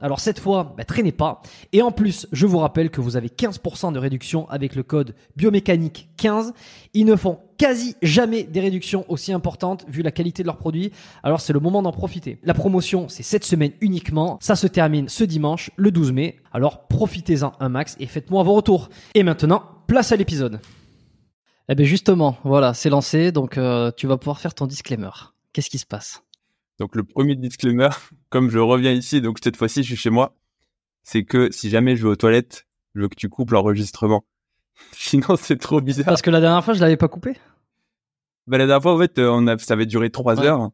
Alors cette fois, bah, traînez pas. Et en plus, je vous rappelle que vous avez 15% de réduction avec le code biomécanique 15. Ils ne font quasi jamais des réductions aussi importantes vu la qualité de leurs produits. Alors c'est le moment d'en profiter. La promotion, c'est cette semaine uniquement. Ça se termine ce dimanche, le 12 mai. Alors profitez-en un max et faites-moi vos retours. Et maintenant, place à l'épisode. Eh bien justement, voilà, c'est lancé, donc euh, tu vas pouvoir faire ton disclaimer. Qu'est-ce qui se passe? Donc le premier disclaimer, comme je reviens ici, donc cette fois-ci je suis chez moi, c'est que si jamais je vais aux toilettes, je veux que tu coupes l'enregistrement. Sinon c'est trop bizarre. Parce que la dernière fois, je l'avais pas coupé. Bah, la dernière fois, en fait, euh, on a, ça avait duré trois Ouais. heures.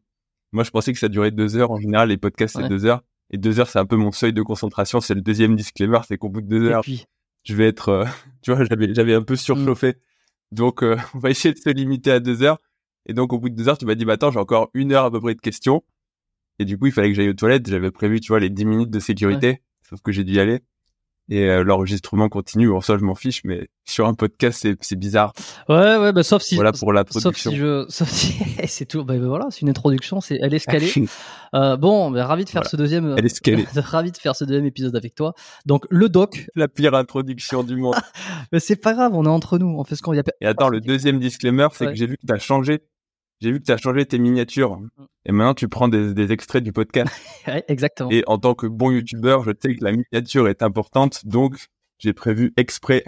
Moi, je pensais que ça durait deux heures. En général, les podcasts, c'est deux heures. Et deux heures, c'est un peu mon seuil de concentration. C'est le deuxième disclaimer, c'est qu'au bout de deux heures, puis, je vais être, euh, tu vois, j'avais, j'avais un peu surchauffé. Donc, euh, on va essayer de se limiter à deux heures. Et donc, au bout de deux heures, tu m'as dit, bah, attends, j'ai encore une heure à peu près de questions. Et du coup, il fallait que j'aille aux toilettes. J'avais prévu, tu vois, les dix minutes de sécurité. Sauf que j'ai dû y aller. Et euh, l'enregistrement continue. En ça, je m'en fiche, mais sur un podcast, c'est, bizarre. ouais, ouais, bah, sauf si, Voilà pour sauf l'introduction. si je, sauf si, c'est tout. Bah, bah, voilà, c'est une introduction, c'est, elle est escalée. Euh, bon, bah, ravi de faire Voilà. ce deuxième, euh, Elle est escalée. ravi de faire ce deuxième épisode avec toi. Donc le doc, la pire introduction du monde. mais c'est pas grave, on est entre nous, on fait ce qu'on y a. Et attends, le deuxième disclaimer, c'est Ouais. que j'ai vu que tu as changé. J'ai vu que tu as changé tes miniatures. Et maintenant, tu prends des, des extraits du podcast. Ouais, exactement. Et en tant que bon youtubeur, je sais que la miniature est importante. Donc, j'ai prévu exprès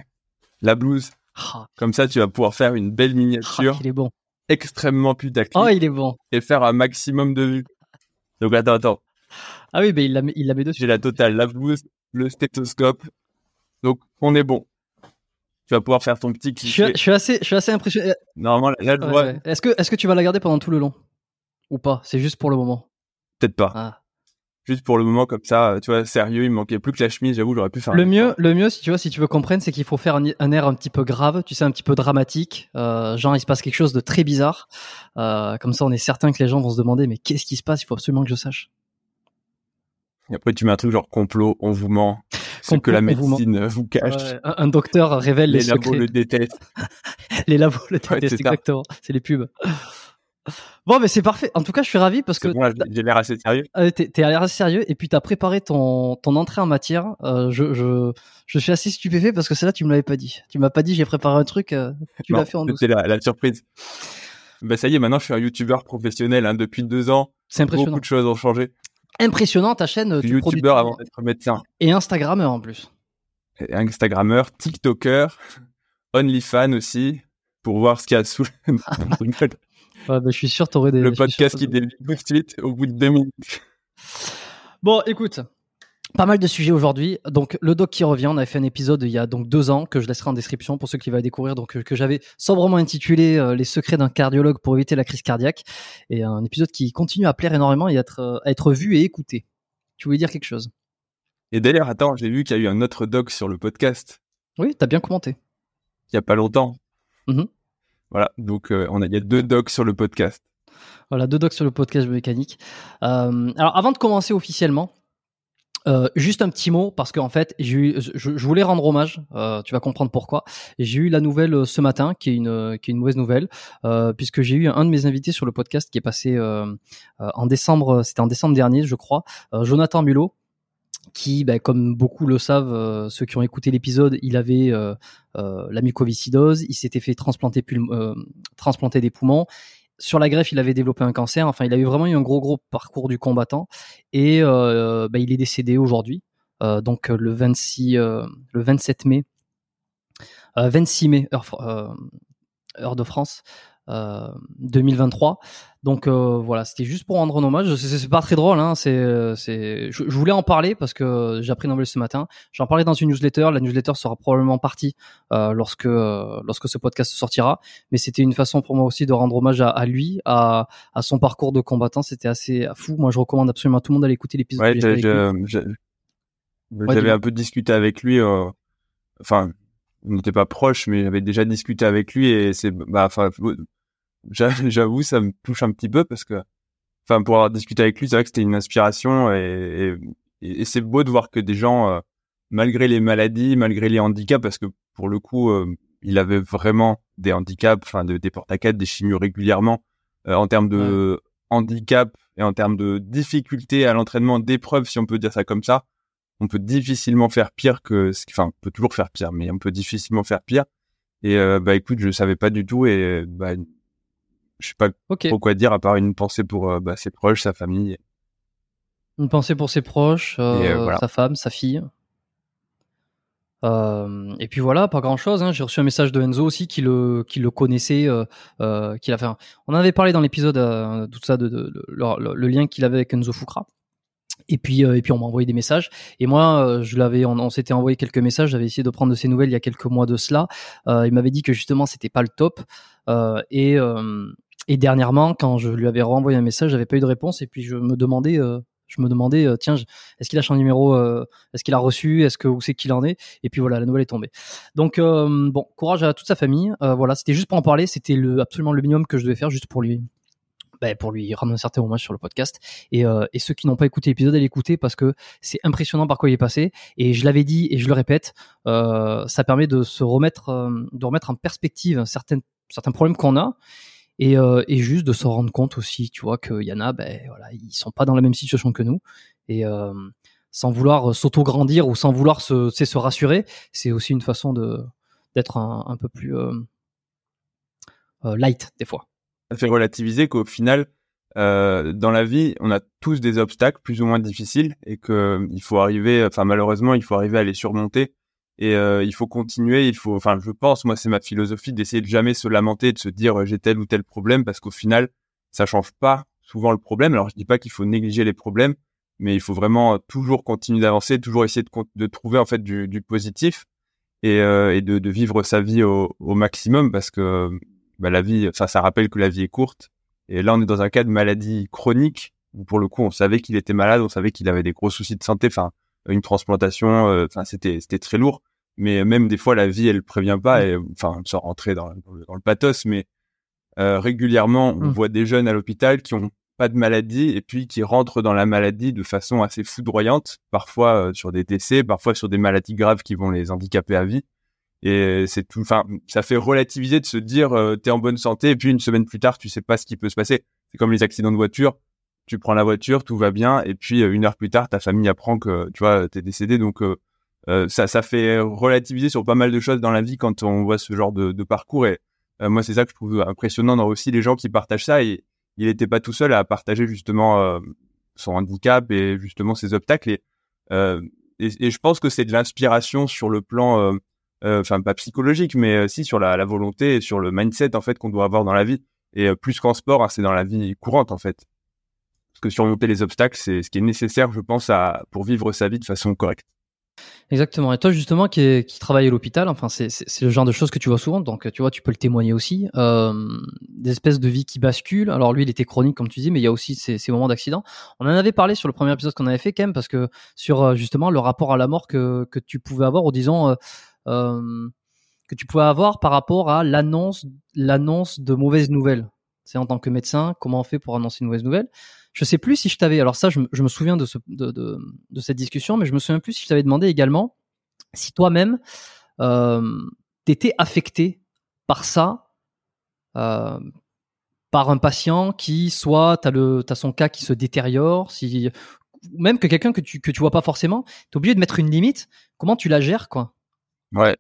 la blouse. Ah, Comme ça, tu vas pouvoir faire une belle ah, miniature il est bon. extrêmement putaclic Oh, il est bon. et faire un maximum de vues. Donc, attends, attends. Ah oui, bah, il la met, il la met dessus. J'ai la totale, la blouse, le stéthoscope. Donc, on est bon. Tu vas pouvoir faire ton petit Je suis, cliché. je suis assez, je suis assez impressionné. Normalement, là, Ouais, ouais. Est-ce que, est-ce que tu vas la garder pendant tout le long? Ou pas? C'est juste pour le moment. peut-être pas. Ah. Juste pour le moment, comme ça, tu vois, sérieux, il me manquait plus que la chemise, j'avoue, j'aurais pu faire Le un- mieux, le mieux, si tu vois, si tu veux comprendre, c'est qu'il faut faire un, un air un petit peu grave, tu sais, un petit peu dramatique. Euh, genre, il se passe quelque chose de très bizarre. Euh, comme ça, on est certain que les gens vont se demander, mais qu'est-ce qui se passe? Il faut absolument que je sache. Et après, tu mets un truc genre complot, on vous ment, ce que la vous médecine vous cache. Ouais, un, docteur révèle les, les labos secrets. le détestent. Les labos le détestent, exactement. C'est les pubs. Bon, mais c'est parfait. En tout cas, je suis ravi parce que bon, j'ai l'air assez sérieux. euh, t'es l'air assez sérieux et puis t'as préparé ton, ton entrée en matière. Euh, je, je, je suis assez stupéfait parce que celle-là, tu me l'avais pas dit. Tu m'as pas dit, j'ai préparé un truc. euh, tu l'as fait en douce. C'était la, la surprise. Bah ça y est, maintenant je suis un youtubeur professionnel hein, depuis deux ans. C'est impressionnant. Beaucoup de choses ont changé. Impressionnant ta chaîne. Produis youtubeur avant d'être médecin. Et Instagrammeur en plus. Et Instagrammeur, TikToker, OnlyFan aussi, pour voir ce qu'il y a sous le, Ouais, bah, je suis sûr t'aurais des. le podcast qui débute tout de suite au bout de deux minutes. Bon, écoute, pas mal de sujets aujourd'hui. Donc, le doc qui revient, on avait fait un épisode il y a donc deux ans que je laisserai en description pour ceux qui veulent découvrir. Donc, euh, que j'avais sobrement intitulé euh, Les secrets d'un cardiologue pour éviter la crise cardiaque. Et un épisode qui continue à plaire énormément et à être, euh, à être vu et écouté. Tu voulais dire quelque chose? Et d'ailleurs, attends, j'ai vu qu'il y a eu un autre doc sur le podcast Oui, t'as bien commenté. il y a pas longtemps. Mhm. Voilà, donc euh, on a, il y a deux docs sur le podcast. Voilà, deux docs sur le podcast mécanique. Alors, avant de commencer officiellement, euh, juste un petit mot parce qu'en fait, j'ai eu, je, je voulais rendre hommage. euh, tu vas comprendre pourquoi. J'ai eu la nouvelle euh, ce matin, qui est une, euh, qui est une mauvaise nouvelle, euh, puisque j'ai eu un de mes invités sur le podcast qui est passé en décembre. C'était en décembre dernier, je crois. Jonathan Mulot qui, ben, comme beaucoup le savent, euh, ceux qui ont écouté l'épisode, il avait euh, la mucoviscidose, il s'était fait transplanter, transplanter des poumons. Sur la greffe, il avait développé un cancer. Enfin, il avait vraiment eu un gros, gros parcours du combattant. Et euh, ben, il est décédé aujourd'hui, euh, donc euh, le 26, euh, le 27 mai, euh, 26 mai, heure de France. Euh, 2023 donc euh, voilà c'était juste pour rendre un hommage. C'est pas très drôle hein c'est euh, c'est je, je voulais en parler parce que j'ai appris une nouvelle ce matin. J'en parlais dans une newsletter. La newsletter sera probablement partie euh, lorsque euh, lorsque ce podcast sortira. Mais c'était une façon pour moi aussi de rendre hommage à, à lui à, à son parcours de combattant. C'était assez fou. Moi je recommande absolument à tout le monde d'aller écouter l'épisode Ouais, j'avais un peu discuté avec lui. euh, Enfin, on n'était pas proche, mais j'avais déjà discuté avec lui et c'est, bah, enfin, j'avoue, ça me touche un petit peu parce que, enfin, pour avoir discuté avec lui, c'est vrai que c'était une inspiration et, et, et c'est beau de voir que des gens, euh, malgré les maladies, malgré les handicaps, parce que pour le coup, euh, il avait vraiment des handicaps, enfin, de, des portes à quatre, des chimios régulièrement, euh, en termes de handicap et en termes de difficulté à l'entraînement d'épreuves, si on peut dire ça comme ça, on peut difficilement faire pire que, ce- enfin, on peut toujours faire pire, mais on peut difficilement faire pire. Et euh, bah écoute, je savais pas du tout et bah je sais pas ok trop quoi dire à part une pensée pour euh, bah, ses proches, sa famille. Une pensée pour ses proches, euh, euh, voilà. sa femme, sa fille. Et puis voilà, pas grand chose. Hein. J'ai reçu un message de Enzo aussi qui le, qui le connaissait, qu'il a fait. un- On avait parlé dans l'épisode, tout ça, de, de- de- le, le- le lien qu'il avait avec Enzo Fukra. Et puis, euh, et puis on m'a envoyé des messages. Et moi, euh, je l'avais, on, on s'était envoyé quelques messages. J'avais essayé de prendre de ses nouvelles il y a quelques mois de cela. Euh, il m'avait dit que justement c'était pas le top. Et, et dernièrement, quand je lui avais renvoyé un message, j'avais pas eu de réponse. Et puis je me demandais, euh, je me demandais, euh, tiens, est-ce qu'il a son numéro euh, Est-ce qu'il a reçu Est-ce que où c'est qu'il en est? Et puis voilà, la nouvelle est tombée. Donc euh, bon, courage à toute sa famille. Euh, voilà, c'était juste pour en parler. C'était le absolument le minimum que je devais faire, juste pour lui, ben, pour lui rendre un certain hommage sur le podcast. Et, euh, et ceux qui n'ont pas écouté l'épisode, allez l'écouter parce que c'est impressionnant par quoi il est passé. Et je l'avais dit et je le répète, ça permet de se remettre, de remettre en perspective certaines, certains problèmes qu'on a. Et, euh, et juste de se rendre compte aussi, tu vois, qu'il y en a, ben voilà, ils sont pas dans la même situation que nous. Et euh, sans vouloir s'auto-grandir ou sans vouloir se, se rassurer, c'est aussi une façon de d'être un, peu plus euh, euh, light des fois. Ça fait relativiser qu'au final, euh, dans la vie, on a tous des obstacles plus ou moins difficiles et que euh, il faut arriver, enfin malheureusement, il faut arriver à les surmonter et euh, il faut continuer. Il faut, enfin, je pense, moi, c'est ma philosophie d'essayer de jamais se lamenter, de se dire euh, j'ai tel ou tel problème parce qu'au final, ça change pas souvent le problème. Alors je dis pas qu'il faut négliger les problèmes, mais il faut vraiment euh, toujours continuer d'avancer, toujours essayer de, de trouver en fait du, du positif et, euh, et de, de vivre sa vie au, au maximum parce que bah, la vie, enfin ça rappelle que la vie est courte. Et là on est dans un cas de maladie chronique où pour le coup on savait qu'il était malade, on savait qu'il avait des gros soucis de santé, enfin une transplantation, euh, enfin c'était c'était très lourd. Mais même des fois la vie elle prévient pas et enfin sans rentrer dans, dans le, dans le pathos, mais euh, régulièrement on Mm. voit des jeunes à l'hôpital qui ont pas de maladie et puis qui rentrent dans la maladie de façon assez foudroyante, parfois euh, sur des décès, parfois sur des maladies graves qui vont les handicaper à vie. Et c'est tout. Enfin, ça fait relativiser de se dire euh, t'es en bonne santé et puis une semaine plus tard tu sais pas ce qui peut se passer. C'est comme les accidents de voiture. Tu prends la voiture, tout va bien et puis euh, une heure plus tard ta famille apprend que tu vois t'es décédé. Donc euh, euh, ça ça fait relativiser sur pas mal de choses dans la vie quand on voit ce genre de, parcours. Et moi c'est ça que je trouve impressionnant dans aussi les gens qui partagent ça. Et il n'était pas tout seul à partager justement son handicap et justement ses obstacles. Et, et, je pense que c'est de l'inspiration sur le plan enfin pas psychologique, mais euh, si sur la, volonté et sur le mindset en fait qu'on doit avoir dans la vie. Et plus qu'en sport, hein, c'est dans la vie courante en fait. Parce que surmonter les obstacles, c'est ce qui est nécessaire, je pense, à, pour vivre sa vie de façon correcte. Exactement. Et toi, justement, qui, travaille à l'hôpital, enfin, c'est le genre de choses que tu vois souvent. Donc, tu vois, tu peux le témoigner aussi. Euh, des espèces de vie qui basculent. Alors, lui, il était chronique, comme tu dis, mais il y a aussi ces, moments d'accident. On en avait parlé sur le premier épisode qu'on avait fait, quand parce que sur justement le rapport à la mort que, tu pouvais avoir, ou disons, euh, que tu pouvais avoir par rapport à l'annonce l'annonce de mauvaises nouvelles. C'est en tant que médecin, comment on fait pour annoncer une mauvaise nouvelle? Je sais plus si je t'avais. Alors ça, je, me souviens de, ce, de, de, de, cette discussion, mais je me souviens plus si je t'avais demandé également si toi-même euh, t'étais affecté par ça, euh, par un patient qui soit t'as le son cas qui se détériore, si même que quelqu'un que tu que tu vois pas forcément, t'es obligé de mettre une limite. Comment tu la gères quoi? Ouais.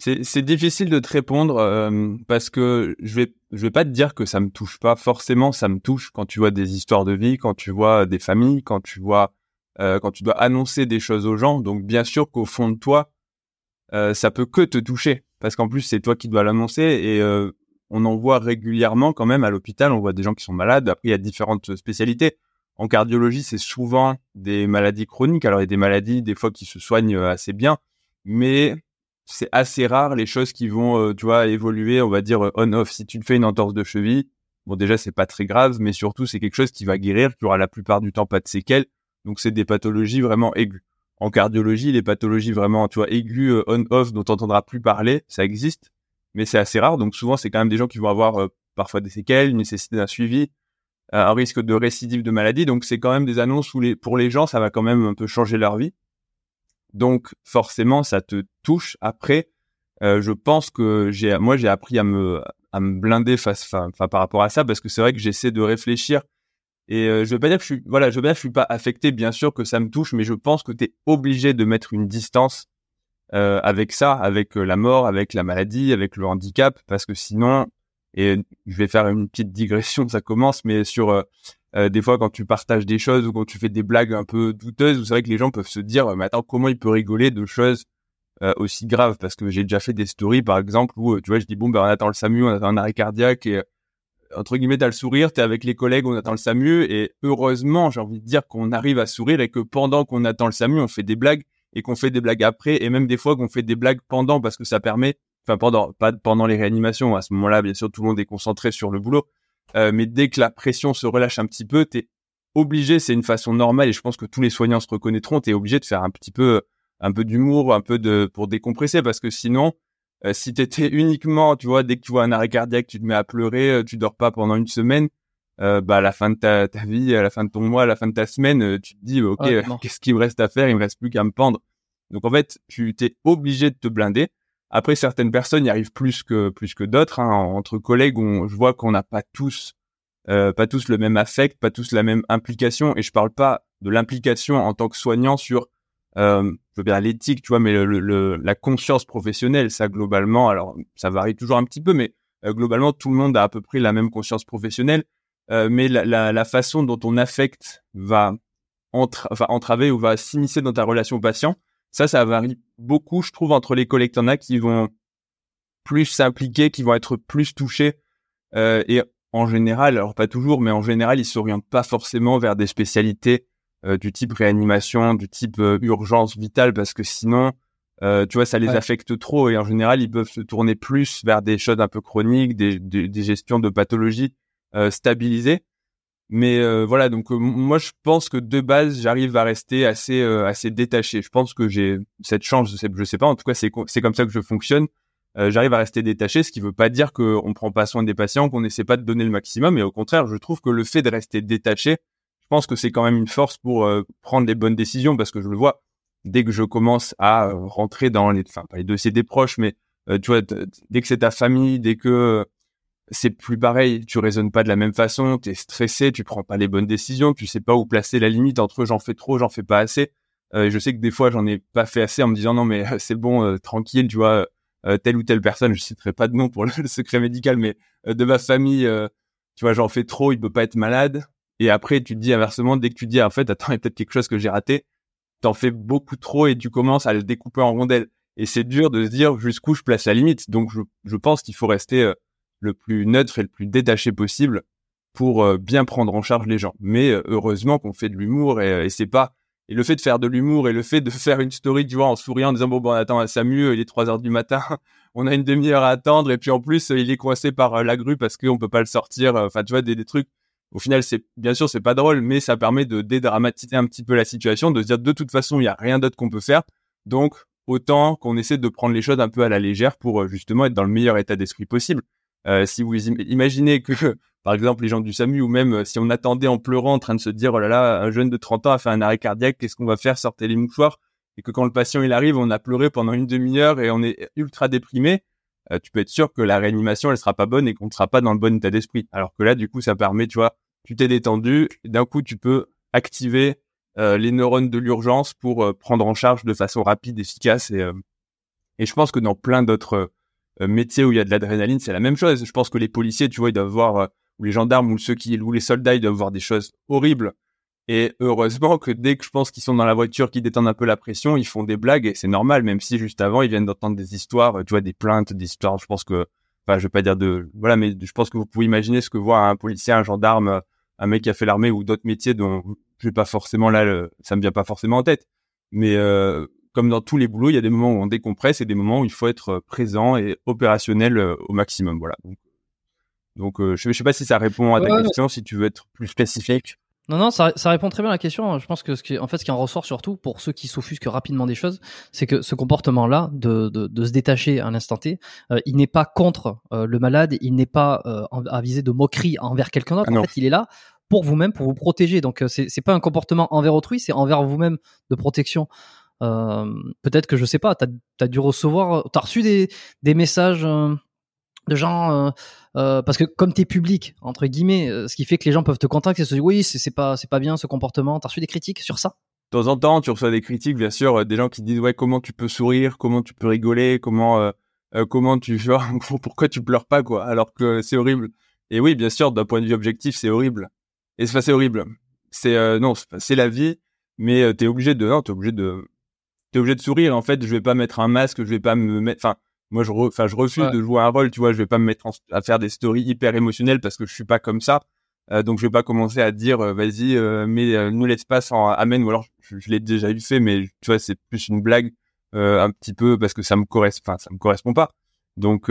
C'est, difficile de te répondre euh, parce que je vais je vais pas te dire que ça me touche pas. Forcément ça me touche quand tu vois des histoires de vie quand tu vois des familles quand tu vois euh, quand tu dois annoncer des choses aux gens. Donc bien sûr qu'au fond de toi euh, ça peut que te toucher parce qu'en plus c'est toi qui dois l'annoncer et euh, on en voit régulièrement quand même à l'hôpital. On voit des gens qui sont malades. Après il y a différentes spécialités. En cardiologie c'est souvent des maladies chroniques alors il y a des maladies des fois qui se soignent assez bien. Mais c'est assez rare les choses qui vont, euh, tu vois, évoluer, on va dire euh, on-off. Si tu te fais une entorse de cheville, bon déjà c'est pas très grave, mais surtout c'est quelque chose qui va guérir, qui aura la plupart du temps pas de séquelles. Donc c'est des pathologies vraiment aiguës. En cardiologie, les pathologies vraiment, tu vois, aiguës, euh, on-off, dont on n'entendra plus parler, ça existe, mais c'est assez rare. Donc souvent c'est quand même des gens qui vont avoir parfois des séquelles, une nécessité d'un suivi, un risque de récidive de maladie. Donc c'est quand même des annonces où pour les gens, ça va quand même un peu changer leur vie. Donc forcément, ça te touche. Après, euh, je pense que j'ai, moi, j'ai appris à me, à me blinder face, enfin, par rapport à ça, parce que c'est vrai que j'essaie de réfléchir. Et euh, je veux pas dire que je suis, voilà, je veux pas dire que je suis pas affecté. Bien sûr que ça me touche, mais je pense que tu es obligé de mettre une distance euh, avec ça, avec la mort, avec la maladie, avec le handicap, parce que sinon, et je vais faire une petite digression, ça commence, mais sur euh, des fois, quand tu partages des choses ou quand tu fais des blagues un peu douteuses, c'est vrai que les gens peuvent se dire, mais attends, comment il peut rigoler de choses euh, aussi graves? Parce que j'ai déjà fait des stories, par exemple, où euh, tu vois, je dis bon, ben on attend le SAMU, on attend un arrêt cardiaque et entre guillemets, t'as le sourire, t'es avec les collègues, on attend le SAMU et heureusement, j'ai envie de dire qu'on arrive à sourire et que pendant qu'on attend le SAMU, on fait des blagues et qu'on fait des blagues après et même des fois qu'on fait des blagues pendant parce que ça permet, enfin pendant, pas pendant les réanimations. À ce moment-là, bien sûr, tout le monde est concentré sur le boulot, euh, mais dès que la pression se relâche un petit peu, t'es obligé, c'est une façon normale et je pense que tous les soignants se reconnaîtront, t'es obligé de faire un petit peu, un peu d'humour, un peu de pour décompresser parce que sinon, euh, si t'étais uniquement, tu vois, dès que tu vois un arrêt cardiaque, tu te mets à pleurer, euh, tu dors pas pendant une semaine, euh, bah à la fin de ta, ta, vie, à la fin de ton mois, à la fin de ta semaine, tu te dis ok, qu'est-ce qu'il me reste à faire? Il me reste plus qu'à me pendre. Donc en fait, tu t'es obligé de te blinder. Après, certaines personnes y arrivent plus que plus que d'autres. Hein. Entre collègues, on, je vois qu'on n'a pas tous euh, pas tous le même affect, pas tous la même implication. Et je parle pas de l'implication en tant que soignant sur, euh, je veux bien l'éthique, tu vois, mais le, la conscience professionnelle, ça globalement, alors ça varie toujours un petit peu, mais euh, globalement tout le monde a à peu près la même conscience professionnelle. Euh, mais la, la, la, façon dont ton affect va entra enfin, entraver ou va s'immiscer dans ta relation patient, ça, ça varie beaucoup, je trouve, entre les collègues. T'en as qui vont plus s'impliquer, qui vont être plus touchés. Euh, et en général, alors pas toujours, mais en général, ils s'orientent pas forcément vers des spécialités euh, du type réanimation, du type euh, urgence vitale, parce que sinon, euh, tu vois, ça les affecte trop. Et en général, ils peuvent se tourner plus vers des choses un peu chroniques, des, des, des gestions de pathologies stabilisées. Mais euh, voilà, donc euh, moi je pense que de base j'arrive à rester assez euh, assez détaché. Je pense que j'ai cette chance, je sais, sais pas. En tout cas, c'est c'est comme ça que je fonctionne. j'arrive à rester détaché, ce qui veut pas dire qu'on prend pas soin des patients, qu'on essaie pas de donner le maximum. Et au contraire, je trouve que le fait de rester détaché, je pense que c'est quand même une force pour prendre les bonnes décisions, parce que je le vois. dès que je commence à rentrer dans les, enfin pas les dossiers des proches, mais tu vois, dès que c'est ta famille, dès que c'est plus pareil, tu raisonnes pas de la même façon, tu es stressé, tu prends pas les bonnes décisions, tu sais pas où placer la limite entre j'en fais trop, j'en fais pas assez. Euh, je sais que des fois j'en ai pas fait assez en me disant non mais c'est bon, euh, tranquille, tu vois, euh, telle ou telle personne, je citerai pas de nom pour le, secret médical, mais de ma famille, tu vois, j'en fais trop, il peut pas être malade. Et après tu te dis inversement, dès que tu dis en fait attends il y a peut-être quelque chose que j'ai raté, t'en fais beaucoup trop et tu commences à le découper en rondelles. Et c'est dur de se dire jusqu'où je place la limite. Donc je, je pense qu'il faut rester le plus neutre et le plus détaché possible pour euh, bien prendre en charge les gens. Mais euh, heureusement qu'on fait de l'humour et, et c'est pas et le fait de faire de l'humour et le fait de faire une story, tu vois, en souriant, en disant bon bon attends, ça mieux, il est 3 heures du matin, on a une demi-heure à attendre et puis en plus il est coincé par euh, la grue parce qu'on peut pas le sortir. Enfin tu vois des, des trucs. Au final c'est bien sûr c'est pas drôle, mais ça permet de dédramatiser un petit peu la situation, de se dire de toute façon il y a rien d'autre qu'on peut faire. Donc autant qu'on essaie de prendre les choses un peu à la légère pour justement être dans le meilleur état d'esprit possible. Euh, si vous imaginez que, par exemple, les gens du SAMU ou même euh, si on attendait en pleurant en train de se dire, oh là là, un jeune de 30 ans a fait un arrêt cardiaque, qu'est-ce qu'on va faire Sortez les mouchoirs. Et que quand le patient il arrive, on a pleuré pendant une demi-heure et on est ultra déprimé, euh, tu peux être sûr que la réanimation elle sera pas bonne et qu'on ne sera pas dans le bon état d'esprit. Alors que là, du coup, ça permet, tu vois, tu t'es détendu, d'un coup, tu peux activer les neurones de l'urgence pour prendre en charge de façon rapide, efficace et et je pense que dans plein d'autres euh, métier où il y a de l'adrénaline, c'est la même chose. Je pense que les policiers, tu vois, ils doivent voir, euh, ou les gendarmes, ou ceux qui, ou les soldats, ils doivent voir des choses horribles. Et heureusement que dès que je pense qu'ils sont dans la voiture, qu'ils détendent un peu la pression, ils font des blagues et c'est normal, même si juste avant, ils viennent d'entendre des histoires, tu vois, des plaintes, des histoires. Je pense que, enfin, je vais pas dire de, voilà, mais je pense que vous pouvez imaginer ce que voit un policier, un gendarme, un mec qui a fait l'armée ou d'autres métiers dont je vais pas forcément là, ça me vient pas forcément en tête. Mais euh, comme dans tous les boulots, il y a des moments où on décompresse et des moments où il faut être euh, présent et opérationnel euh, au maximum. Voilà. Donc, euh, je ne sais pas si ça répond à ta question, si tu veux être plus spécifique. Non, non, ça, répond très bien à la question. Je pense que ce qui, en fait, ce qui en ressort surtout pour ceux qui s'offusquent rapidement des choses, c'est que ce comportement-là, de, de, se détacher à un instant T, il n'est pas contre le malade, il n'est pas à viser de moquerie envers quelqu'un d'autre. Ah en fait, il est là pour vous-même, pour vous protéger. Donc, c'est pas un comportement envers autrui, c'est envers vous-même de protection. Euh, peut-être que je sais pas, t'as as dû recevoir, t'as reçu des, messages euh, de gens euh, parce que comme t'es public entre guillemets, ce qui fait que les gens peuvent te contacter et se dire oui c'est pas c'est pas bien ce comportement. T'as reçu des critiques sur ça? De temps en temps, tu reçois des critiques, bien sûr, des gens qui disent ouais comment tu peux sourire, comment tu peux rigoler, comment comment tu vois pourquoi tu pleures pas quoi, alors que c'est horrible. Et oui, bien sûr, d'un point de vue objectif, c'est horrible. Et c'est horrible. C'est non, c'est la vie, mais t'es obligé de non, t'es obligé de t'es obligé de sourire. En fait, je vais pas mettre un masque, je vais pas me mettre, enfin, moi, je, enfin, je refuse de jouer un rôle, tu vois, je vais pas me mettre à faire des stories hyper émotionnelles parce que je suis pas comme ça. Euh, donc, je vais pas commencer à dire, euh, vas-y, euh, mais nous l'espace en amène, ou alors, je, l'ai déjà eu fait, mais tu vois, c'est plus une blague, un petit peu parce que ça me correspond, enfin, ça me correspond pas. Donc,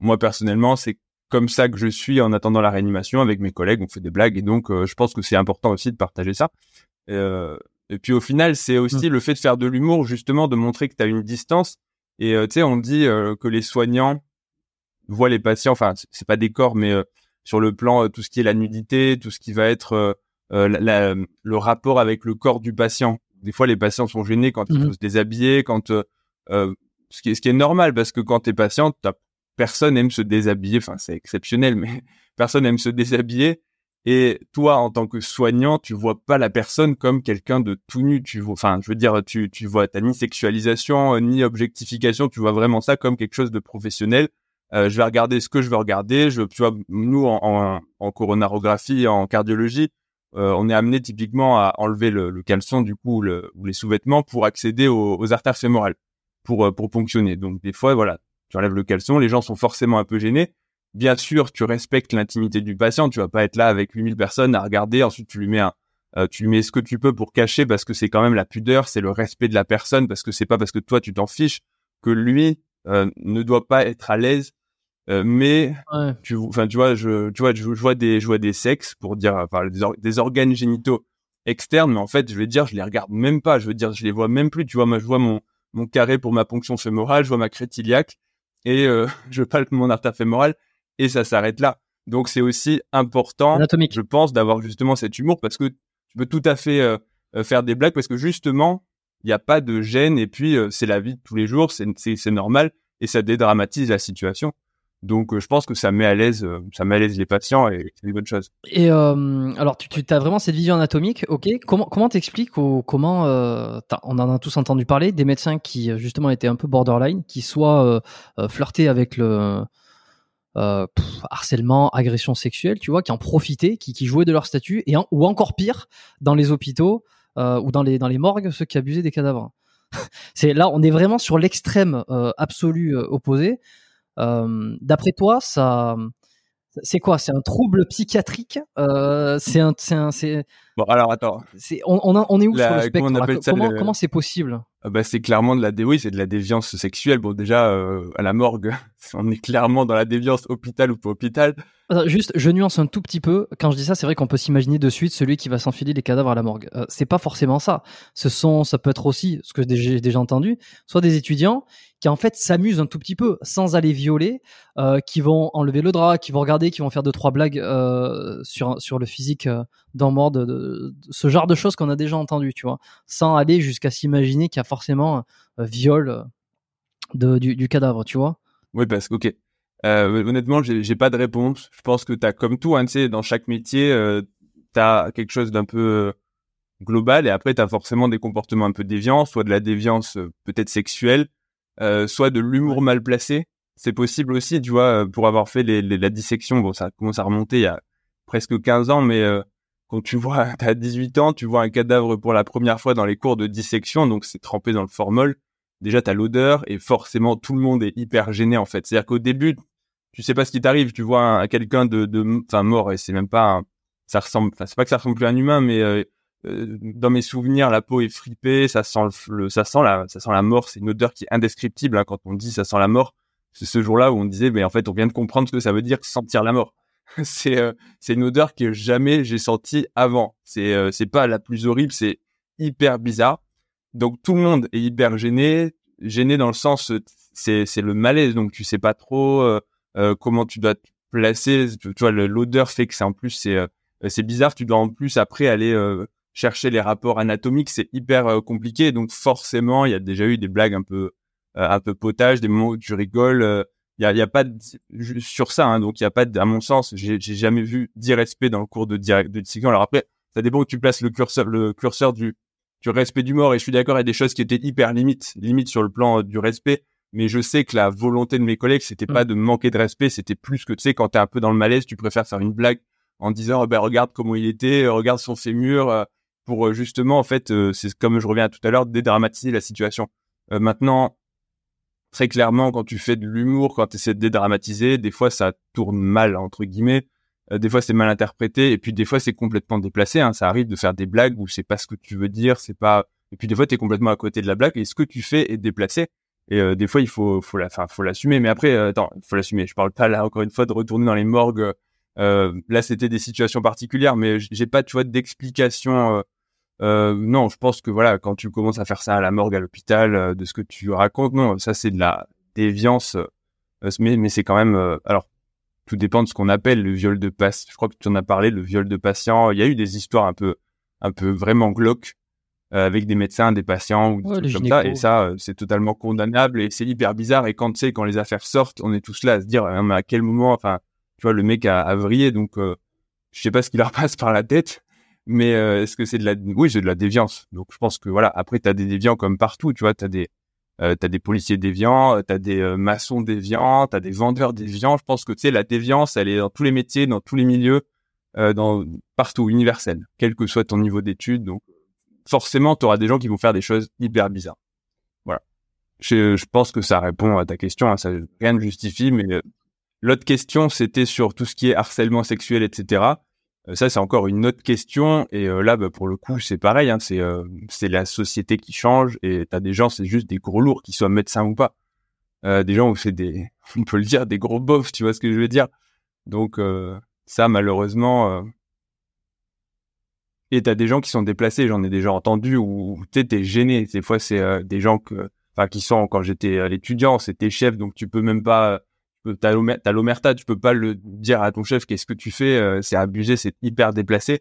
moi, personnellement, c'est comme ça que je suis en attendant la réanimation avec mes collègues, on fait des blagues et donc je pense que c'est important aussi de partager ça. Euh, et puis au final, c'est aussi mmh. le fait de faire de l'humour, justement, de montrer que tu as une distance. Et euh, tu sais, on dit euh, que les soignants voient les patients, enfin, c'est pas des corps, mais euh, sur le plan, tout ce qui est la nudité, tout ce qui va être le rapport avec le corps du patient. Des fois, les patients sont gênés quand il mmh se déshabiller, quand ce qui, est, ce qui est normal, parce que quand tu es patient, personne aime se déshabiller. Enfin, c'est exceptionnel, mais personne aime se déshabiller. Et toi, en tant que soignant, tu vois pas la personne comme quelqu'un de tout nu. Tu vois, enfin, je veux dire, tu, tu vois, t'as ni sexualisation, euh, ni objectification. Tu vois vraiment ça comme quelque chose de professionnel. Euh, je vais regarder ce que je veux regarder. Je, tu vois, nous, en, en, en coronarographie, en cardiologie, euh, on est amené typiquement à enlever le, le caleçon, du coup, le, ou les sous-vêtements pour accéder aux, aux artères fémorales, pour, euh, pour fonctionner. Donc, des fois, voilà, tu enlèves le caleçon, les gens sont forcément un peu gênés bien sûr, tu respectes l'intimité du patient. Tu vas pas être là avec 8000 personnes à regarder. Ensuite, tu lui mets un, euh, tu lui mets ce que tu peux pour cacher parce que c'est quand même la pudeur, c'est le respect de la personne parce que c'est pas parce que toi tu t'en fiches que lui euh, ne doit pas être à l'aise. Euh, mais tu, enfin, tu vois, je, tu vois, je, vois des, je vois des sexes pour dire, enfin, des, des, organes génitaux externes, mais en fait, je vais dire, je les regarde même pas. Je veux dire, je les vois même plus. Tu vois, moi, je vois mon, mon carré pour ma ponction fémorale, je vois ma crête iliaque et je palpe mon artère fémorale et ça s'arrête là. Donc c'est aussi important, je pense, d'avoir justement cet humour parce que tu peux tout à fait euh, euh, faire des blagues parce que justement, il n'y a pas de gêne et puis c'est la vie de tous les jours, c'est normal et ça dédramatise la situation. Donc, je pense que ça met à l'aise, ça met à l'aise les patients et c'est une bonne chose. Et euh, alors, tu, tu as vraiment cette vision anatomique, ok Comment comment t'expliques comment euh, on en a tous entendu parler des médecins qui justement étaient un peu borderline, qui soit euh, flirtaient avec le harcèlement, agression sexuelle, tu vois, qui en profitaient, qui, qui jouaient de leur statut, et ou encore pire, dans les hôpitaux ou dans les dans les morgues, ceux qui abusaient des cadavres. c'est là, on est vraiment sur l'extrême absolu opposé. Euh, d'après toi, ça, c'est quoi? C'est un trouble psychiatrique? Euh, C'est un. Bon, alors attends. On, on, on est où sur le spectre Comment, comment c'est possible? Ah bah, c'est clairement de la dé... oui, c'est de la déviance sexuelle. Bon, déjà euh, à la morgue, on est clairement dans la déviance hôpital ou pas hôpital. Juste, je nuance un tout petit peu. Quand je dis ça, c'est vrai qu'on peut s'imaginer de suite celui qui va s'enfiler les cadavres à la morgue. Euh, c'est pas forcément ça. Ce sont, ça peut être aussi ce que j'ai déjà entendu, soit des étudiants qui en fait s'amusent un tout petit peu sans aller violer, euh, qui vont enlever le drap, qui vont regarder, qui vont faire deux trois blagues euh, sur sur le physique euh, d'un mort, de, ce genre de choses qu'on a déjà entendu, tu vois, sans aller jusqu'à s'imaginer qu'il y a forcément viol de, du, du, cadavre, tu vois. Oui, parce que ok. Euh, honnêtement, j'ai pas de réponse. Je pense que t'as comme tout, hein, tu sais, dans chaque métier, euh, t'as quelque chose d'un peu global et après t'as forcément des comportements un peu déviants, soit de la déviance peut-être sexuelle, euh, soit de l'humour mal placé. C'est possible aussi, tu vois, euh, pour avoir fait les, la dissection. Bon, ça commence à remonter il y a presque 15 ans, mais euh, quand tu vois, t'as 18 ans, tu vois un cadavre pour la première fois dans les cours de dissection, donc c'est trempé dans le formol. Déjà, t'as l'odeur et forcément tout le monde est hyper gêné en fait. C'est-à-dire qu'au début, tu sais pas ce qui t'arrive. Tu vois quelqu'un de, de, enfin mort et c'est même pas, ça ressemble, enfin c'est pas que ça ressemble plus à un humain, mais euh, dans mes souvenirs, la peau est fripée, ça sent le, ça sent la, ça sent la mort. C'est une odeur qui est indescriptible. Hein, quand on dit ça sent la mort, c'est ce jour-là où on disait, mais en fait, on vient de comprendre ce que ça veut dire sentir la mort. c'est, euh, c'est une odeur que jamais j'ai sentie avant. C'est, euh, c'est pas la plus horrible, c'est hyper bizarre. Donc tout le monde est hyper gêné, gêné dans le sens, c'est, c'est le malaise. Donc tu sais pas trop comment tu dois te placer. Tu vois, l'odeur fait que c'est en plus c'est, c'est bizarre. Tu dois en plus après aller chercher les rapports anatomiques, c'est hyper euh, compliqué. Donc forcément, il y a déjà eu des blagues un peu euh, un peu potage, des moments où tu rigoles. Euh, il y a, y a pas de, sur ça, hein, donc il y a pas, à mon sens, j'ai jamais vu d'irrespect dans le cours de de dissection. Alors après, ça dépend où tu places le curseur, le curseur du du respect du mort. Et je suis d'accord, il y a des choses qui étaient hyper limites, limites sur le plan du respect. Mais je sais que la volonté de mes collègues, c'était pas mmh. de manquer de respect, c'était plus que tu sais, quand t'es un peu dans le malaise, tu préfères faire une blague en disant, oh, ben regarde comment il était, regarde son fémur, pour euh, justement, en fait, euh, c'est comme je reviens à tout à l'heure, dédramatiser la situation. Euh, maintenant, très clairement, quand tu fais de l'humour, quand tu essaies de dédramatiser, des fois ça tourne mal, entre guillemets. des fois c'est mal interprété, et puis des fois c'est complètement déplacé. Hein. Ça arrive de faire des blagues où c'est pas ce que tu veux dire, c'est pas. Et puis des fois tu es complètement à côté de la blague, et ce que tu fais est déplacé. Et des fois il faut, faut la, enfin, faut l'assumer. Mais après, attends, il faut l'assumer. Je parle pas là encore une fois de retourner dans les morgues. là, c'était des situations particulières, mais j'ai pas, tu vois, d'explication euh, non, je pense que voilà, quand tu commences à faire ça à la morgue, à l'hôpital, euh, de ce que tu racontes, non, ça c'est de la déviance, euh, mais, mais c'est quand même, alors tout dépend de ce qu'on appelle le viol de patient. Je crois que tu en as parlé, le viol de patient. Il y a eu des histoires un peu, un peu vraiment glauques avec des médecins, des patients ou des trucs comme ça. Et ça, c'est totalement condamnable et c'est hyper bizarre. Et quand tu sais, quand les affaires sortent, on est tous là à se dire, ah, mais à quel moment, enfin, tu vois, le mec a, a vrillé, donc je sais pas ce qui leur passe par la tête. Mais euh, est-ce que c'est de la oui c'est de la déviance. Donc je pense que voilà après tu as des déviants comme partout tu vois. Tu as des euh, t'as des policiers déviants euh, tu as des euh, maçons déviants tu as des vendeurs déviants. Je pense que tu sais la déviance elle est dans tous les métiers dans tous les milieux dans partout universel quel que soit ton niveau d'études. Donc forcément tu auras des gens qui vont faire des choses hyper bizarres voilà je, pense que ça répond à ta question hein, ça rien ne justifie mais l'autre question c'était sur tout ce qui est harcèlement sexuel etc euh, ça, c'est encore une autre question. Et euh, là, bah, pour le coup, c'est pareil. Hein, c'est euh, c'est la société qui change. Et t'as des gens, c'est juste des gros lourds, qu'ils soient médecins ou pas. des gens où c'est des, on peut le dire, des gros bofs. Tu vois ce que je veux dire Donc ça, malheureusement. Et t'as des gens qui sont déplacés. J'en ai déjà entendu où tu t'es gêné. Des fois, c'est des gens que, enfin, qui sont quand j'étais l'étudiant, c'était chef, donc tu peux même pas t'as l'omerta, tu peux pas le dire à ton chef qu'est-ce que tu fais, euh, c'est abusé, c'est hyper déplacé.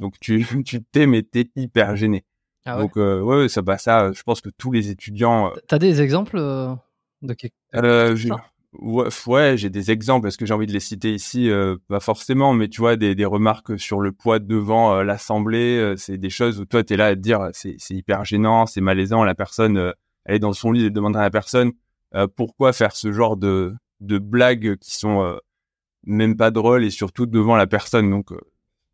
Donc tu tu t'es mais t'es hyper gêné. Ah ouais. Donc euh, ouais, ça bah ça, je pense que tous les étudiants. euh, T'as des exemples euh, de quelque- euh, j'ai- ouais, j'ai des exemples. Est-ce que j'ai envie de les citer ici euh, Pas forcément, mais tu vois des, remarques sur le poids devant euh, l'assemblée, euh, c'est des choses où toi t'es là à te dire c'est hyper gênant, c'est malaisant. La personne, elle est dans son lit, elle demande à la personne pourquoi faire ce genre de blagues qui sont même pas drôles et surtout devant la personne. Donc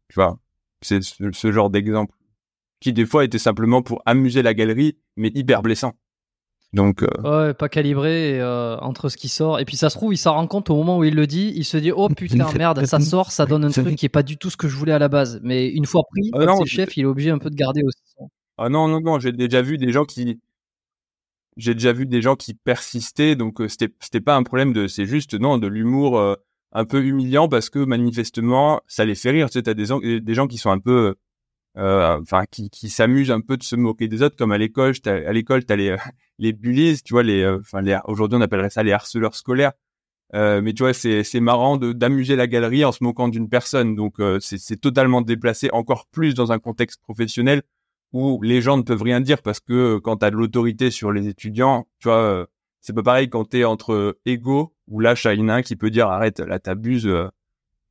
tu vois, c'est ce, ce genre d'exemple qui des fois était simplement pour amuser la galerie, mais hyper blessant. Donc euh, Ouais, pas calibré et, euh, entre ce qui sort. Et puis ça se trouve, il s'en rend compte au moment où il le dit. Il se dit Oh putain, merde, ça sort, ça donne un truc qui est pas du tout ce que je voulais à la base. Mais une fois pris, Ah non, chef, il est obligé un peu de garder aussi. son- Ah non, non, non, j'ai déjà vu des gens qui, j'ai déjà vu des gens qui persistaient, donc euh, c'était, c'était pas un problème de, c'est juste, non, de l'humour euh, un peu humiliant parce que manifestement, ça les fait rire. Tu sais, t'as des, gens- des gens qui sont un peu, euh, qui, qui s'amusent un peu de se moquer des autres, comme à l'école, t'as- à l'école, t'as les, euh, les bullies, tu vois, les, euh, enfin, les, aujourd'hui, on appellerait ça les harceleurs scolaires. Euh, mais tu vois, c'est, c'est marrant de, d'amuser la galerie en se moquant d'une personne. Donc, c'est, c'est totalement déplacé, encore plus dans un contexte professionnel où les gens ne peuvent rien dire parce que quand tu as de l'autorité sur les étudiants, tu vois, c'est pas pareil quand tu es entre égaux, où là, a un qui peut dire arrête, là t'abuses,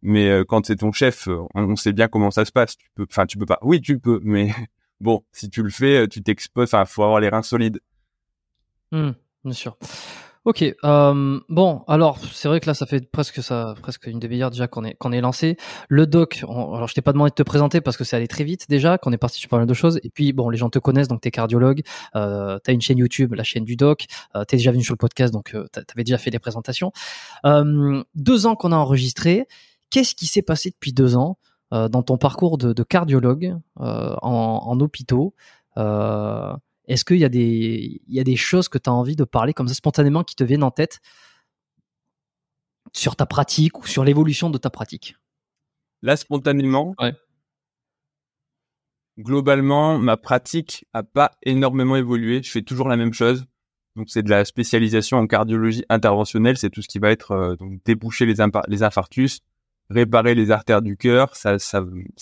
mais euh, quand c'est ton chef, euh, on, sait bien comment ça se passe. Tu peux, enfin, tu peux pas. Oui, tu peux, mais bon, si tu le fais, euh, tu t'exposes. Enfin, faut avoir les reins solides. Hmm, bien sûr. Ok. euh, bon, alors c'est vrai que là, ça fait presque ça, presque une demi-heure déjà qu'on est qu'on est lancé. Le doc. alors, je t'ai pas demandé de te présenter parce que c'est allé très vite déjà, qu'on est parti sur pas mal de choses. Et puis, bon, les gens te connaissent, donc t'es cardiologue. Euh, t'as une chaîne YouTube, la chaîne du doc. Euh, t'es déjà venu sur le podcast, donc t'a- t'avais déjà fait des présentations. Deux ans qu'on a enregistré. Qu'est-ce qui s'est passé depuis deux ans euh, dans ton parcours de, de cardiologue euh, en, en hôpitaux euh, Est-ce qu'il y, a des- il y a des choses que tu as envie de parler comme ça spontanément qui te viennent en tête sur ta pratique ou sur l'évolution de ta pratique? Là, spontanément, Ouais. globalement, ma pratique a pas énormément évolué. Je fais toujours la même chose. Donc, c'est de la spécialisation en cardiologie interventionnelle. C'est tout ce qui va être donc déboucher les infarctus, réparer les artères du cœur. Ça,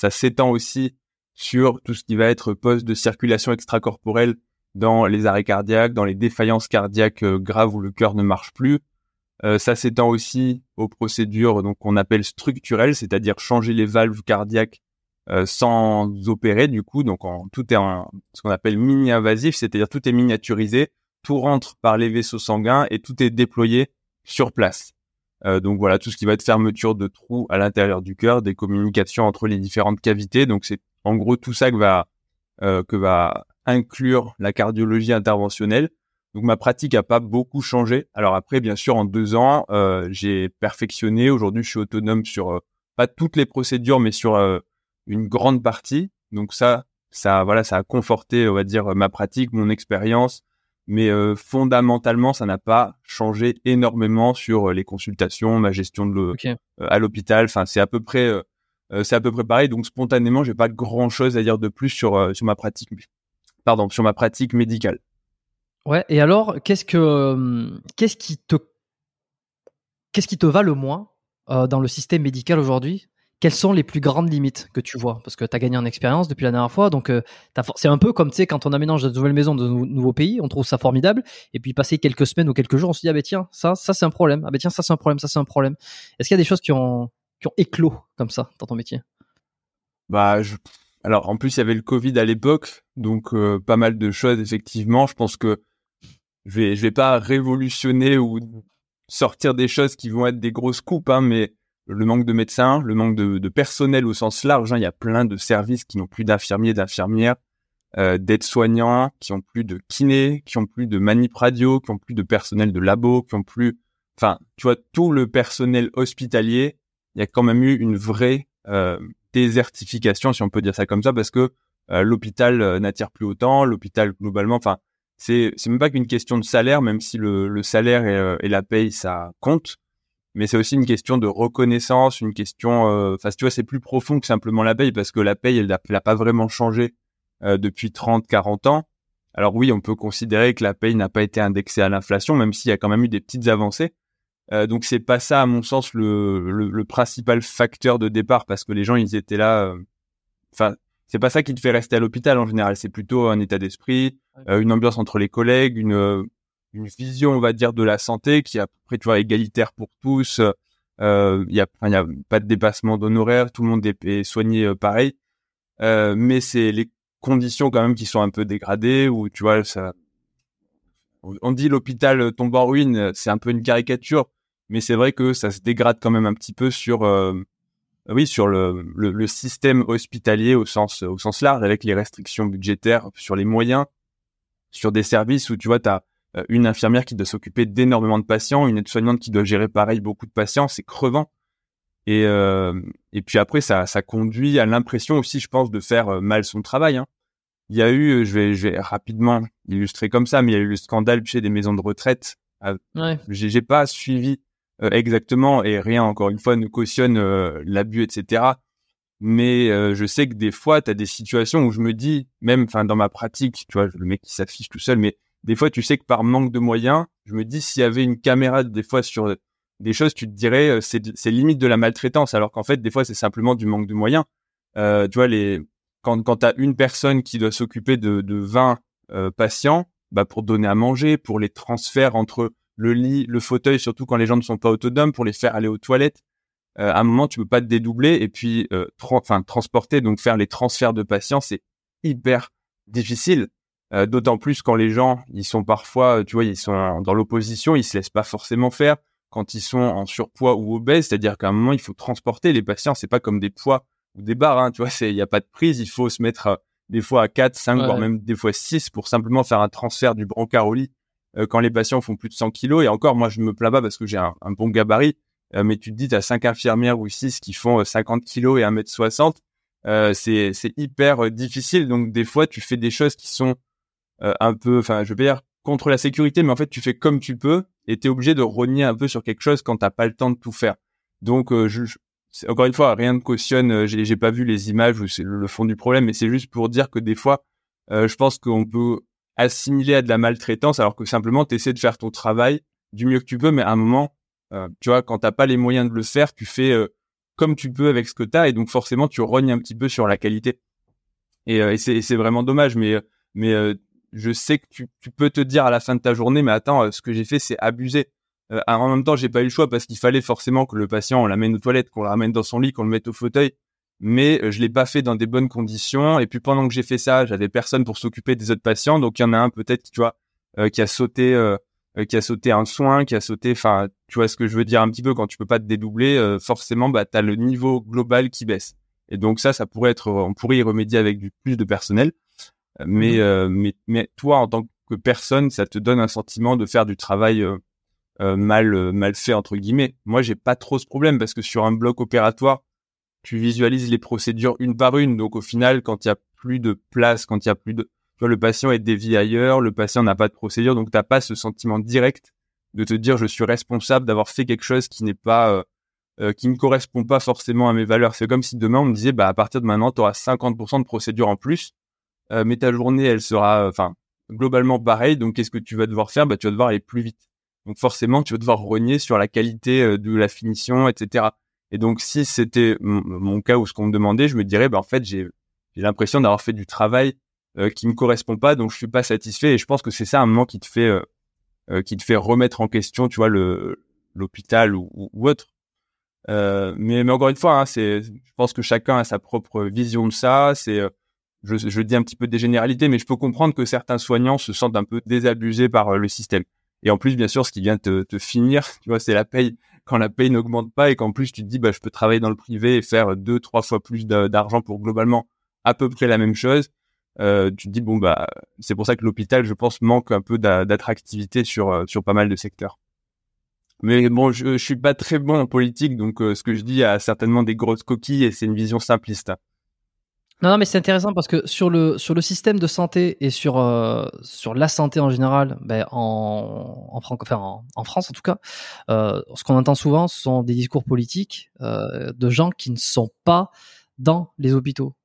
s'étend aussi sur tout ce qui va être poste de circulation extracorporelle dans les arrêts cardiaques, dans les défaillances cardiaques euh, graves où le cœur ne marche plus. Euh, ça s'étend aussi aux procédures donc qu'on appelle structurelles, c'est-à-dire changer les valves cardiaques euh, sans opérer du coup. Donc tout est en ce qu'on appelle mini-invasif, c'est-à-dire tout est miniaturisé, tout rentre par les vaisseaux sanguins et tout est déployé sur place. Euh, donc voilà tout ce qui va être fermeture de trous à l'intérieur du cœur, des communications entre les différentes cavités. Donc c'est en gros tout ça que va euh, que va inclure la cardiologie interventionnelle. Donc ma pratique a pas beaucoup changé. Alors après, bien sûr, en deux ans, euh, j'ai perfectionné. Aujourd'hui, je suis autonome sur euh, pas toutes les procédures, mais sur euh, une grande partie. Donc ça, ça, voilà, ça a conforté, on va dire, ma pratique, mon expérience. Mais euh, fondamentalement, ça n'a pas changé énormément sur euh, les consultations, ma gestion de l'eau Ok. euh, à l'hôpital. Enfin, c'est à peu près, c'est à peu près pareil. Donc spontanément, j'ai pas grand chose à dire de plus sur sur ma pratique. Pardon, sur ma pratique médicale. Ouais. Et alors, qu'est-ce que qu'est-ce qui te qu'est-ce qui te va le moins dans le système médical aujourd'hui? Quelles sont les plus grandes limites que tu vois? Parce que tu as gagné en expérience depuis la dernière fois, donc euh, c'est un peu comme tu sais quand on aménage de nouvelles maisons, de nou- nouveaux pays, on trouve ça formidable, et puis passer quelques semaines ou quelques jours, on se dit ah ben tiens ça ça c'est un problème, ah ben tiens ça c'est un problème, ça c'est un problème. Est-ce qu'il y a des choses qui ont qui ont éclos comme ça dans ton métier? Bah, je... alors en plus il y avait le Covid à l'époque, donc euh, pas mal de choses effectivement. Je pense que je vais je vais pas révolutionner ou sortir des choses qui vont être des grosses coupes, hein, mais le manque de médecins, le manque de, de personnel au sens large. hein. Il y a plein de services qui n'ont plus d'infirmiers, d'infirmières, euh, d'aides-soignants, qui ont plus de kinés, qui ont plus de manip radio, qui ont plus de personnel de labo, qui ont plus, enfin, tu vois, tout le personnel hospitalier. Il y a quand même eu une vraie euh, désertification, si on peut dire ça comme ça, parce que euh, l'hôpital euh, n'attire plus autant, l'hôpital globalement, enfin, c'est c'est même pas qu'une question de salaire, même si le, le salaire et, euh, et la paye ça compte, mais c'est aussi une question de reconnaissance, une question, euh, enfin, tu vois, c'est plus profond que simplement la paye, parce que la paye, elle n'a pas vraiment changé euh, depuis 30, 40 ans. Alors oui, on peut considérer que la paye n'a pas été indexée à l'inflation, même s'il y a quand même eu des petites avancées. Euh, donc c'est pas ça, à mon sens, le, le, le principal facteur de départ, parce que les gens, ils étaient là. euh, Enfin, c'est pas ça qui te fait rester à l'hôpital en général. C'est plutôt un état d'esprit, euh, une ambiance entre les collègues, une euh, une vision, on va dire, de la santé qui est à peu près, tu vois, égalitaire pour tous. Il y a, y a pas de dépassement d'honoraires, tout le monde est, soigné pareil. mais c'est les conditions quand même qui sont un peu dégradées où tu vois ça. On dit l'hôpital tombe en ruine, c'est un peu une caricature, mais c'est vrai que ça se dégrade quand même un petit peu sur oui, sur le, le, système hospitalier au sens, au sens large, avec les restrictions budgétaires sur les moyens, sur des services où tu vois, tu as euh, une infirmière qui doit s'occuper d'énormément de patients, une aide-soignante qui doit gérer pareil beaucoup de patients, c'est crevant. Et, euh, et puis après, ça, ça conduit à l'impression aussi, je pense, de faire euh, mal son travail. Hein. Il y a eu, je vais, je vais rapidement illustrer comme ça, mais il y a eu le scandale chez des maisons de retraite. Ouais. J'ai pas suivi euh, exactement et rien encore une fois ne cautionne euh, l'abus etc mais euh, je sais que des fois tu as des situations où je me dis même enfin dans ma pratique tu vois le mec qui s'affiche tout seul mais des fois tu sais que par manque de moyens je me dis s'il y avait une caméra des fois sur des choses tu te dirais c'est c'est limite de la maltraitance alors qu'en fait des fois c'est simplement du manque de moyens tu vois les quand quand tu as une personne qui doit s'occuper de de 20 patients bah pour donner à manger pour les transferts entre le lit, le fauteuil, surtout quand les gens ne sont pas autonomes, pour les faire aller aux toilettes. Euh, à un moment, tu peux pas te dédoubler et puis euh, enfin transporter, donc faire les transferts de patients, c'est hyper difficile. Euh, d'autant plus quand les gens, ils sont parfois, tu vois, ils sont dans l'opposition, ils se laissent pas forcément faire. Quand ils sont en surpoids ou obèses, c'est-à-dire qu'à un moment, il faut transporter les patients. C'est pas comme des poids ou des barres, hein, tu vois. Il y a pas de prise. Il faut se mettre des fois à 4, 5, voire même des fois 6 pour simplement faire un transfert du brancard au lit euh, quand les patients font plus de 100 kilos. Et encore, moi, je me plains pas parce que j'ai un, bon gabarit. Euh, mais tu te dis, tu as cinq infirmières ou six qui font 50 euh, kilos et 1m60. Euh, c'est c'est hyper difficile. Donc des fois, tu fais des choses qui sont un peu, enfin, je veux dire contre la sécurité, mais en fait, tu fais comme tu peux et tu es obligé de rogner un peu sur quelque chose quand t'as pas le temps de tout faire. Donc, je, encore une fois, rien ne cautionne. J'ai, j'ai pas vu les images ou c'est le, fond du problème, mais c'est juste pour dire que des fois, je pense qu'on peut assimilé à de la maltraitance alors que simplement tu essaies de faire ton travail du mieux que tu peux mais à un moment euh, tu vois quand t'as pas les moyens de le faire tu fais euh, comme tu peux avec ce que t'as et donc forcément tu rognes un petit peu sur la qualité et, euh, et c'est vraiment dommage mais mais je sais que tu, tu, peux te dire à la fin de ta journée mais attends ce que j'ai fait c'est abusé en même temps j'ai pas eu le choix parce qu'il fallait forcément que le patient on l'amène aux toilettes qu'on le ramène dans son lit qu'on le mette au fauteuil mais euh, je l'ai pas fait dans des bonnes conditions. Et puis pendant que j'ai fait ça, j'avais personne pour s'occuper des autres patients. Donc il y en a un peut-être, tu vois, euh, qui a sauté, euh, qui a sauté un soin, qui a sauté. Enfin, tu vois ce que je veux dire un petit peu quand tu peux pas te dédoubler, forcément, bah t'as le niveau global qui baisse. Et donc ça, ça pourrait être, on pourrait y remédier avec du plus de personnel. Mais mmh. mais mais toi, en tant que personne, ça te donne un sentiment de faire du travail mal mal fait entre guillemets. Moi, j'ai pas trop ce problème parce que sur un bloc opératoire tu visualises les procédures une par une. Donc au final, quand il y a plus de place, quand il y a plus de, tu vois, le patient est dévié ailleurs, le patient n'a pas de procédure, donc t'as pas ce sentiment direct de te dire je suis responsable d'avoir fait quelque chose qui n'est pas, euh, euh, qui ne correspond pas forcément à mes valeurs. C'est comme si demain on me disait bah à partir de maintenant tu auras 50% de procédures en plus, euh, mais ta journée elle sera, enfin globalement pareil. Donc qu'est-ce que tu vas devoir faire? Bah tu vas devoir aller plus vite. Donc forcément tu vas devoir renier sur la qualité de la finition, etc. Et donc, si c'était mon cas ou ce qu'on me demandait, je me dirais, bah, en fait, j'ai l'impression d'avoir fait du travail euh, qui me correspond pas, donc je suis pas satisfait. Et je pense que c'est ça un moment qui te fait euh, euh, qui te fait remettre en question, tu vois, le l'hôpital ou, ou, autre. Euh, mais, mais encore une fois, hein, c'est, je pense que chacun a sa propre vision de ça. C'est, je, dis un petit peu des généralités, mais je peux comprendre que certains soignants se sentent un peu désabusés par le système. Et en plus, bien sûr, ce qui vient te, te finir, tu vois, c'est la paye. Quand la paye n'augmente pas et qu'en plus tu te dis bah je peux travailler dans le privé et faire deux trois fois plus d'argent pour globalement à peu près la même chose euh, tu te dis bon bah c'est pour ça que l'hôpital je pense manque un peu d'attractivité sur euh, pas mal de secteurs. Mais bon je, je suis pas très bon en politique donc euh, ce que je dis a certainement des grosses coquilles et c'est une vision simpliste non, non, mais c'est intéressant parce que sur le sur le système de santé et sur euh, sur la santé en général, ben en en, France en tout cas, euh, ce qu'on entend souvent, ce sont des discours politiques euh, de gens qui ne sont pas dans les hôpitaux.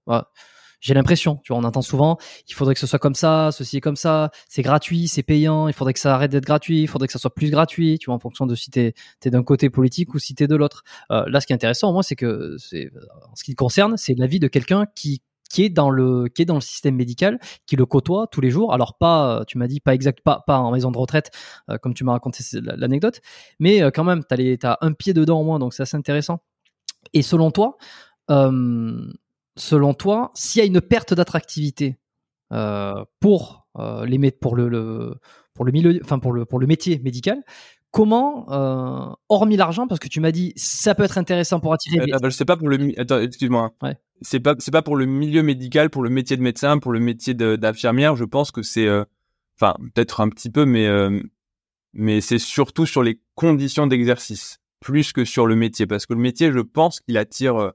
J'ai l'impression, tu vois, on entend souvent, il faudrait que ce soit comme ça, ceci est comme ça, c'est gratuit, c'est payant, il faudrait que ça arrête d'être gratuit, il faudrait que ça soit plus gratuit, tu vois, en fonction de si t'es es, d'un côté politique ou si t'es de l'autre. Euh, là, ce qui est intéressant, moins, c'est que, c'est, en ce qui concerne, c'est l'avis de quelqu'un qui qui est dans le qui est dans le système médical, qui le côtoie tous les jours. Alors pas, tu m'as dit pas exact, pas pas en maison de retraite comme tu m'as raconté l'anecdote, mais quand même t'as t'as un pied dedans au moins, donc c'est assez intéressant. Et selon toi, selon toi, s'il y a une perte d'attractivité pour les pour le, pour le milieu, enfin pour le pour le métier médical, comment, euh, hormis l'argent, parce que tu m'as dit ça peut être intéressant pour attirer. Euh, je sais pas pour le. Attends, excuse-moi. Hein. Ouais. C'est pas c'est pas pour le milieu médical, pour le métier de médecin, pour le métier d'infirmière. Je pense que c'est, euh, enfin peut-être un petit peu, mais euh, mais c'est surtout sur les conditions d'exercice plus que sur le métier, parce que le métier, je pense qu'il attire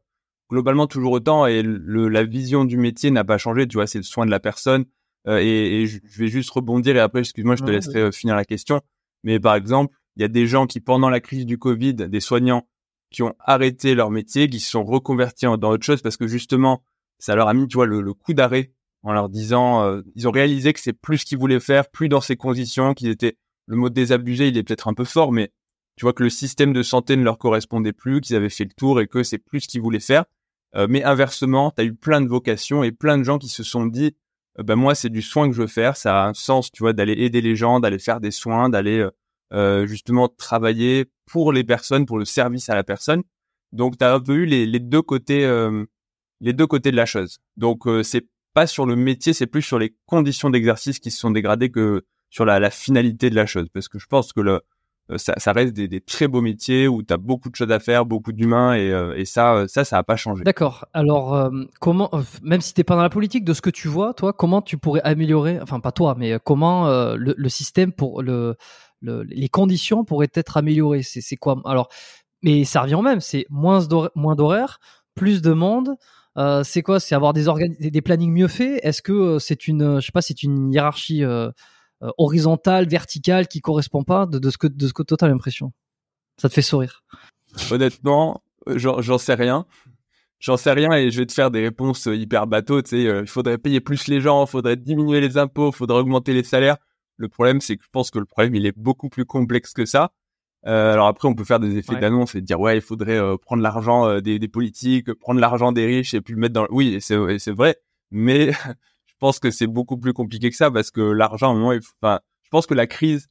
globalement toujours autant et le, la vision du métier n'a pas changé. Tu vois, c'est le soin de la personne. et, et je vais juste rebondir et après, excuse-moi, je te laisserai finir la question. Mais par exemple, il y a des gens qui, pendant la crise du Covid, des soignants qui ont arrêté leur métier, qui se sont reconvertis dans autre chose parce que justement, ça leur a mis, tu vois, le, coup d'arrêt en leur disant, euh, ils ont réalisé que c'est plus ce qu'ils voulaient faire, plus dans ces conditions, qu'ils étaient, le mot désabusé, il est peut-être un peu fort, mais tu vois que le système de santé ne leur correspondait plus, qu'ils avaient fait le tour et que c'est plus ce qu'ils voulaient faire. Euh, mais inversement, tu as eu plein de vocations et plein de gens qui se sont dit, euh, ben moi, c'est du soin que je veux faire, ça a un sens, tu vois, d'aller aider les gens, d'aller faire des soins, d'aller euh, justement travailler pour les personnes, pour le service à la personne. Donc tu as un peu eu les, deux côtés euh, les deux côtés de la chose. Donc euh, c'est pas sur le métier, c'est plus sur les conditions d'exercice qui se sont dégradées que sur la, la finalité de la chose. Parce que je pense que le, ça, ça, reste des, très beaux métiers où tu as beaucoup de choses à faire, beaucoup d'humains et, et ça, ça, ça a pas changé. D'accord. Alors, comment, même si t'es pas dans la politique, de ce que tu vois, toi, comment tu pourrais améliorer, enfin pas toi, mais comment le, système pour le les conditions pourraient être améliorées? C'est quoi? Alors, mais ça revient même. C'est moins d'horaires, plus de monde. Euh, c'est quoi? C'est avoir des, des plannings mieux faits? Est-ce que euh, c'est une, je sais pas, c'est une hiérarchie euh, horizontale, verticale qui correspond pas de, ce que de ce que toi t'as l'impression Ça te fait sourire Honnêtement, j'en sais rien. J'en sais rien et je vais te faire des réponses hyper bateau. Tu sais, il faudrait payer plus les gens, il faudrait diminuer les impôts, il faudrait augmenter les salaires. Le problème, c'est que je pense que le problème, il est beaucoup plus complexe que ça. Euh, alors après, on peut faire des effets d'annonce et dire ouais, il faudrait euh, prendre l'argent euh, des, des, politiques, prendre l'argent des riches et puis le mettre dans. Oui, c'est vrai, mais pense que c'est beaucoup plus compliqué que ça parce que l'argent, moment, enfin, je pense que la crise,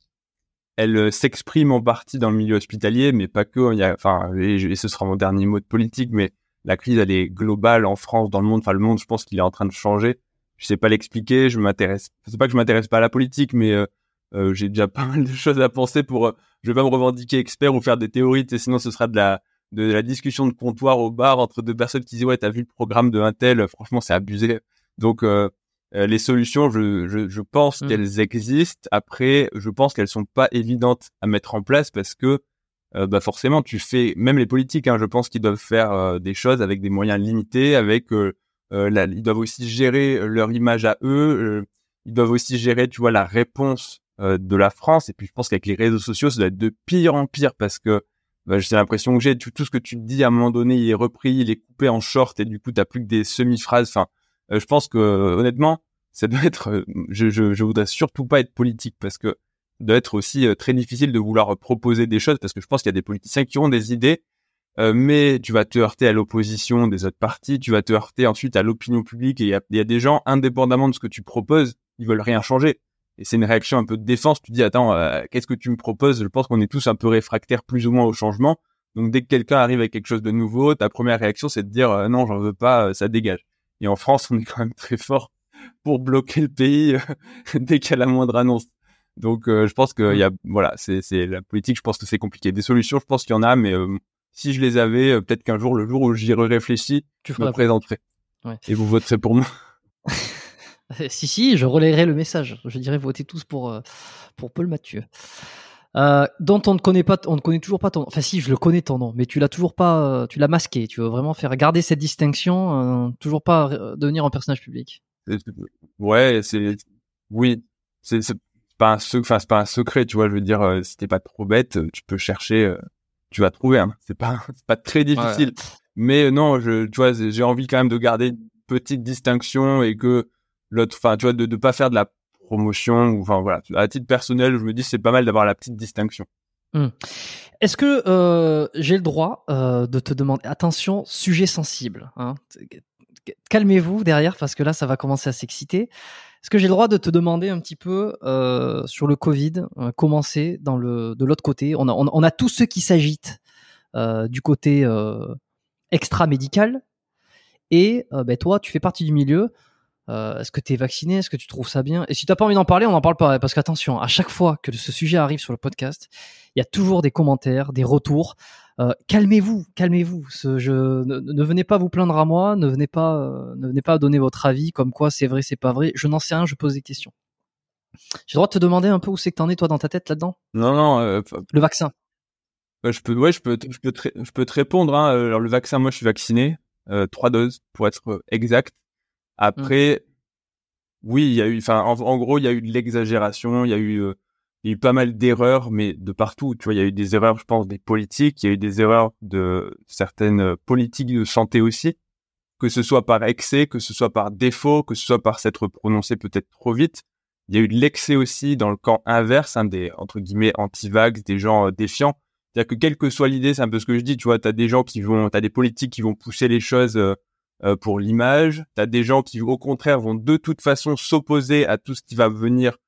elle s'exprime en partie dans le milieu hospitalier, mais pas que. Enfin, et, ce sera mon dernier mot de politique, mais la crise, elle est globale en France, dans le monde. Enfin, le monde, je pense qu'il est en train de changer je sais pas l'expliquer, je m'intéresse, c'est pas que je m'intéresse pas à la politique, mais euh, euh, j'ai déjà pas mal de choses à penser pour, euh, je vais pas me revendiquer expert ou faire des théories, sinon ce sera de la, de la discussion de comptoir au bar entre deux personnes qui disent ouais t'as vu le programme de Intel, franchement c'est abusé. Donc les solutions, je, je, je pense mmh. qu'elles existent. Après, je pense qu'elles sont pas évidentes à mettre en place parce que bah forcément tu fais, même les politiques, hein, je pense qu'ils doivent faire des choses avec des moyens limités, avec euh, ils doivent aussi gérer euh, leur image à eux. Euh, ils doivent aussi gérer, tu vois, la réponse de la France. Et puis, je pense qu'avec les réseaux sociaux, ça doit être de pire en pire parce que bah, j'ai l'impression que j'ai tout, ce que tu dis à un moment donné, il est repris, il est coupé en short et du coup, t'as plus que des semi-phrases. Enfin, je pense que honnêtement, ça doit être. je, je, je voudrais surtout pas être politique parce que ça doit être aussi très difficile de vouloir proposer des choses parce que je pense qu'il y a des politiciens qui ont des idées euh, mais tu vas te heurter à l'opposition des autres partis, tu vas te heurter ensuite à l'opinion publique et il y a, des gens, indépendamment de ce que tu proposes, ils veulent rien changer. Et c'est une réaction un peu de défense. Tu dis, attends, euh, qu'est-ce que tu me proposes? Je pense qu'on est tous un peu réfractaires plus ou moins au changement. Donc dès que quelqu'un arrive avec quelque chose de nouveau, ta première réaction, c'est de dire, euh, non, j'en veux pas, ça dégage. Et en France, on est quand même très fort pour bloquer le pays dès qu'il y a la moindre annonce. Donc je pense que y a, voilà, c'est la politique. Je pense que c'est compliqué. Des solutions, je pense qu'il y en a, mais si je les avais, euh, peut-être qu'un jour, le jour où j'y réfléchis, tu me présenterai. Et vous voterez pour moi. si, si, je relayerai le message. Je dirais votez tous pour, euh, pour Paul Mathieu. Euh, dont on ne connaît pas, on ne connaît toujours pas ton. Enfin, si, je le connais ton nom, mais tu l'as toujours pas, tu l'as masqué. Tu veux vraiment faire garder cette distinction, toujours pas devenir un personnage public. Ouais, c'est, oui, c'est pas un secret, enfin, c'est pas un secret, tu vois. Je veux dire, si t'es pas trop bête, tu peux chercher tu vas trouver. Hein. C'est pas, c'est pas très difficile. Mais euh, non, je, tu vois, j'ai envie quand même de garder une petite distinction et que l'autre, enfin, tu vois, de ne pas faire de la promotion ou, enfin, voilà. À titre personnel, je me dis c'est pas mal d'avoir la petite distinction. Mmh. Est-ce que euh, j'ai le droit euh, de te demander attention sujet sensible hein calmez-vous derrière parce que là, ça va commencer à s'exciter. Est-ce que j'ai le droit de te demander un petit peu euh, sur le Covid, comment c'est dans le de l'autre côté? On a, on, a tous ceux qui s'agitent du côté extra médical et ben toi, tu fais partie du milieu. Euh, Est-ce que tu es vacciné? Est-ce que tu trouves ça bien? Et si t'as pas envie d'en parler, on n'en parle pas. Parce qu'attention, à chaque fois que ce sujet arrive sur le podcast, il y a toujours des commentaires, des retours. Euh, calmez-vous, calmez-vous. Ne, ne, venez pas vous plaindre à moi, ne venez pas, euh, ne venez pas donner votre avis comme quoi c'est vrai, c'est pas vrai. Je n'en sais rien, je pose des questions. J'ai le droit de te demander un peu où c'est que t'en es toi dans ta tête là-dedans? Non, non. Le vaccin. je peux, ouais, je peux, je peux, te, je peux te répondre. Hein. Alors le vaccin, moi, je suis vacciné, trois doses pour être exact. Après, mmh. oui, il y a eu, enfin, en, en, gros, il y a eu de l'exagération, il y a eu il y a eu pas mal d'erreurs, mais de partout. Tu vois, il y a eu des erreurs, je pense, des politiques, il y a eu des erreurs de certaines politiques de santé aussi, que ce soit par excès, que ce soit par défaut, que ce soit par s'être prononcé peut-être trop vite. Il y a eu de l'excès aussi dans le camp inverse, hein, des entre guillemets anti-vax, des gens euh, défiants. C'est-à-dire que quelle que soit l'idée, c'est un peu ce que je dis. Tu vois, t'as des gens qui vont, t'as des politiques qui vont pousser les choses euh, euh pour l'image. T'as des gens qui, au contraire, vont de toute façon s'opposer à tout ce qui va venir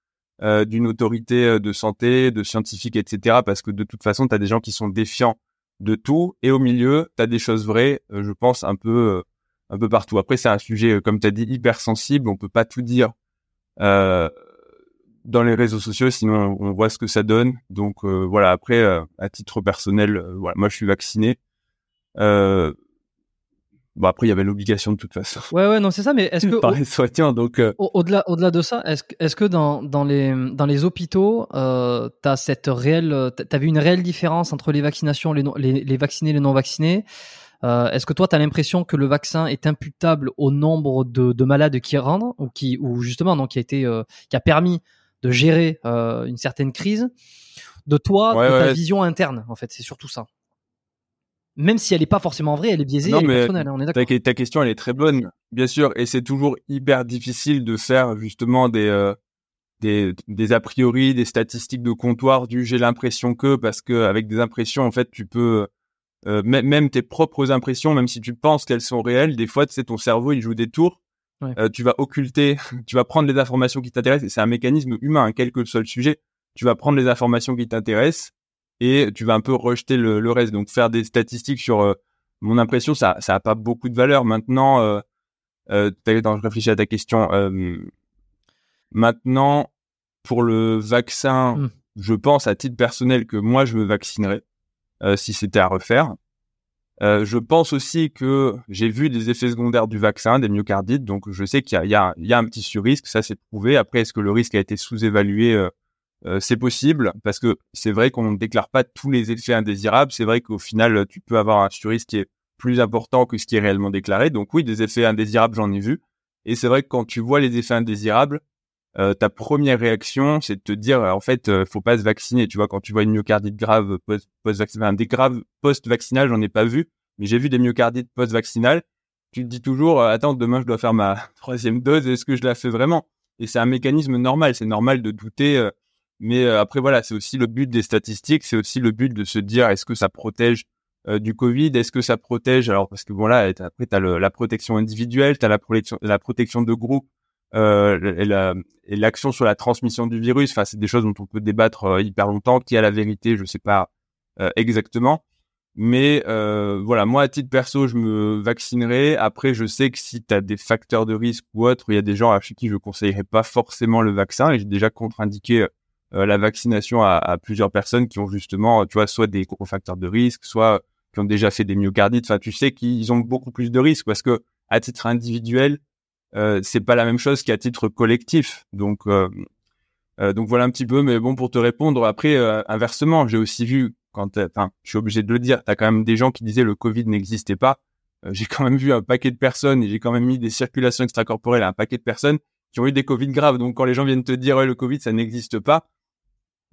euh, d'une autorité euh, de santé, de scientifique, etc. Parce que de toute façon, tu as des gens qui sont défiants de tout, et au milieu, tu as des choses vraies, euh, je pense, un peu un peu partout. Après, c'est un sujet, comme tu as dit, hyper sensible, on peut pas tout dire dans les réseaux sociaux, sinon on voit ce que ça donne. Donc voilà, après, à titre personnel, voilà, moi je suis vacciné. Bon après il y avait l'obligation de toute façon. Ouais ouais non c'est ça mais est-ce que Pareil, soit donc euh... au-delà au-delà de ça est-ce est-ce que dans dans les dans les hôpitaux euh, t'as cette réelle t'as vu une réelle différence entre les vaccinations les non, les, les vaccinés et les non vaccinés euh, est-ce que toi tu as l'impression que le vaccin est imputable au nombre de, de malades qui rentrent ou qui ou justement donc qui a été euh, qui a permis de gérer euh, une certaine crise? De toi ouais, de ta ouais. vision interne en fait c'est surtout ça même si elle n'est pas forcément vraie, elle est biaisée, non, elle est personnelle, on est d'accord. Ta, ta, question, elle est très bonne, bien sûr, et c'est toujours hyper difficile de faire justement des, euh, des, des a priori, des statistiques de comptoir du j'ai l'impression que, parce que avec des impressions, en fait, tu peux euh, même tes propres impressions, même si tu penses qu'elles sont réelles, des fois, tu sais, ton cerveau, il joue des tours. Ouais. Euh, tu vas occulter, tu vas prendre les informations qui t'intéressent, et c'est un mécanisme humain, hein, quel que soit le sujet. Tu vas prendre les informations qui t'intéressent et tu vas un peu rejeter le, le reste. Donc faire des statistiques sur euh, mon impression, ça ça a pas beaucoup de valeur. Maintenant, euh, euh, je réfléchis à ta question. Euh, maintenant, pour le vaccin, mm. je pense à titre personnel que moi je me vaccinerais euh, si c'était à refaire. Euh, je pense aussi que j'ai vu des effets secondaires du vaccin, des myocardites, donc je sais qu'il y a, il y, a, il y a un petit sur-risque, ça c'est prouvé. Après, est-ce que le risque a été sous-évalué euh, euh, c'est possible parce que c'est vrai qu'on ne déclare pas tous les effets indésirables. C'est vrai qu'au final, tu peux avoir un surrisque qui est plus important que ce qui est réellement déclaré. Donc oui, des effets indésirables, j'en ai vu. Et c'est vrai que quand tu vois les effets indésirables, euh, ta première réaction, c'est de te dire, en fait, euh, faut pas se vacciner. Tu vois, quand tu vois une myocardite grave post-vaccinale, des graves post-vaccinales, j'en ai pas vu, mais j'ai vu des myocardites post-vaccinales. Tu te dis toujours, attends, demain je dois faire ma troisième dose. Est-ce que je la fais vraiment? Et c'est un mécanisme normal. C'est normal de douter. Mais euh, après, voilà, c'est aussi le but des statistiques, c'est aussi le but de se dire est-ce que ça protège euh, du Covid, est-ce que ça protège? Alors parce que voilà, après tu as la protection individuelle, tu as la protection, la protection de groupe euh, et, la, et l'action sur la transmission du virus. Enfin, c'est des choses dont on peut débattre euh, hyper longtemps. Qui a la vérité, je sais pas euh, exactement. Mais voilà, moi à titre perso, je me vaccinerai. Après, je sais que si tu as des facteurs de risque ou autre, il y a des gens à qui je conseillerais pas forcément le vaccin et j'ai déjà contre-indiqué la vaccination à, à, plusieurs personnes qui ont justement, tu vois, soit des facteurs de risque, soit qui ont déjà fait des myocardites. Enfin, tu sais qu'ils ont beaucoup plus de risques parce que à titre individuel, euh, c'est pas la même chose qu'à titre collectif. Donc, euh, euh, donc voilà un petit peu. Mais bon, pour te répondre, après, euh, inversement, j'ai aussi vu quand, enfin, je suis obligé de le dire, t'as quand même des gens qui disaient le Covid n'existait pas. Euh, j'ai quand même vu un paquet de personnes et j'ai quand même mis des circulations extracorporelles à un paquet de personnes qui ont eu des Covid graves. Donc quand les gens viennent te dire ouais, le Covid ça n'existe pas,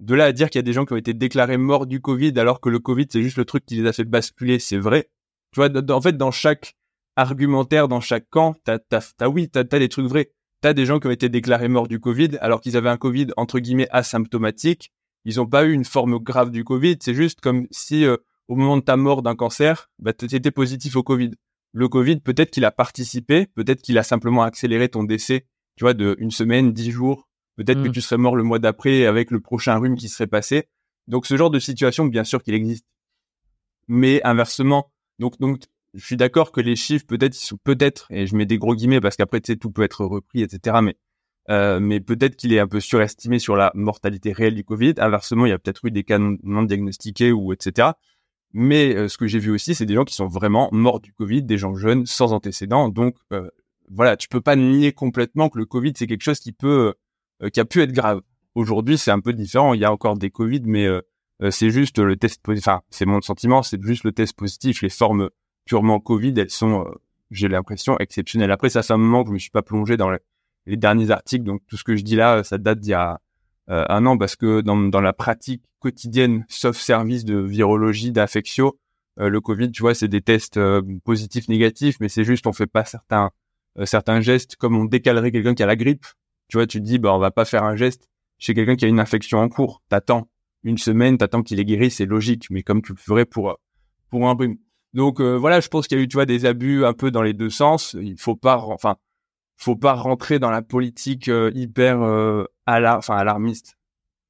de là à dire qu'il y a des gens qui ont été déclarés morts du Covid alors que le Covid c'est juste le truc qui les a fait basculer, c'est vrai. Tu vois, en fait, dans chaque argumentaire, dans chaque camp, t'as, t'as, t'as oui, t'as, t'as des trucs vrais. T'as des gens qui ont été déclarés morts du Covid alors qu'ils avaient un Covid entre guillemets asymptomatique. Ils ont pas eu une forme grave du Covid. C'est juste comme si euh, au moment de ta mort d'un cancer, bah, t'étais positif au Covid. le Covid, peut-être qu'il a participé, peut-être qu'il a simplement accéléré ton décès, tu vois, de une semaine, dix jours. Peut-être que Mm. tu serais mort le mois d'après avec le prochain rhume qui serait passé. Donc, ce genre de situation, bien sûr qu'il existe. Mais inversement, donc, donc, je suis d'accord que les chiffres, peut-être, ils sont peut-être, et je mets des gros guillemets parce qu'après, tu sais, tout peut être repris, etc. Mais, euh, mais peut-être qu'il est un peu surestimé sur la mortalité réelle du Covid. Inversement, il y a peut-être eu des cas non, diagnostiqués ou etc. Mais euh, ce que j'ai vu aussi, c'est des gens qui sont vraiment morts du Covid, des gens jeunes, sans antécédents. Donc, euh, voilà, tu peux pas nier complètement que le Covid, c'est quelque chose qui peut, qui a pu être grave. Aujourd'hui, c'est un peu différent. Il y a encore des Covid, mais euh, euh, c'est juste le test, posi- enfin, c'est mon sentiment, c'est juste le test positif. Les formes purement Covid, elles sont, euh, j'ai l'impression, exceptionnelles. Après, ça fait un moment que je me suis pas plongé dans les, derniers articles, donc tout ce que je dis là, ça date d'il y a euh, un an, parce que dans, dans la pratique quotidienne, sauf service de virologie, d'infectio, euh, le Covid, tu vois, c'est des tests euh, positifs, négatifs, mais c'est juste, on fait pas certains euh, certains gestes, comme on décalerait quelqu'un qui a la grippe. Tu vois, tu te dis, bah, on va pas faire un geste chez quelqu'un qui a une infection en cours. T'attends une semaine, t'attends qu'il est guéri, c'est logique, mais comme tu le ferais pour, pour un rhume. Donc, euh, voilà, je pense qu'il y a eu, tu vois, des abus un peu dans les deux sens. Il faut pas, enfin, faut pas rentrer dans la politique euh, hyper euh, alarmiste.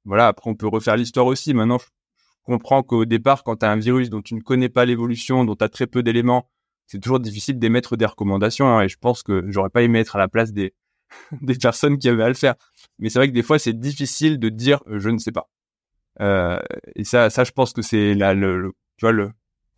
Voilà, après, on peut refaire l'histoire aussi. Maintenant, je comprends qu'au départ, quand tu un virus dont tu ne connais pas l'évolution, dont tu as très peu d'éléments, c'est toujours difficile d'émettre des recommandations. hein, et je pense que j'aurais pas aimé être à la place des, des personnes qui avaient à le faire. Mais c'est vrai que des fois, c'est difficile de dire euh, je ne sais pas. Euh, et ça, ça, je pense que c'est là le, le- tu vois le,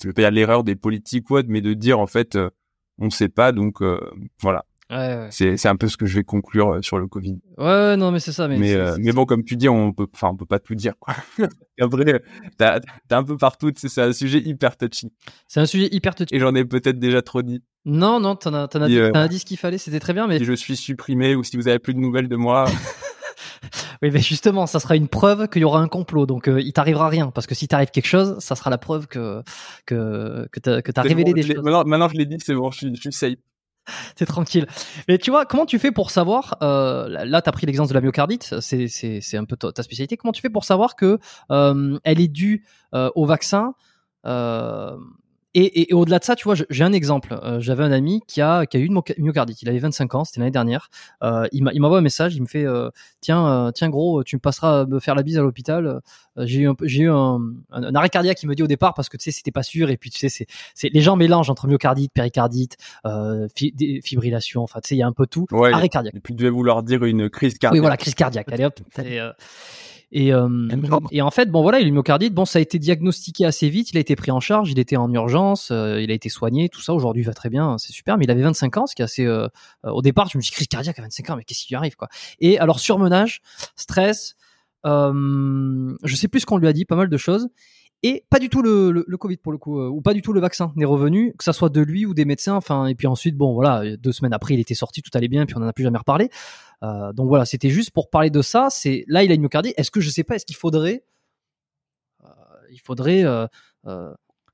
je l'erreur des politiques ou autre, mais de dire en fait, euh, on ne sait pas, donc euh, voilà. Ouais, ouais. C'est, un peu ce que je vais conclure euh, sur le Covid. Ouais, non, mais c'est ça. Mais, euh, mais bon, comme tu dis, on peut, enfin, on peut pas tout dire. Quoi. Après, t'as, t'as un peu partout. C'est un sujet hyper touchy. c'est un sujet hyper touchy. Et j'en ai peut-être déjà trop dit. Non, non, t'en as, as, euh, as dit ce qu'il fallait, c'était très bien, mais Si je suis supprimé ou si vous avez plus de nouvelles de moi, Oui, mais justement, ça sera une preuve qu'il y aura un complot. Donc, euh, il t'arrivera rien. Parce que si t'arrive quelque chose, ça sera la preuve que, que, que t'as, révélé bon, des choses. Maintenant, maintenant, je l'ai dit, c'est bon, je suis, je suis safe. T'es tranquille. Mais tu vois, comment tu fais pour savoir, euh, là, t'as pris l'exemple de la myocardite, c'est, c'est, c'est un peu ta ta spécialité. Comment tu fais pour savoir que, euh, elle est due, euh, au vaccin, euh, et, et- et au-delà de ça, tu vois, j'ai un exemple. Euh, J'avais un ami qui a, qui a eu une myocardite. Il avait 25 ans, c'était l'année dernière. Euh, il m'a- il m'envoie un message, il me fait euh, Tiens, euh, tiens gros, tu me passeras me faire la bise à l'hôpital. Euh, j'ai eu, un, peu- j'ai eu un, un- un arrêt cardiaque, il me dit au départ, parce que tu sais, c'était pas sûr. Et puis, tu sais, c'est, c'est, les gens mélangent entre myocardite, péricardite, euh, fi- des- fibrillation. Enfin, tu sais, il y a un peu tout. Ouais. Arrêt cardiaque. Et puis, tu devais vouloir dire une crise cardiaque. Oui, voilà, crise cardiaque. Allez hop. Et, euh, et, en fait, bon voilà, il a eu une myocardite. Bon, ça a été diagnostiqué assez vite. Il a été pris en charge. Il était en urgence. euh, il a été soigné. Tout ça. Aujourd'hui, il va très bien. C'est super. Mais il avait 25 ans, ce qui est assez. euh, euh, au départ, je me dis crise cardiaque à 25 ans, mais qu'est-ce qui lui arrive quoi? Et alors surmenage, stress. Euh, je sais plus ce qu'on lui a dit. Pas mal de choses. Et pas du tout le, le, Covid pour le coup, euh, ou pas du tout le vaccin n'est revenu, que ça soit de lui ou des médecins. Enfin, et puis ensuite, bon voilà, deux semaines après, il était sorti, tout allait bien, puis on n'en a plus jamais reparlé. Euh, donc voilà, c'était juste pour parler de ça. C'est là, il a une myocardie. Est-ce que je sais pas Est-ce qu'il faudrait, euh, il faudrait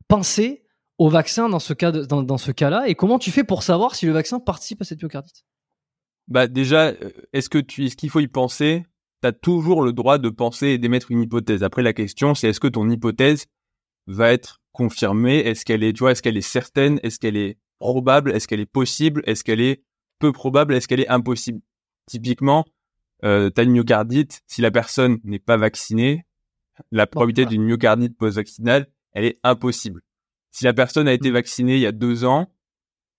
penser au vaccin dans ce cas, dans, dans ce cas-là Et comment tu fais pour savoir si le vaccin participe à cette myocardite Bah, déjà, est-ce que tu, est-ce qu'il faut y penser? Toujours le droit de penser et d'émettre une hypothèse. Après, la question, c'est est-ce que ton hypothèse va être confirmée? Est-ce qu'elle est, tu vois, est-ce qu'elle est certaine? Est-ce qu'elle est probable? Est-ce qu'elle est possible? Est-ce qu'elle est peu probable? Est-ce qu'elle est impossible? Typiquement, euh, t'as une myocardite. Si la personne n'est pas vaccinée, la probabilité d'une myocardite post-vaccinale, elle est impossible. Si la personne a été Mm. vaccinée il y a deux ans,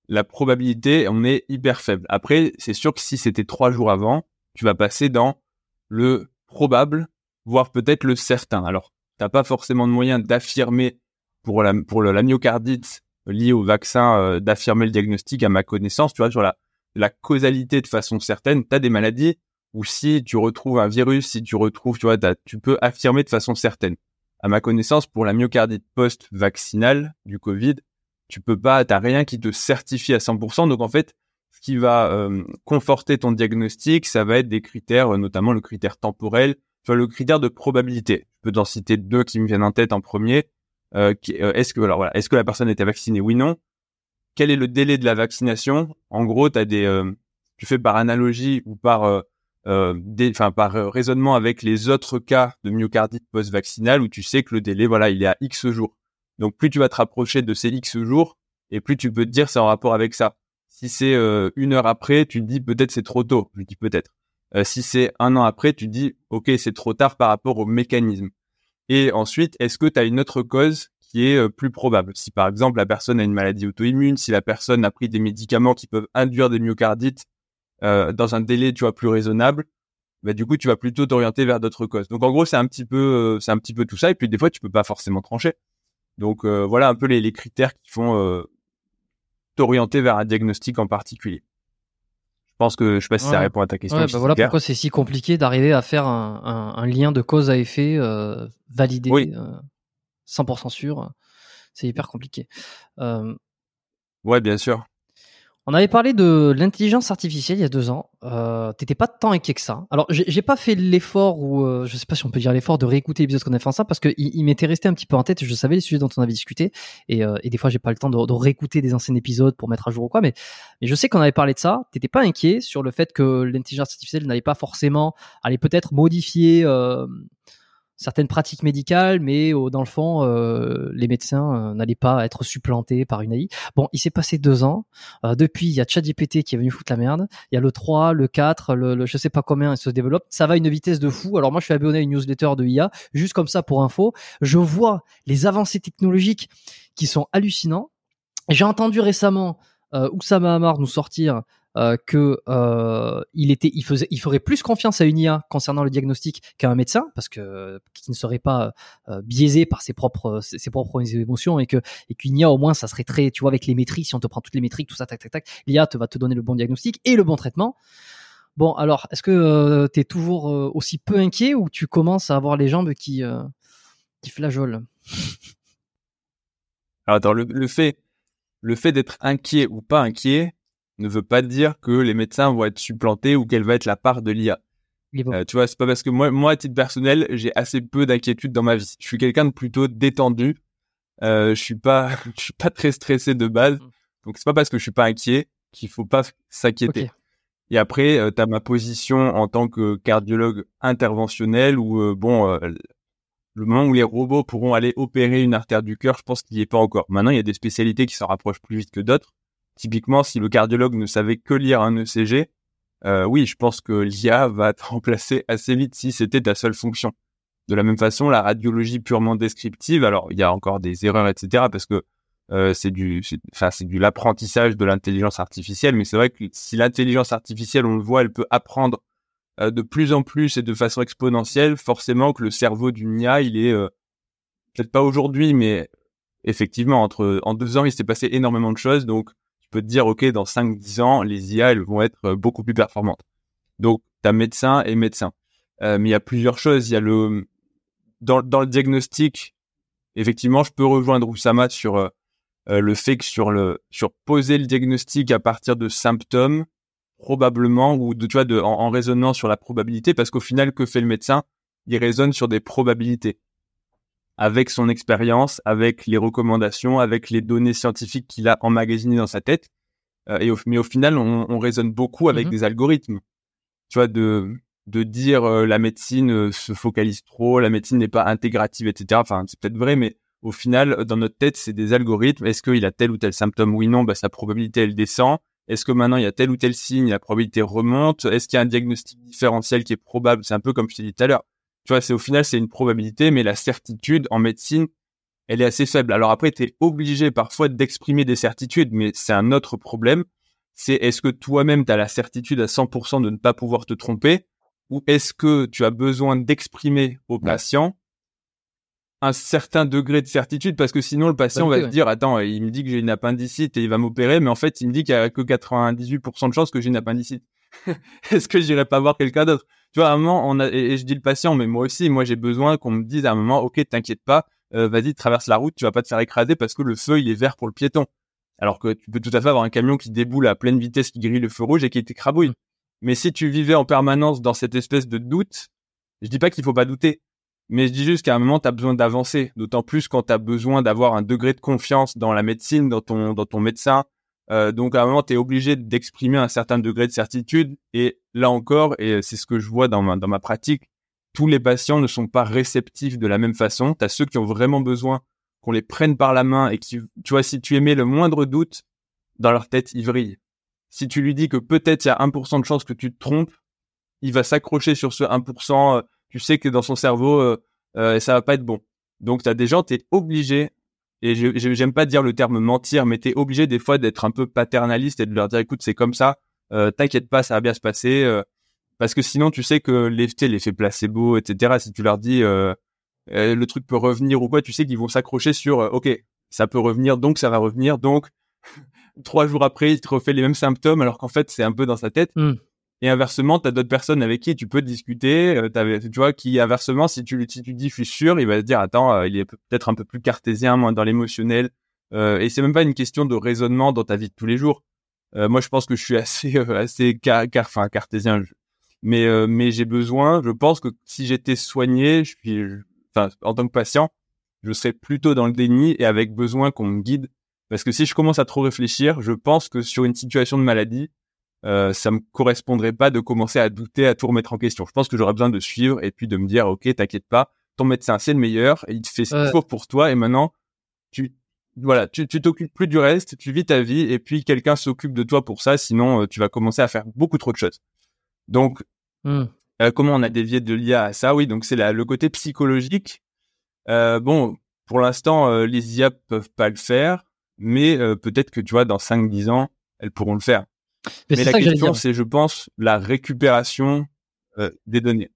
la probabilité, on est hyper faible. Après, c'est sûr que si c'était trois jours avant, tu vas passer dans le probable, voire peut-être le certain. Alors, t'as pas forcément de moyen d'affirmer pour la, pour la myocardite liée au vaccin, euh, d'affirmer le diagnostic à ma connaissance, tu vois, sur la, la causalité de façon certaine. T'as des maladies où si tu retrouves un virus, si tu retrouves, tu vois, tu peux affirmer de façon certaine. À ma connaissance, pour la myocardite post-vaccinale du Covid, tu peux pas, t'as rien qui te certifie à 100%. Donc en fait, ce qui va euh, conforter ton diagnostic, ça va être des critères, euh, notamment le critère temporel, vois, le critère de probabilité. Je peux t'en citer deux qui me viennent en tête en premier. Euh, est-ce que alors voilà, est-ce que la personne était vaccinée Oui, non? Quel est le délai de la vaccination? En gros, t'as des, tu fais par analogie ou par, enfin par raisonnement avec les autres cas de myocardite post-vaccinale où tu sais que le délai, voilà, il est à X jours. Donc plus tu vas te rapprocher de ces X jours, et plus tu peux te dire c'est en rapport avec ça. Si c'est euh, une heure après, tu te dis peut-être c'est trop tôt. Je dis peut-être. Euh, si c'est un an après, tu te dis ok c'est trop tard par rapport au mécanisme. Et ensuite, est-ce que tu as une autre cause qui est euh, plus probable? Si par exemple la personne a une maladie auto-immune, si la personne a pris des médicaments qui peuvent induire des myocardites dans un délai tu vois plus raisonnable, bah du coup tu vas plutôt t'orienter vers d'autres causes. Donc en gros c'est un petit peu c'est un petit peu tout ça et puis des fois tu peux pas forcément trancher. Donc voilà un peu les, les critères qui font t'orienter vers un diagnostic en particulier. Je pense que je sais pas si ça répond à ta question. Ouais, bah voilà pourquoi c'est si compliqué d'arriver à faire un, un, un, lien de cause à effet euh, validé, euh, 100% sûr. C'est hyper compliqué. Euh... Ouais, bien sûr. On avait parlé de l'intelligence artificielle il y a deux ans. Euh, T'étais pas tant inquiet que ça. Alors, j'ai pas fait l'effort ou euh, je sais pas si on peut dire l'effort de réécouter l'épisode qu'on a fait ensemble parce que il, m'était resté un petit peu en tête. Je savais les sujets dont on avait discuté et, euh, des fois j'ai pas le temps de, de, réécouter des anciens épisodes pour mettre à jour ou quoi. Mais, mais je sais qu'on avait parlé de ça. T'étais pas inquiet sur le fait que l'intelligence artificielle n'allait pas forcément aller peut-être modifier euh, certaines pratiques médicales, mais dans le fond, euh, les médecins euh, n'allaient pas être supplantés par une AI. Bon, il s'est passé deux ans. Depuis, il y a ChatGPT qui est venu foutre la merde. Il y a le 3, le 4, le, le je sais pas combien, il se développe. Ça va à une vitesse de fou. Alors moi, je suis abonné à une newsletter de IA, juste comme ça pour info. Je vois les avancées technologiques qui sont hallucinants. J'ai entendu récemment Oussama Hamar nous sortir euh, que euh, il était, il faisait, il ferait plus confiance à une IA concernant le diagnostic qu'à un médecin, parce que qui ne serait pas euh, biaisé par ses propres, ses, propres émotions et que et qu'une IA au moins ça serait très, tu vois, avec les métriques, si on te prend toutes les métriques, tout ça, tac tac tac, l'IA te va te donner le bon diagnostic et le bon traitement. Bon, alors, est-ce que euh, tu es toujours euh, aussi peu inquiet ou tu commences à avoir les jambes qui, euh, qui flageolent? Alors, attends, le, le fait, le fait d'être inquiet ou pas inquiet, ne veut pas dire que les médecins vont être supplantés ou qu'elle va être la part de l'IA. Euh, tu vois, c'est pas parce que moi, moi, à titre personnel, j'ai assez peu d'inquiétude dans ma vie. Je suis quelqu'un de plutôt détendu. Euh, je suis pas, je suis pas très stressé de base. Mm. Donc c'est pas parce que je suis pas inquiet qu'il faut pas s'inquiéter. Et après, euh, tu as ma position en tant que cardiologue interventionnel où euh, bon, le moment où les robots pourront aller opérer une artère du cœur, je pense qu'il n'y est pas encore. Maintenant, il y a des spécialités qui s'en rapprochent plus vite que d'autres. Typiquement, si le cardiologue ne savait que lire un ECG, euh, oui, je pense que l'IA va te remplacer assez vite si c'était ta seule fonction. De la même façon, la radiologie purement descriptive, alors il y a encore des erreurs, etc., parce que euh, c'est du, enfin c'est du l'apprentissage de l'intelligence artificielle, mais c'est vrai que si l'intelligence artificielle, on le voit, elle peut apprendre euh, de plus en plus et de façon exponentielle, forcément que le cerveau d'une IA, il est euh, peut-être pas aujourd'hui, mais effectivement entre en deux ans, il s'est passé énormément de choses, donc tu peux te dire, OK, dans 5-10 ans, les IA, elles vont être euh, beaucoup plus performantes. Donc, tu as médecin et médecin. Euh, mais il y a plusieurs choses. Il y a le dans, le diagnostic, effectivement, je peux rejoindre Oussama sur euh, le fait que sur le sur poser le diagnostic à partir de symptômes, probablement ou de tu vois de en, en raisonnant sur la probabilité, parce qu'au final, que fait le médecin? Il raisonne sur des probabilités avec son expérience, avec les recommandations, avec les données scientifiques qu'il a emmagasinées dans sa tête. Euh, et mais au final, on, on raisonne beaucoup avec mmh des algorithmes. Tu vois, de de dire euh, la médecine euh, se focalise trop, la médecine n'est pas intégrative, etc. Enfin, c'est peut-être vrai, mais au final, dans notre tête, c'est des algorithmes. Est-ce qu'il a tel ou tel symptôme? Oui, non, bah, sa probabilité, elle descend. Est-ce que maintenant, il y a tel ou tel signe, la probabilité remonte Est-ce qu'il y a un diagnostic différentiel qui est probable? C'est un peu comme je t'ai dit tout à l'heure tu vois, c'est au final, c'est une probabilité, mais la certitude en médecine, elle est assez faible. Alors après, tu es obligé parfois d'exprimer des certitudes, mais c'est un autre problème. C'est est-ce que toi-même, tu as la certitude à 100% de ne pas pouvoir te tromper, ou est-ce que tu as besoin d'exprimer au patient un certain degré de certitude? Parce que sinon le patient va se dire attends il me dit que j'ai une appendicite et il va m'opérer mais en fait il me dit qu'il y a que 98% de chances que j'ai une appendicite. Est-ce que j'irai pas voir quelqu'un d'autre? Tu vois, à un moment, on a, et, je dis le patient, mais moi aussi, moi j'ai besoin qu'on me dise à un moment, ok, t'inquiète pas, euh, vas-y, traverse la route, tu vas pas te faire écraser parce que le feu il est vert pour le piéton. Alors que tu peux tout à fait avoir un camion qui déboule à pleine vitesse, qui grille le feu rouge et qui t'écrabouille. Mais si tu vivais en permanence dans cette espèce de doute, je dis pas qu'il faut pas douter, mais je dis juste qu'à un moment, tu as besoin d'avancer, d'autant plus quand tu as besoin d'avoir un degré de confiance dans la médecine, dans ton, dans ton médecin, euh, donc à un moment, tu es obligé d'exprimer un certain degré de certitude. Et là encore, et c'est ce que je vois dans ma, pratique, tous les patients ne sont pas réceptifs de la même façon. Tu as ceux qui ont vraiment besoin qu'on les prenne par la main et que tu, vois, si tu émets le moindre doute, dans leur tête, ils vrillent. Si tu lui dis que peut-être il y a 1% de chance que tu te trompes, il va s'accrocher sur ce 1%. Euh, tu sais que dans son cerveau, euh, euh, ça va pas être bon. Donc, tu as des gens, tu es obligé, et j'aime pas dire le terme mentir, mais tu es obligé des fois d'être un peu paternaliste et de leur dire, écoute, c'est comme ça, euh, t'inquiète pas, ça va bien se passer. Euh, parce que sinon, tu sais que l'effet, l'effet placebo, etc., si tu leur dis, euh, le truc peut revenir ou quoi, tu sais qu'ils vont s'accrocher sur, ok, ça peut revenir, donc ça va revenir, donc trois jours après, il te refait les mêmes symptômes, alors qu'en fait, c'est un peu dans sa tête. Hmm. Et inversement, tu as d'autres personnes avec qui tu peux discuter. Euh, tu vois, qui inversement, si tu, si tu dis je sûr, il va te dire attends, euh, il est peut-être un peu plus cartésien, moins dans l'émotionnel. Euh, et c'est même pas une question de raisonnement dans ta vie de tous les jours. Euh, moi, je pense que je suis assez assez car, enfin, cartésien, mais mais j'ai besoin. Je pense que si j'étais soigné, je suis, enfin, en tant que patient, je serais plutôt dans le déni et avec besoin qu'on me guide. Parce que si je commence à trop réfléchir, je pense que sur une situation de maladie, euh, ça me correspondrait pas de commencer à douter, à tout remettre en question. Je pense que j'aurais besoin de suivre et puis de me dire, ok, t'inquiète pas, ton médecin c'est le meilleur, et il te fait ce qu'il faut pour toi, et maintenant tu voilà, tu t'occupes plus du reste, tu vis ta vie, et puis quelqu'un s'occupe de toi pour ça, sinon euh, tu vas commencer à faire beaucoup trop de choses. Donc, hmm. euh, comment on a dévié de l'IA à ça? Oui, donc c'est le côté psychologique. Bon, pour l'instant, les IA peuvent pas le faire, mais peut-être que tu vois, dans 5-10 ans, elles pourront le faire. Mais, la question, c'est, je pense, la récupération euh, des données.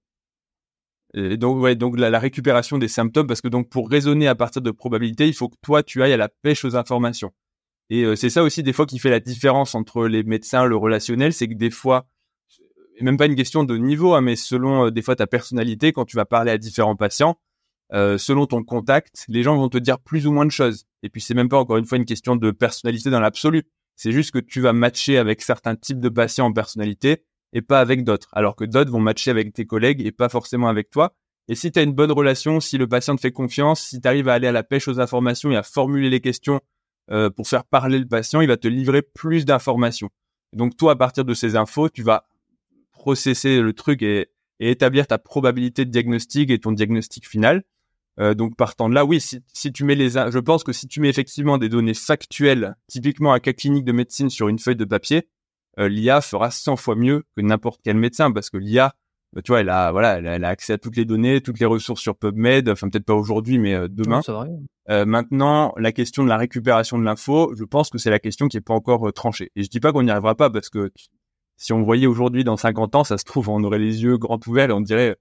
Et donc, ouais, donc la, récupération des symptômes, parce que donc pour raisonner à partir de probabilités, il faut que toi tu ailles à la pêche aux informations. Et euh, c'est ça aussi des fois qui fait la différence entre les médecins, le relationnel, c'est que des fois, et même pas une question de niveau, hein, mais selon euh, des fois ta personnalité, quand tu vas parler à différents patients, selon ton contact, les gens vont te dire plus ou moins de choses. Et puis c'est même pas encore une fois une question de personnalité dans l'absolu. C'est juste que tu vas matcher avec certains types de patients en personnalité et pas avec d'autres. Alors que d'autres vont matcher avec tes collègues et pas forcément avec toi. Et si tu as une bonne relation, si le patient te fait confiance, si tu arrives à aller à la pêche aux informations et à formuler les questions euh, pour faire parler le patient, il va te livrer plus d'informations. Donc toi, à partir de ces infos, tu vas processer le truc et établir ta probabilité de diagnostic et ton diagnostic final. Euh, donc partant de là, oui, si, si, tu mets les, je pense que si tu mets effectivement des données factuelles, typiquement un cas clinique de médecine sur une feuille de papier, euh, l'IA fera 100 fois mieux que n'importe quel médecin parce que l'IA, bah, tu vois, elle a, voilà, elle a, accès à toutes les données, toutes les ressources sur PubMed, enfin peut-être pas aujourd'hui, mais euh, demain. Euh, maintenant, la question de la récupération de l'info, je pense que c'est la question qui est pas encore tranchée. Et je dis pas qu'on n'y arrivera pas parce que si on voyait aujourd'hui dans 50 ans, ça se trouve, on aurait les yeux grands ouverts et on dirait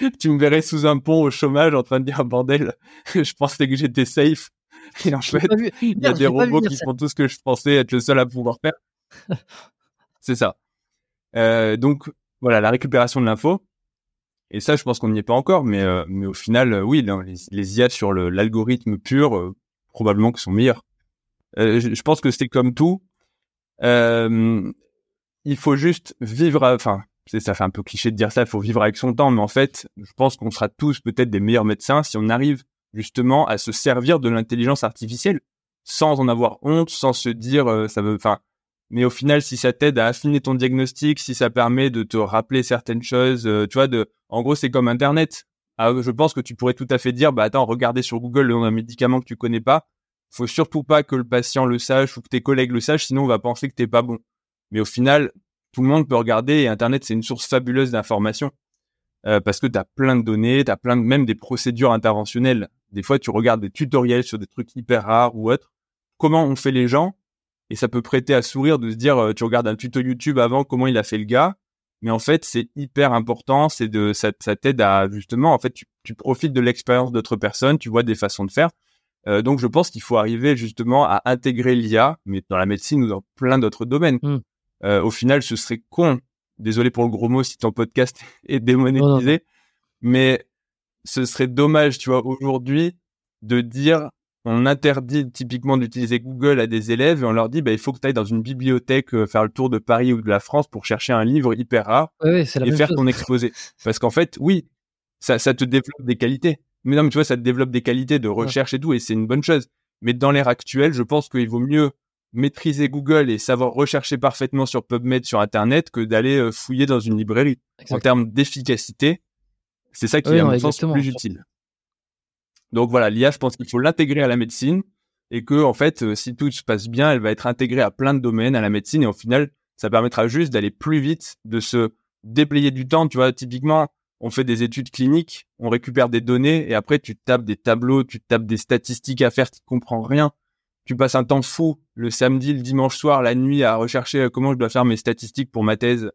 tu me verrais sous un pont au chômage en train de dire bordel, je pensais que j'étais safe. Et en fait, il y a des robots qui font tout ce que je pensais être le seul à pouvoir faire. c'est ça. Euh, donc voilà, la récupération de l'info. Et ça, je pense qu'on n'y est pas encore, mais euh, mais au final, euh, oui, les, les, IA sur l'algorithme pur, probablement que sont meilleurs. Je, je, pense que c'est comme tout. il faut juste vivre, enfin, ça fait un peu cliché de dire ça, il faut vivre avec son temps, mais en fait, je pense qu'on sera tous peut-être des meilleurs médecins si on arrive justement à se servir de l'intelligence artificielle sans en avoir honte, sans se dire euh, ça veut, enfin, mais au final, si ça t'aide à affiner ton diagnostic, si ça permet de te rappeler certaines choses, euh, tu vois, de, en gros, c'est comme Internet. Ah, je pense que tu pourrais tout à fait dire, bah attends, regardez sur Google le nom d'un médicament que tu connais pas. Faut surtout pas que le patient le sache ou que tes collègues le sachent, sinon on va penser que t'es pas bon. Mais au final, tout le monde peut regarder et Internet, c'est une source fabuleuse d'informations. Euh, parce que tu as plein de données, tu as plein de, même des procédures interventionnelles. Des fois, tu regardes des tutoriels sur des trucs hyper rares ou autres. Comment on fait les gens? Et ça peut prêter à sourire de se dire, euh, tu regardes un tuto YouTube avant, comment il a fait le gars. Mais en fait, c'est hyper important. C'est de ça, t'aide à justement, en fait, tu, tu profites de l'expérience d'autres personnes, tu vois des façons de faire. Euh, donc, je pense qu'il faut arriver justement à intégrer l'IA, mais dans la médecine ou dans plein d'autres domaines. Mmh. Euh, au final, ce serait con. Désolé pour le gros mot si ton podcast est démonétisé, mais ce serait dommage, tu vois, aujourd'hui, de dire on interdit typiquement d'utiliser Google à des élèves et on leur dit bah, il faut que tu ailles dans une bibliothèque euh, faire le tour de Paris ou de la France pour chercher un livre hyper rare et faire ton exposé. Parce qu'en fait, oui, ça, ça te développe des qualités. Mais non, mais tu vois, ça te développe des qualités de recherche et tout, et c'est une bonne chose. Mais dans l'ère actuelle, je pense qu'il vaut mieux maîtriser Google et savoir rechercher parfaitement sur PubMed sur Internet que d'aller euh, fouiller dans une librairie. En termes d'efficacité, c'est ça qui est, à mon sens, plus utile. Donc voilà, l'IA, je pense qu'il faut l'intégrer à la médecine et que en fait, euh, si tout se passe bien, elle va être intégrée à plein de domaines à la médecine et au final, ça permettra juste d'aller plus vite, de se déblayer du temps. Tu vois, typiquement, on fait des études cliniques, on récupère des données et après tu tapes des tableaux, tu tapes des statistiques à faire, tu comprends rien. Tu passes un temps fou le samedi, le dimanche soir, la nuit à rechercher euh, comment je dois faire mes statistiques pour ma thèse.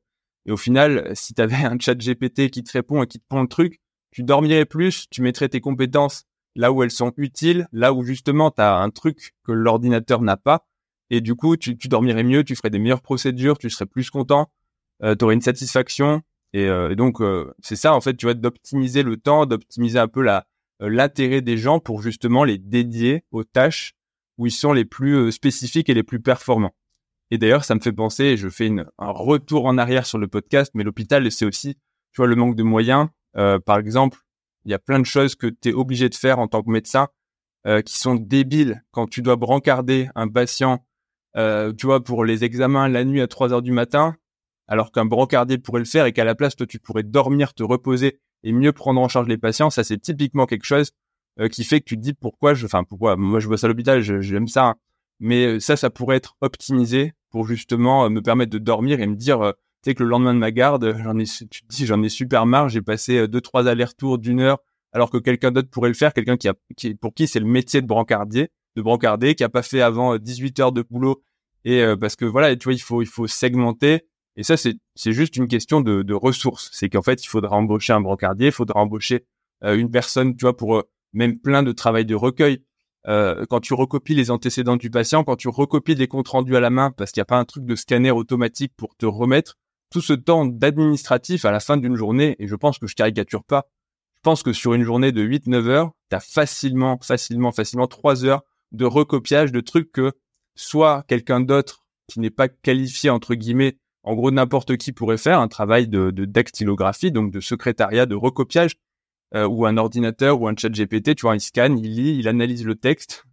Et au final, si tu avais un chat GPT qui te répond et qui te prend le truc, tu dormirais plus, tu mettrais tes compétences là où elles sont utiles, là où justement tu as un truc que l'ordinateur n'a pas. Et du coup, tu, dormirais mieux, tu ferais des meilleures procédures, tu serais plus content, euh, tu aurais une satisfaction. Et, euh, donc, euh, c'est ça, en fait, tu vois, d'optimiser le temps, d'optimiser un peu la euh, l'intérêt des gens pour justement les dédier aux tâches où ils sont les plus spécifiques et les plus performants. Et d'ailleurs, ça me fait penser, je fais un retour en arrière sur le podcast, mais l'hôpital, c'est aussi, tu vois, le manque de moyens. par exemple, il y a plein de choses que tu es obligé de faire en tant que médecin euh, qui sont débiles quand tu dois brancarder un patient, euh, tu vois, pour les examens la nuit à 3 heures du matin, alors qu'un brancardier pourrait le faire et qu'à la place, toi, tu pourrais dormir, te reposer et mieux prendre en charge les patients. Ça, c'est typiquement quelque chose euh, qui fait que tu te dis pourquoi je, enfin, pourquoi, moi, je bosse à l'hôpital, j'aime ça, hein. mais ça, ça pourrait être optimisé pour justement me permettre de dormir et me dire, tu sais que le lendemain de ma garde, j'en ai, tu te dis, j'en ai super marre, j'ai passé euh, deux, trois allers-retours d'une heure, alors que quelqu'un d'autre pourrait le faire, quelqu'un qui a, qui, pour qui c'est le métier de brancardier, de brancarder, qui a pas fait avant 18 euh, heures de boulot, et euh, parce que voilà, tu vois, il faut, il faut segmenter, et ça, c'est, c'est juste une question de ressources. C'est qu'en fait, il faudra embaucher un brancardier, il faudra embaucher une personne, tu vois, pour même plein de travail de recueil. Euh, quand tu recopies les antécédents du patient, quand tu recopies des comptes rendus à la main, parce qu'il n'y a pas un truc de scanner automatique pour te remettre, tout ce temps d'administratif à la fin d'une journée, et je pense que je caricature pas, je pense que sur une journée de 8-9 heures, tu as facilement, facilement, facilement 3 heures de recopiage de trucs que soit quelqu'un d'autre qui n'est pas qualifié, entre guillemets, en gros n'importe qui pourrait faire, un travail de, de dactylographie, donc de secrétariat, de recopiage, euh, ou un ordinateur ou un chat GPT, tu vois, il scanne, il lit, il analyse le texte,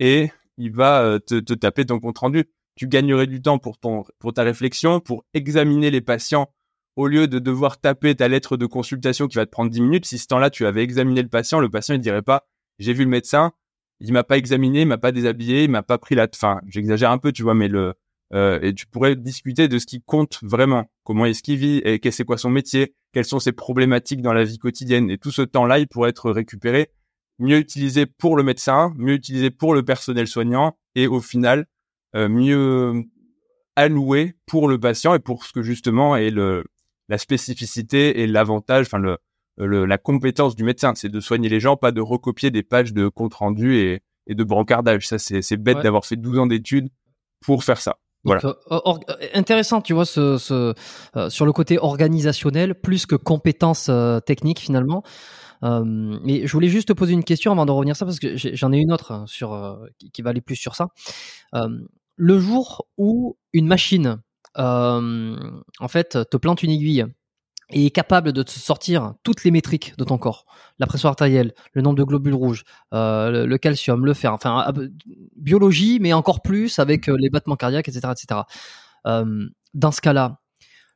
et il va euh, te, te taper ton compte rendu tu gagnerais du temps pour ton pour ta réflexion, pour examiner les patients au lieu de devoir taper ta lettre de consultation qui va te prendre 10 minutes. Si ce temps-là tu avais examiné le patient, le patient il dirait pas j'ai vu le médecin, il m'a pas examiné, il m'a pas déshabillé, il m'a pas pris la fin, j'exagère un peu, tu vois, mais le euh, et tu pourrais discuter de ce qui compte vraiment. Comment est-ce qu'il vit et qu'est-ce c'est quoi son métier, quelles sont ses problématiques dans la vie quotidienne? Et tout ce temps-là, il pourrait être récupéré, mieux utilisé pour le médecin, mieux utilisé pour le personnel soignant et au final euh, mieux alloué pour le patient et pour ce que justement est le la spécificité et l'avantage, enfin le, le, la compétence du médecin, c'est de soigner les gens, pas de recopier des pages de compte rendu et, et de brancardage. Ça, c'est, c'est bête d'avoir fait 12 ans d'études pour faire ça. Voilà. Euh, intéressant, tu vois, ce, ce euh, sur le côté organisationnel plus que compétences techniques finalement. mais je voulais juste te poser une question avant de revenir à ça parce que j'en ai une autre hein, sur qui, qui, va aller plus sur ça le jour où une machine, euh, en fait, te plante une aiguille et est capable de te sortir toutes les métriques de ton corps, la pression artérielle, le nombre de globules rouges, euh, le, calcium, le fer, enfin biologie, mais encore plus avec euh, les battements cardiaques, etc., etc. dans ce cas-là,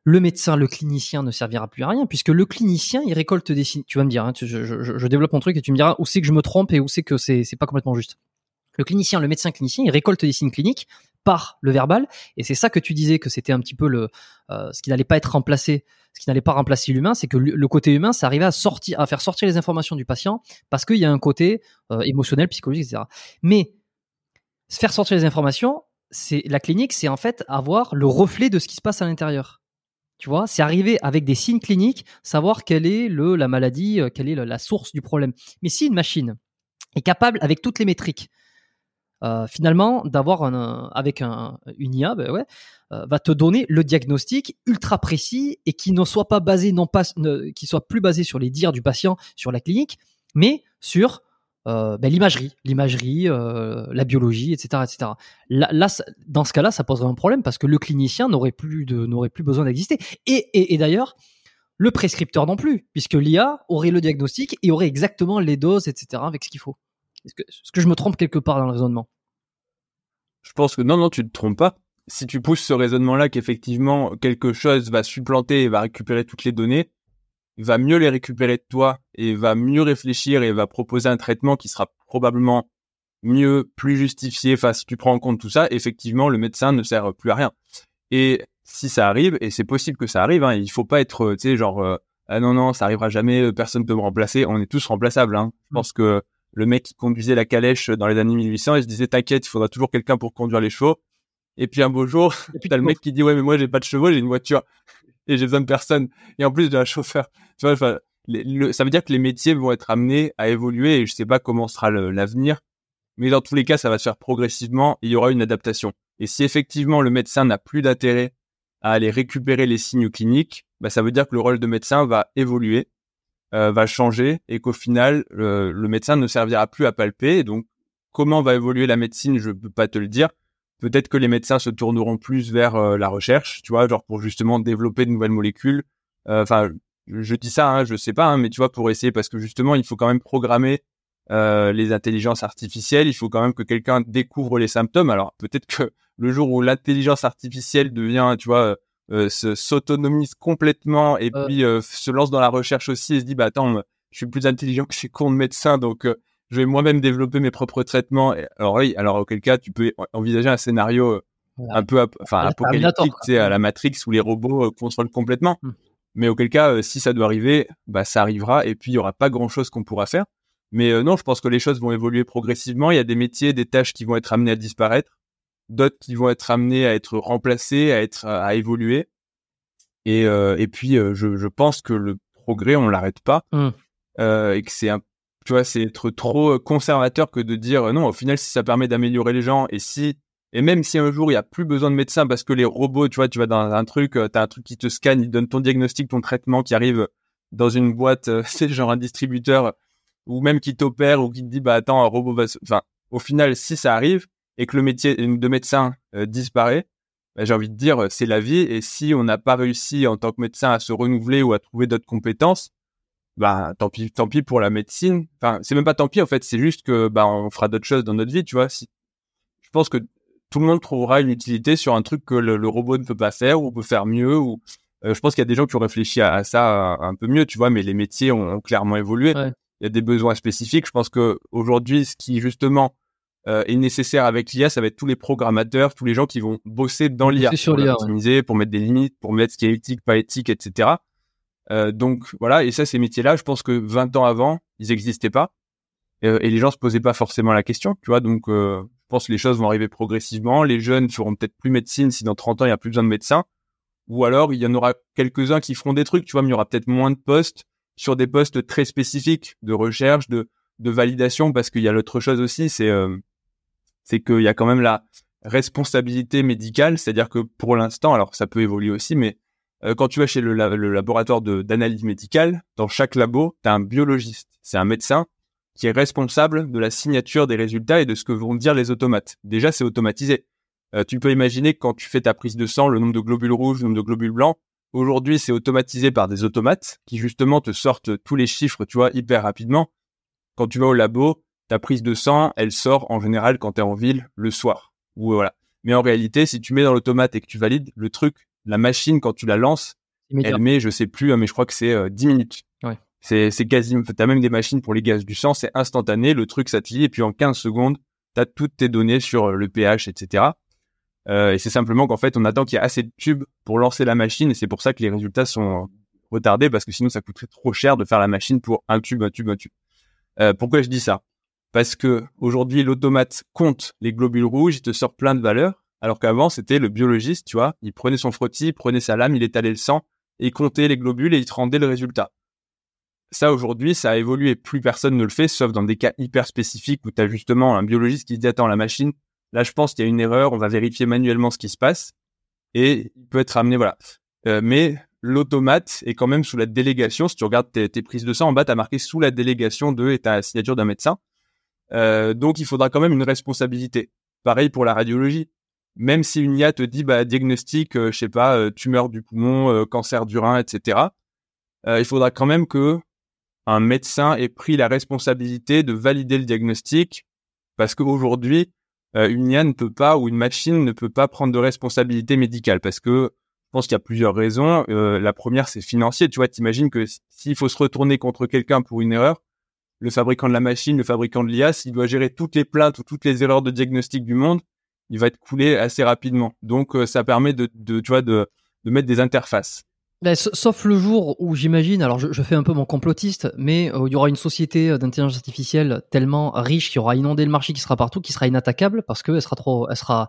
le médecin, le clinicien ne servira plus à rien puisque le clinicien il récolte des signes. Tu vas me dire, hein, je, je, développe mon truc et tu me diras où c'est que je me trompe et où c'est que c'est pas complètement juste. Le clinicien, le médecin clinicien, il récolte des signes cliniques par le verbal. Et c'est ça que tu disais que c'était un petit peu le euh, ce qui n'allait pas être remplacé, ce qui n'allait pas remplacer l'humain, c'est que le côté humain, ça arrivait à sortir, à faire sortir les informations du patient parce qu'il y a un côté euh, émotionnel, psychologique, etc. Mais faire sortir les informations, c'est la clinique, c'est en fait avoir le reflet de ce qui se passe à l'intérieur. Tu vois, c'est arriver avec des signes cliniques, savoir quelle est le la maladie, euh, quelle est la source du problème. Mais si une machine est capable, avec toutes les métriques, euh, finalement, d'avoir avec un, une IA, ben euh, va te donner le diagnostic ultra précis et qui ne soit pas basé, non pas, qui soit plus basé sur les dires du patient, sur la clinique, mais sur euh, ben, l'imagerie, l'imagerie, la biologie, etc., etc. Là, dans ce cas-là, ça poserait un problème parce que le clinicien n'aurait plus n'aurait plus besoin d'exister. Et, et d'ailleurs, le prescripteur non plus, puisque l'IA aurait le diagnostic et aurait exactement les doses, etc., avec ce qu'il faut. Est-ce que, est que je me trompe quelque part dans le raisonnement? Je pense que non, non, tu te trompes pas. Si tu pousses ce raisonnement-là qu'effectivement quelque chose va supplanter et va récupérer toutes les données, va mieux les récupérer de toi et va mieux réfléchir et va proposer un traitement qui sera probablement mieux, plus justifié. Enfin, si tu prends en compte tout ça, effectivement, le médecin ne sert plus à rien. Et si ça arrive, et c'est possible que ça arrive, hein, il faut pas être, tu sais, genre, euh, ah non, non, ça arrivera jamais, personne peut me remplacer. On est tous remplaçables. Hein. Je mmh. pense que le mec qui conduisait la calèche dans les années 1800, il se disait, t'inquiète, il faudra toujours quelqu'un pour conduire les chevaux. Et puis un beau jour, t'as le mec qui dit, ouais, mais moi, j'ai pas de chevaux, j'ai une voiture et j'ai besoin de personne. Et en plus, j'ai un chauffeur. Tu vois, ça veut dire que les métiers vont être amenés à évoluer et je sais pas comment sera l'avenir. Mais dans tous les cas, ça va se faire progressivement et il y aura une adaptation. Et si effectivement le médecin n'a plus d'intérêt à aller récupérer les signes cliniques, bah, ça veut dire que le rôle de médecin va évoluer, euh, va changer et qu'au final, le, médecin ne servira plus à palper. donc, comment va évoluer la médecine, je peux pas te le dire. Peut-être que les médecins se tourneront plus vers euh, la recherche, tu vois, genre pour justement développer de nouvelles molécules. Euh, enfin, je, dis ça, hein, je sais pas, hein, mais tu vois, pour essayer, parce que justement, il faut quand même programmer les intelligences artificielles. Il faut quand même que quelqu'un découvre les symptômes. Alors peut-être que le jour où l'intelligence artificielle devient, tu vois, euh, s'autonomise complètement et puis euh, se lance dans la recherche aussi et se dit bah attends, je suis plus intelligent que ces cons de médecins, donc euh, je vais moi-même développer mes propres traitements. alors oui, alors auquel cas tu peux envisager un scénario un peu enfin apocalyptique, tu sais, à la Matrix où les robots contrôlent complètement. Hmm. Mais auquel cas, si ça doit arriver, bah ça arrivera et puis il y aura pas grand-chose qu'on pourra faire. Mais non, je pense que les choses vont évoluer progressivement. Il y a des métiers, des tâches qui vont être amenées à disparaître d'autres qui vont être amenés à être remplacés, à être à évoluer. Et, euh, et puis euh, je, je, pense que le progrès on l'arrête pas mmh. euh, et que c'est un tu vois c'est être trop conservateur que de dire non au final si ça permet d'améliorer les gens et si et même si un jour il y a plus besoin de médecins parce que les robots tu vois tu vas dans un truc tu as un truc qui te scanne il donne ton diagnostic ton traitement qui arrive dans une boîte c'est genre un distributeur ou même qui t'opère ou qui te dit bah attends un robot va enfin au final si ça arrive et que le métier de médecin euh, disparaît, bah, j'ai envie de dire c'est la vie. Et si on n'a pas réussi en tant que médecin à se renouveler ou à trouver d'autres compétences, bah tant pis, tant pis pour la médecine. Enfin, c'est même pas tant pis en fait, c'est juste que bah on fera d'autres choses dans notre vie, tu vois. Si, je pense que tout le monde trouvera une utilité sur un truc que le, robot ne peut pas faire ou peut faire mieux. Ou euh, je pense qu'il y a des gens qui ont réfléchi à, ça un, peu mieux, tu vois. Mais les métiers ont, clairement évolué. Il y a des besoins spécifiques. Je pense que aujourd'hui, ce qui justement euh, est nécessaire avec l'IA, ça va être tous les programmateurs, tous les gens qui vont bosser dans l'IA pour l'optimiser, pour mettre des limites, pour mettre ce qui est éthique, pas éthique, etc. Euh, donc voilà, et ça, ces métiers-là, je pense que 20 ans avant, ils n'existaient pas. Euh, et les gens se posaient pas forcément la question, tu vois. Donc, euh, je pense que les choses vont arriver progressivement. Les jeunes feront peut-être plus médecine si dans 30 ans, il n'y a plus besoin de médecins. Ou alors, il y en aura quelques-uns qui feront des trucs, tu vois, mais il y aura peut-être moins de postes sur des postes très spécifiques de recherche, de, de validation, parce qu'il y a l'autre chose aussi, c'est euh, c'est qu'il y a quand même la responsabilité médicale, c'est-à-dire que pour l'instant, alors ça peut évoluer aussi, mais euh, quand tu vas chez le, laboratoire d'analyse médicale, dans chaque labo, tu as un biologiste, c'est un médecin qui est responsable de la signature des résultats et de ce que vont dire les automates. Déjà, c'est automatisé. Euh, tu peux imaginer que quand tu fais ta prise de sang, le nombre de globules rouges, le nombre de globules blancs, aujourd'hui, c'est automatisé par des automates qui justement te sortent tous les chiffres, tu vois, hyper rapidement. Quand tu vas au labo, ta prise de sang, elle sort en général quand tu es en ville le soir. Ou voilà. Mais en réalité, si tu mets dans l'automate et que tu valides le truc, la machine quand tu la lances, elle met, je sais plus, hein, mais je crois que c'est euh, 10 minutes. Ouais. C'est c'est quasi t'as même des machines pour les gaz du sang, c'est instantané, le truc ça te lit et puis en 15 secondes, tu as toutes tes données sur euh, le pH, etc. Euh, et c'est simplement qu'en fait, on attend qu'il y ait assez de tubes pour lancer la machine et c'est pour ça que les résultats sont retardés parce que sinon ça coûterait trop cher de faire la machine pour un tube, un tube, un tube. Euh, pourquoi je dis ça? Parce que aujourd'hui l'automate compte les globules rouges, il te sort plein de valeurs, alors qu'avant c'était le biologiste, tu vois, il prenait son frottis, il prenait sa lame, il étalait le sang, et il comptait les globules et il te rendait le résultat. Ça aujourd'hui, ça a évolué, plus personne ne le fait, sauf dans des cas hyper spécifiques où tu as justement un biologiste qui se dit attends la machine, là je pense qu'il y a une erreur, on va vérifier manuellement ce qui se passe, et il peut être amené, voilà. Euh, mais l'automate est quand même sous la délégation. Si tu regardes tes, tes prises de sang en bas, tu as marqué sous la délégation de et ta signature d'un médecin. Euh, donc il faudra quand même une responsabilité. Pareil pour la radiologie. Même si une IA te dit bah diagnostic, euh, je sais pas, euh, tumeur du poumon, cancer du rein, etc. il faudra quand même que un médecin ait pris la responsabilité de valider le diagnostic, parce qu'aujourd'hui une IA ne peut pas ou une machine ne peut pas prendre de responsabilité médicale, parce que Je pense qu'il y a plusieurs raisons. La première, c'est financier. Tu vois, t'imagines que s'il faut se retourner contre quelqu'un pour une erreur, le fabricant de la machine, le fabricant de l'IA, s'il doit gérer toutes les plaintes ou toutes les erreurs de diagnostic du monde, il va être coulé assez rapidement. Donc, euh, ça permet de, tu vois, de mettre des interfaces. Ben, sauf le jour où j'imagine, alors je, je, fais un peu mon complotiste, mais euh, il y aura une société euh, d'intelligence artificielle tellement riche qui aura inondé le marché, qui sera partout, qui sera inattaquable parce que elle sera trop, elle sera,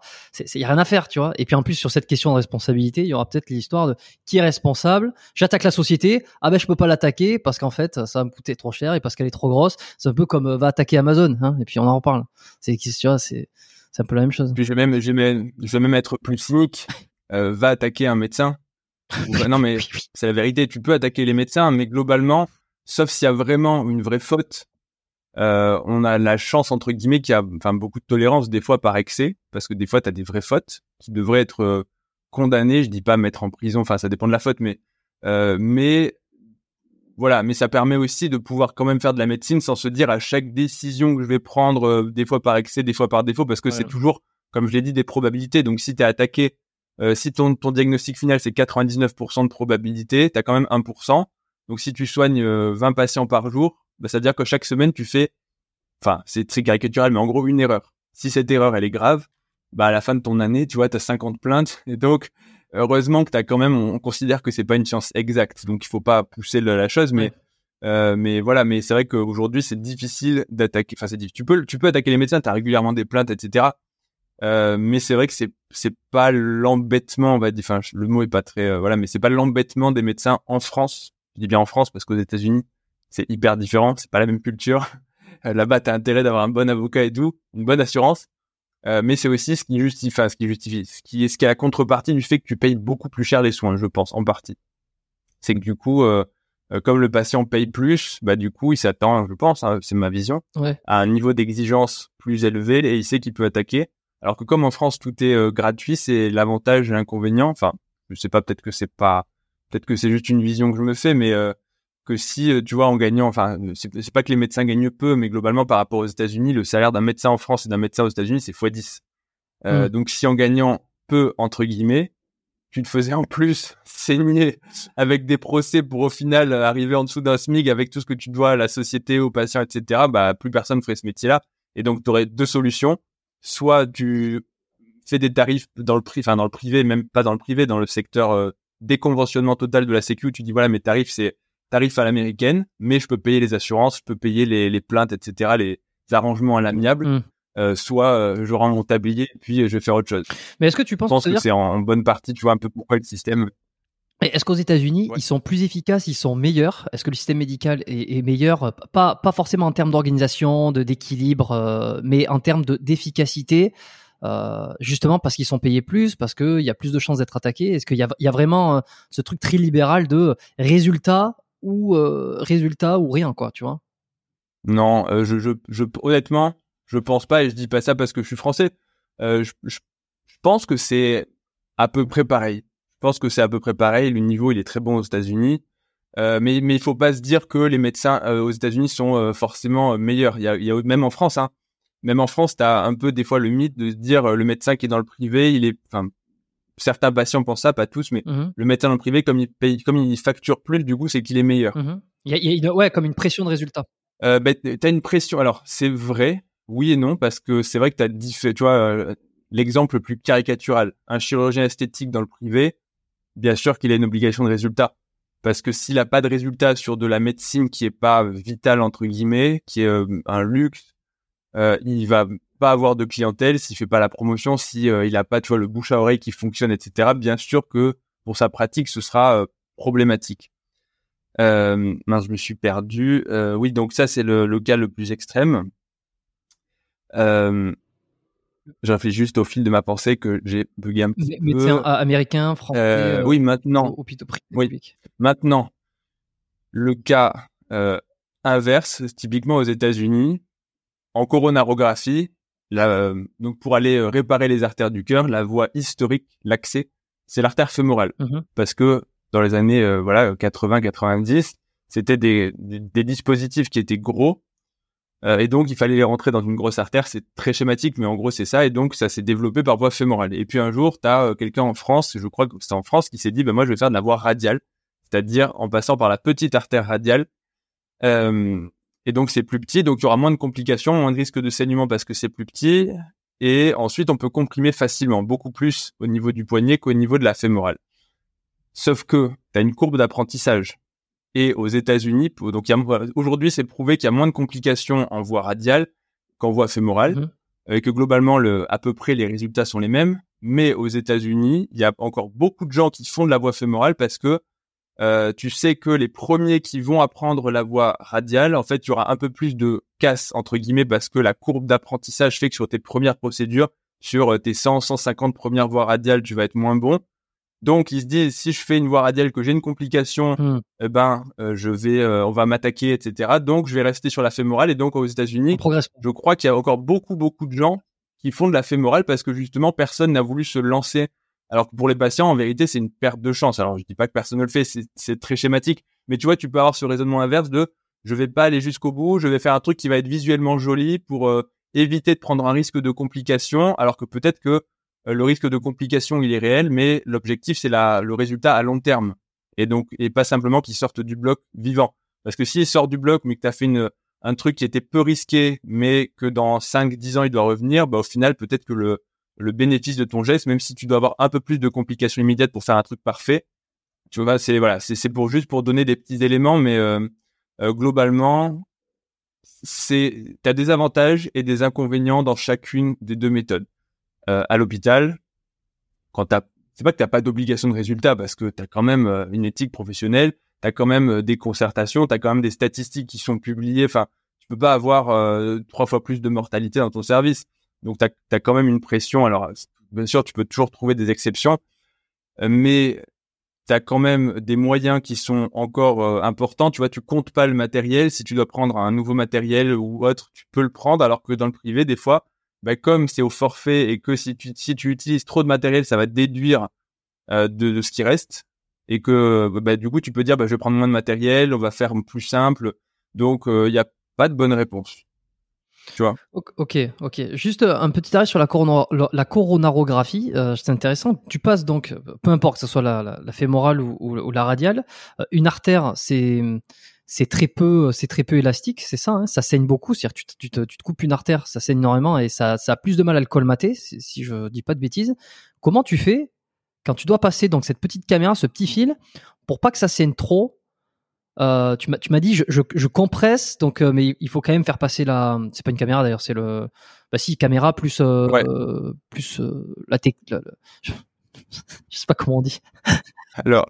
il y a rien à faire, tu vois. Et puis en plus sur cette question de responsabilité, il y aura peut-être l'histoire de qui est responsable. J'attaque la société, ah ben je peux pas l'attaquer parce qu'en fait ça va me coûter trop cher et parce qu'elle est trop grosse. C'est un peu comme euh, va attaquer Amazon, hein, et puis on en reparle. C'est, tu vois, c'est, c'est un peu la même chose. Puis je vais même, je vais même, je vais même être plus cynique. va attaquer un médecin non, mais c'est la vérité. Tu peux attaquer les médecins, mais globalement, sauf s'il y a vraiment une vraie faute, euh, on a la chance entre guillemets qu'il y a, enfin, beaucoup de tolérance des fois par excès, parce que des fois tu as des vraies fautes qui devraient être euh, condamnées. Je dis pas mettre en prison, enfin, ça dépend de la faute, mais euh, mais voilà, mais ça permet aussi de pouvoir quand même faire de la médecine sans se dire à chaque décision que je vais prendre, des fois par excès, des fois par défaut, parce que c'est toujours, comme je l'ai dit, des probabilités. Donc si tu es attaqué euh, si ton, ton diagnostic final c'est 99% de probabilité, tu as quand même 1%. Donc si tu soignes 20 euh, patients par jour, bah, ça veut dire que chaque semaine tu fais, enfin c'est très caricatural, mais en gros une erreur. Si cette erreur elle est grave, bah à la fin de ton année, tu vois, tu as 50 plaintes. Et donc heureusement que tu as quand même, on, considère que c'est pas une science exacte, donc il faut pas pousser la, la chose, mais euh, mais voilà, mais c'est vrai qu'aujourd'hui c'est difficile d'attaquer. Enfin c'est difficile. Tu peux, tu peux attaquer les médecins, tu as régulièrement des plaintes, etc. Euh, mais c'est vrai que c'est c'est pas l'embêtement, on va dire. Enfin, le mot est pas très euh, voilà, mais c'est pas l'embêtement des médecins en France. Je dis bien en France parce qu'aux États-Unis, c'est hyper différent. C'est pas la même culture. Euh, là-bas, t'as intérêt d'avoir un bon avocat et tout, une bonne assurance. mais c'est aussi ce qui justifie, enfin, ce qui justifie, ce qui est ce qui est la contrepartie du fait que tu payes beaucoup plus cher les soins, je pense, en partie. C'est que du coup, comme le patient paye plus, bah du coup, il s'attend, je pense, hein, c'est ma vision, à un niveau d'exigence plus élevé et il sait qu'il peut attaquer. Alors que comme en France tout est euh, gratuit, c'est l'avantage et l'inconvénient. Enfin, je sais pas, peut-être que c'est pas, peut-être que c'est juste une vision que je me fais, mais euh, que si euh, tu vois en gagnant, enfin, c'est pas que les médecins gagnent peu, mais globalement par rapport aux États-Unis, le salaire d'un médecin en France et d'un médecin aux États-Unis c'est x10. Mmh. Donc si en gagnant peu entre guillemets, tu te faisais en plus saigner avec des procès pour au final arriver en dessous d'un SMIC avec tout ce que tu dois à la société, aux patients, etc. Bah plus personne ferait ce métier-là. Et donc tu aurais deux solutions soit tu fais des tarifs dans le privé, enfin dans le privé, même pas dans le privé, dans le secteur euh, déconventionnement total de la sécu, tu dis voilà mes tarifs c'est tarifs à l'américaine, mais je peux payer les assurances, je peux payer les, les plaintes, etc., les arrangements à l'amiable. Mmh. Euh, soit euh, je rends mon tablier puis je vais faire autre chose. Mais est-ce que tu penses je pense que, c'est en, bonne partie, tu vois un peu pourquoi le système est-ce qu'aux États-Unis, ils sont plus efficaces, ils sont meilleurs? Est-ce que le système médical est, meilleur? Pas, pas forcément en termes d'organisation, de d'équilibre, euh, mais en termes d'efficacité, euh, justement parce qu'ils sont payés plus, parce qu'il y a plus de chances d'être attaqués? Est-ce qu'il y a, y a vraiment euh, ce truc très libéral de résultat ou résultat ou rien, quoi, tu vois? Non, je, je, je, honnêtement, je pense pas, et je dis pas ça parce que je suis français. je, je pense que c'est à peu près pareil pense que c'est à peu près pareil. Le niveau, il est très bon aux États-Unis. Euh, mais mais il faut pas se dire que les médecins euh, aux États-Unis sont euh, forcément meilleurs. Il y a, il y a même en France, hein. Même en France, tu as un peu des fois le mythe de se dire le médecin qui est dans le privé, il est, enfin, certains patients pensent ça, pas tous, mais mmh le médecin dans le privé, comme il paye, comme il facture plus, du coup, c'est qu'il est meilleur. Mmh il, y a, ouais, comme une pression de résultat. Euh, ben, t'as une pression. Alors, c'est vrai, oui et non, parce que c'est vrai que t'as tu vois, l'exemple le plus caricatural, un chirurgien esthétique dans le privé, bien sûr qu'il a une obligation de résultat. Parce que s'il n'a pas de résultat sur de la médecine qui est pas vitale entre guillemets, qui est euh, un luxe, euh, il va pas avoir de clientèle s'il fait pas la promotion, si euh, il a pas tu vois le bouche à oreille qui fonctionne, etc. Bien sûr que pour sa pratique ce sera euh, problématique. Euh, mince, je me suis perdu. oui, donc ça c'est le, cas le plus extrême. Je réfléchis juste au fil de ma pensée que j'ai bugué un petit peu. Médecin américain, français. Euh, oui, maintenant. Hôpitaux oui. Maintenant, le cas euh, inverse, typiquement aux États-Unis, en coronarographie, euh, donc pour aller réparer les artères du cœur, la voie historique, l'accès, c'est l'artère fémorale, mmh parce que dans les années voilà 80-90, c'était des, des, des dispositifs qui étaient gros Euh, et donc, il fallait les rentrer dans une grosse artère. C'est très schématique, mais en gros, c'est ça. Et donc, ça s'est développé par voie fémorale. Et puis un jour, tu as quelqu'un en France, je crois que c'est en France, qui s'est dit, ben moi, je vais faire de la voie radiale, c'est-à-dire en passant par la petite artère radiale. Euh, et donc, c'est plus petit, donc il y aura moins de complications, moins de risque de saignement parce que c'est plus petit. Et ensuite, on peut comprimer facilement, beaucoup plus au niveau du poignet qu'au niveau de la fémorale. Sauf que tu as une courbe d'apprentissage. Et aux États-Unis, donc aujourd'hui, c'est prouvé qu'il y a moins de complications en voie radiale qu'en voie fémorale, mmh. et que globalement, le, à peu près, les résultats sont les mêmes. Mais aux États-Unis, il y a encore beaucoup de gens qui font de la voie fémorale parce que euh, tu sais que les premiers qui vont apprendre la voie radiale, en fait, il y aura un peu plus de casse entre guillemets parce que la courbe d'apprentissage fait que sur tes premières procédures, sur euh, tes 100, 150 premières voies radiales, tu vas être moins bon. Donc, ils se disent si je fais une voie radiale que j'ai une complication, hmm. eh ben, euh, je vais, on va m'attaquer, etc. Donc, je vais rester sur la fémorale. Et donc, aux États-Unis, je crois qu'il y a encore beaucoup, beaucoup de gens qui font de la fémorale parce que justement, personne n'a voulu se lancer alors que pour les patients, en vérité, c'est une perte de chance. Alors, je dis pas que personne ne le fait, c'est très schématique. Mais tu vois, tu peux avoir ce raisonnement inverse de je vais pas aller jusqu'au bout, je vais faire un truc qui va être visuellement joli pour euh, éviter de prendre un risque de complication, alors que peut-être que euh, le risque de complication, il est réel, mais l'objectif, c'est le résultat à long terme. Et donc, et pas simplement qu'ils sortent du bloc vivant. Parce que s'ils sortent du bloc, mais que tu as fait une, un truc qui était peu risqué, mais que dans 5-10 ans, il doit revenir, bah, au final, peut-être que le, le bénéfice de ton geste, même si tu dois avoir un peu plus de complications immédiates pour faire un truc parfait. Tu vois, c'est voilà, c'est pour juste pour donner des petits éléments, mais euh, euh, globalement, c'est t'as des avantages et des inconvénients dans chacune des deux méthodes. Euh, à l'hôpital, quand t'as, c'est pas que t'as pas d'obligation de résultat parce que t'as quand même une éthique professionnelle, t'as quand même des concertations, t'as quand même des statistiques qui sont publiées. Enfin, tu peux pas avoir trois fois plus de mortalité dans ton service. Donc, tu as, quand même une pression. Alors, bien sûr, tu peux toujours trouver des exceptions, euh, mais tu as quand même des moyens qui sont encore euh, importants. Tu vois, tu comptes pas le matériel. Si tu dois prendre un nouveau matériel ou autre, tu peux le prendre. Alors que dans le privé, des fois, bah, comme c'est au forfait et que si tu, si tu utilises trop de matériel, ça va déduire euh, de, ce qui reste. Et que bah, du coup, tu peux dire, bah, je vais prendre moins de matériel, on va faire plus simple. Donc, il n'y a pas de bonne réponse. Tu vois? Ok, ok. Juste euh, un petit arrêt sur la, la coronarographie. Euh, c'est intéressant. Tu passes donc, peu importe que ce soit la, la, fémorale ou, la radiale, euh, une artère, c'est c'est très peu, c'est très peu élastique, c'est ça. Hein ça saigne beaucoup. C'est-à-dire tu, tu, te, tu te coupes une artère, ça saigne énormément et ça, ça a plus de mal à le colmater, si, je dis pas de bêtises. Comment tu fais quand tu dois passer donc cette petite caméra, ce petit fil, pour pas que ça saigne trop euh, tu m'as dit je, je, je, compresse donc euh, mais il faut quand même faire passer la c'est pas une caméra d'ailleurs c'est le bah si caméra plus euh, plus la technique je, sais pas comment on dit alors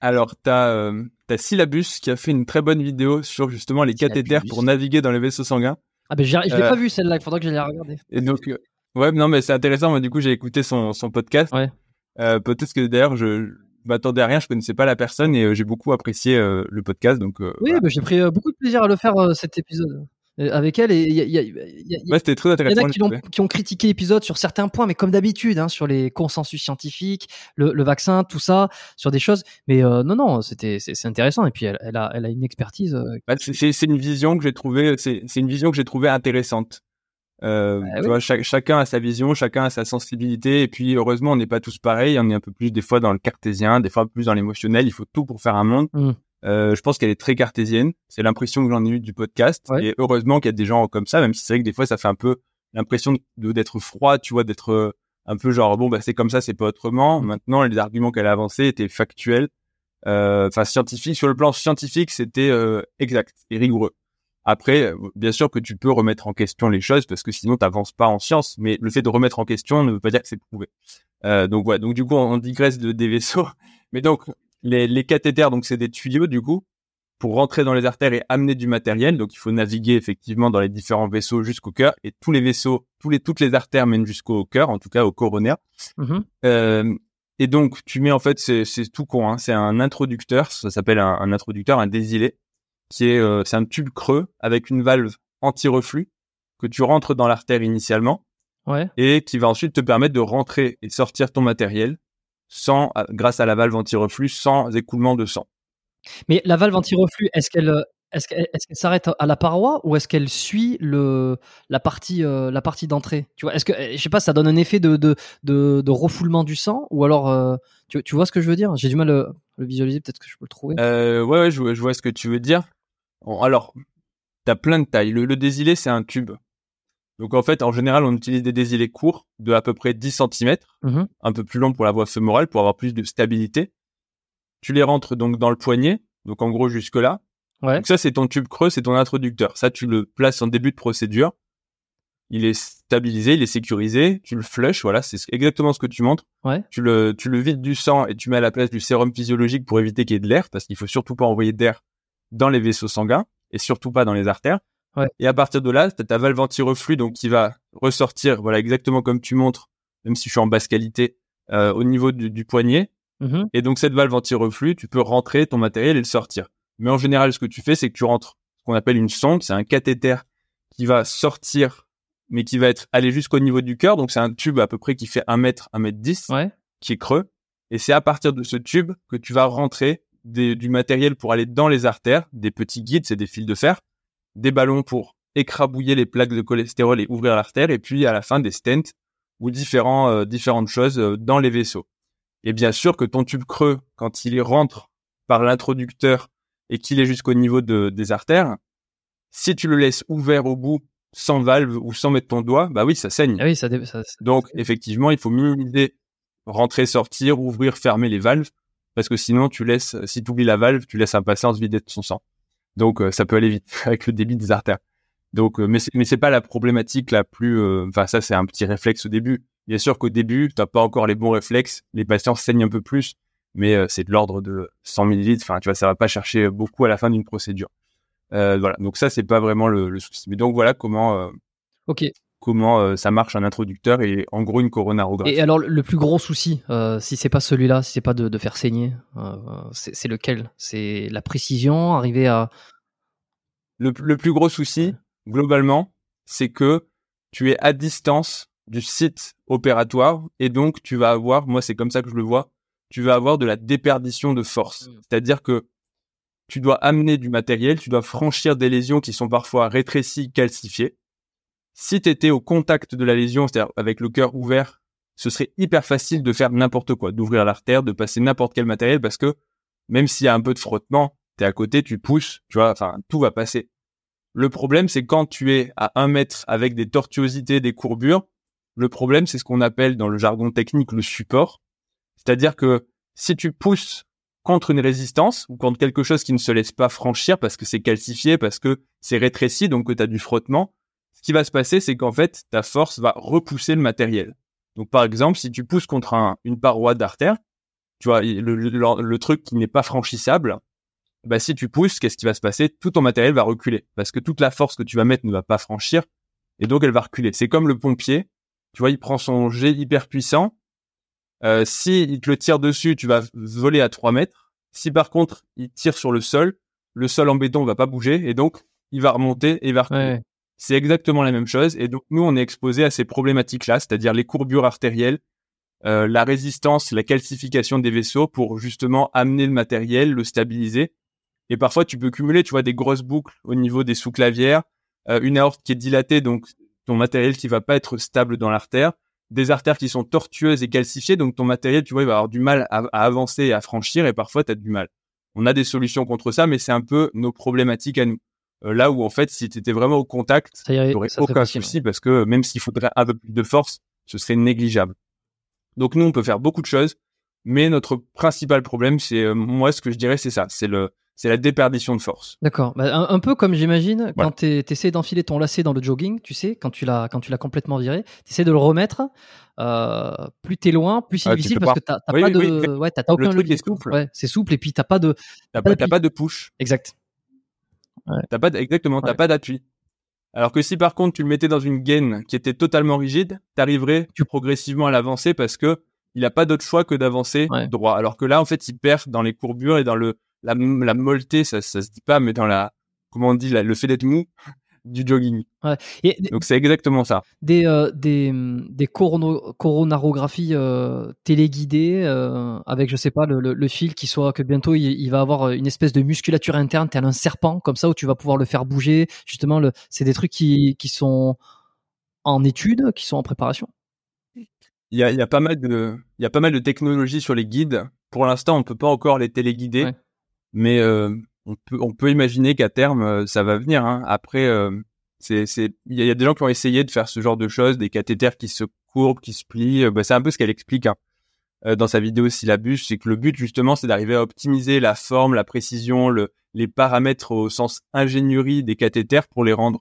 alors t'as as Syllabus qui a fait une très bonne vidéo sur justement les cathéters pour naviguer dans les vaisseaux sanguins. Ah ben je l'ai pas vu celle-là il faudra que j'aille la regarder. et donc ouais non mais c'est intéressant moi du coup j'ai écouté son son podcast. Ouais. Peut-être que d'ailleurs je m'attendais à rien, je connaissais pas la personne et euh, j'ai beaucoup apprécié euh, le podcast. Donc euh, oui, bah, j'ai pris beaucoup de plaisir à le faire cet épisode avec elle et il y a, ouais, c'était très intéressant. Il y en a qui, ont, critiqué l'épisode sur certains points, mais comme d'habitude, hein, sur les consensus scientifiques, le, vaccin, tout ça, sur des choses. Mais non, non, c'était c'est intéressant et puis elle, elle, a, elle a une expertise. Bah, c'est une vision que j'ai trouvé, c'est une vision que j'ai trouvé intéressante. Euh, bah tu vois, chacun a sa vision, chacun a sa sensibilité, et puis heureusement, on n'est pas tous pareils. On est un peu plus des fois dans le cartésien, des fois plus dans l'émotionnel. Il faut tout pour faire un monde. Mmh. Euh, je pense qu'elle est très cartésienne. C'est l'impression que j'en ai eu du podcast. Et heureusement qu'il y a des gens comme ça, même si c'est vrai que des fois, ça fait un peu l'impression de d'être froid, tu vois, d'être euh, un peu genre bon bah c'est comme ça, c'est pas autrement. Mmh. Maintenant, les arguments qu'elle a avancés étaient factuels, euh, enfin scientifiques. Sur le plan scientifique, c'était euh, exact et rigoureux. Après, bien sûr que tu peux remettre en question les choses parce que sinon tu n'avances pas en science, mais le fait de remettre en question ne veut pas dire que c'est prouvé. Euh, donc voilà, donc du coup on digresse de, des vaisseaux, mais donc les, les cathéters, donc c'est des tuyaux du coup pour rentrer dans les artères et amener du matériel. Donc il faut naviguer effectivement dans les différents vaisseaux jusqu'au cœur et tous les vaisseaux, tous les toutes les artères mènent jusqu'au cœur, en tout cas au coronaire. Mmh euh, et donc tu mets en fait c'est tout con, hein, c'est un introducteur, ça s'appelle un, un, introducteur, un désilé qui est euh, c'est un tube creux avec une valve anti-reflux que tu rentres dans l'artère initialement ouais. et qui va ensuite te permettre de rentrer et sortir ton matériel sans grâce à la valve anti-reflux sans écoulement de sang. Mais la valve anti-reflux, est-ce qu'elle est s'arrête à la paroi ou est-ce qu'elle suit le la partie euh, la partie d'entrée? Tu vois, est-ce que je sais pas, ça donne un effet de de de, de refoulement du sang ou alors euh, tu, tu vois ce que je veux dire? J'ai du mal à le, visualiser, peut-être que je peux le trouver. Euh, ouais, ouais je, je, vois ce que tu veux dire. Alors, t'as plein de tailles. Le, le désilé, c'est un tube. Donc en fait, en général, on utilise des désilés courts de à peu près 10 cm, mmh un peu plus long pour la voie fémorale pour avoir plus de stabilité. Tu les rentres donc dans le poignet, donc en gros jusque là. Donc ça, c'est ton tube creux, c'est ton introducteur. Ça, tu le places en début de procédure. Il est stabilisé, il est sécurisé. Tu le flushes, voilà, c'est exactement ce que tu montres. Ouais. Tu le, tu le vides du sang et tu mets à la place du sérum physiologique pour éviter qu'il y ait de l'air, parce qu'il faut surtout pas envoyer d'air dans les vaisseaux sanguins et surtout pas dans les artères. Ouais. Et à partir de là, tu as ta valve anti-reflux donc qui va ressortir, voilà, exactement comme tu montres, même si je suis en basse qualité, euh, au niveau du, du poignet. Mmh et donc cette valve anti-reflux, tu peux rentrer ton matériel et le sortir. Mais en général, ce que tu fais, c'est que tu rentres ce qu'on appelle une sonde, c'est un cathéter qui va sortir, mais qui va être aller jusqu'au niveau du cœur. Donc c'est un tube à peu près qui fait un mètre, un mètre dix, qui est creux. Et c'est à partir de ce tube que tu vas rentrer du matériel pour aller dans les artères, des petits guides, c'est des fils de fer, des ballons pour écrabouiller les plaques de cholestérol et ouvrir l'artère, et puis à la fin des stents ou différents, euh, différentes choses euh, dans les vaisseaux. Et bien sûr que ton tube creux, quand il rentre par l'introducteur et qu'il est jusqu'au niveau de, des artères, si tu le laisses ouvert au bout sans valve ou sans mettre ton doigt, bah oui, ça saigne. Ah oui, ça, Donc effectivement, il faut minimiser rentrer, sortir, ouvrir, fermer les valves, parce que sinon tu laisses, si tu oublies la valve, tu laisses un patient se vider de son sang. Donc euh, ça peut aller vite avec le débit des artères. Donc, euh, mais mais c'est pas la problématique la plus. Euh, enfin, ça c'est un petit réflexe au début. Bien sûr qu'au début, t'as pas encore les bons réflexes, les patients saignent un peu plus, mais c'est de l'ordre de 100 millilitres. Enfin, tu vois, ça va pas chercher beaucoup à la fin d'une procédure. Voilà. Donc ça, c'est pas vraiment le, le, souci. Mais donc voilà comment. Euh, ok. Comment euh, ça marche un introducteur et en gros une coronarographie. Et alors le plus gros souci, si c'est pas celui-là, si c'est pas de, de, faire saigner, c'est lequel? C'est la précision, arriver à. Le, le plus gros souci, globalement, c'est que tu es à distance du site opératoire et donc tu vas avoir, moi c'est comme ça que je le vois, tu vas avoir de la déperdition de force. Mmh. C'est-à-dire que tu dois amener du matériel, tu dois franchir des lésions qui sont parfois rétrécies, calcifiées. Si tu étais au contact de la lésion, c'est-à-dire avec le cœur ouvert, ce serait hyper facile de faire n'importe quoi, d'ouvrir l'artère, de passer n'importe quel matériel parce que même s'il y a un peu de frottement, tu es à côté, tu pousses, tu vois, enfin, tout va passer. Le problème, c'est quand tu es à un mètre avec des tortuosités, des courbures, le problème, c'est ce qu'on appelle dans le jargon technique le support. C'est-à-dire que si tu pousses contre une résistance ou contre quelque chose qui ne se laisse pas franchir parce que c'est calcifié, parce que c'est rétréci, donc que tu as du frottement, ce qui va se passer, c'est qu'en fait, ta force va repousser le matériel. Donc par exemple, si tu pousses contre une paroi d'artère, tu vois, le, truc qui n'est pas franchissable, bah si tu pousses, qu'est-ce qui va se passer? Tout ton matériel va reculer parce que toute la force que tu vas mettre ne va pas franchir et donc elle va reculer. C'est comme le pompier, tu vois, il prend son jet hyper puissant, euh, si il te le tire dessus, tu vas voler à 3 mètres. Si par contre il tire sur le sol, le sol en béton va pas bouger et donc il va remonter et va reculer. C'est exactement la même chose et donc nous on est exposé à ces problématiques-là, c'est-à-dire les courbures artérielles, euh, la résistance, la calcification des vaisseaux pour justement amener le matériel, le stabiliser. Et parfois tu peux cumuler, tu vois, des grosses boucles au niveau des sous-clavières, euh, une aorte qui est dilatée, donc ton matériel qui va pas être stable dans l'artère, des artères qui sont tortueuses et calcifiées, donc ton matériel, tu vois, il va avoir du mal à, avancer et à franchir, et parfois tu as du mal. On a des solutions contre ça, mais c'est un peu nos problématiques à nous. Euh, là où en fait, si tu étais vraiment au contact, tu n'aurais aucun souci, parce que même s'il faudrait un peu plus de force, ce serait négligeable. Donc nous, on peut faire beaucoup de choses, mais notre principal problème, c'est euh, moi, ce que je dirais, c'est ça, c'est le c'est la déperdition de force. D'accord. Bah, un, peu comme j'imagine quand tu essaies d'enfiler ton lacet dans le jogging, tu sais, quand tu l'as quand tu l'as complètement viré, tu essaies de le remettre. Euh, plus t'es loin, plus c'est ah, difficile parce que t'as pas de, ouais, t'as aucun le truc est souple. Ouais, c'est souple et puis t'as pas de, t'as pas, pas, de push. Exact. Ouais. T'as pas exactement, t'as pas d'appui. Alors que si par contre tu le mettais dans une gaine qui était totalement rigide, t'arriverais progressivement à l'avancer parce que il a pas d'autre choix que d'avancer droit. Alors que là, en fait, il perd dans les courbures et dans le la, la molleté, ça, ça se dit pas, mais dans la, comment on dit, le fait d'être mou, du jogging. Ouais. Et Donc c'est exactement ça. des euh, des hum, des corono- coronarographies euh, téléguidées euh, avec je sais pas le, le, le fil qui soit que bientôt il, il va avoir une espèce de musculature interne tel un serpent comme ça où tu vas pouvoir le faire bouger justement le c'est des trucs qui qui sont en étude qui sont en préparation Il y a, il y a pas mal de, il y a pas mal de technologies sur les guides. Pour l'instant, on peut pas encore les téléguider, Ouais. mais on peut, on peut imaginer qu'à terme, euh, ça va venir. Hein. Après, euh, c'est, c'est, il y, a- il y a des gens qui ont essayé de faire ce genre de choses, des cathéters qui se courbent, qui se plient. Euh, bah, c'est un peu ce qu'elle explique hein, dans sa vidéo syllabus, c'est que le but justement, c'est d'arriver à optimiser la forme, la précision, le, les paramètres au sens ingénierie des cathéters pour les rendre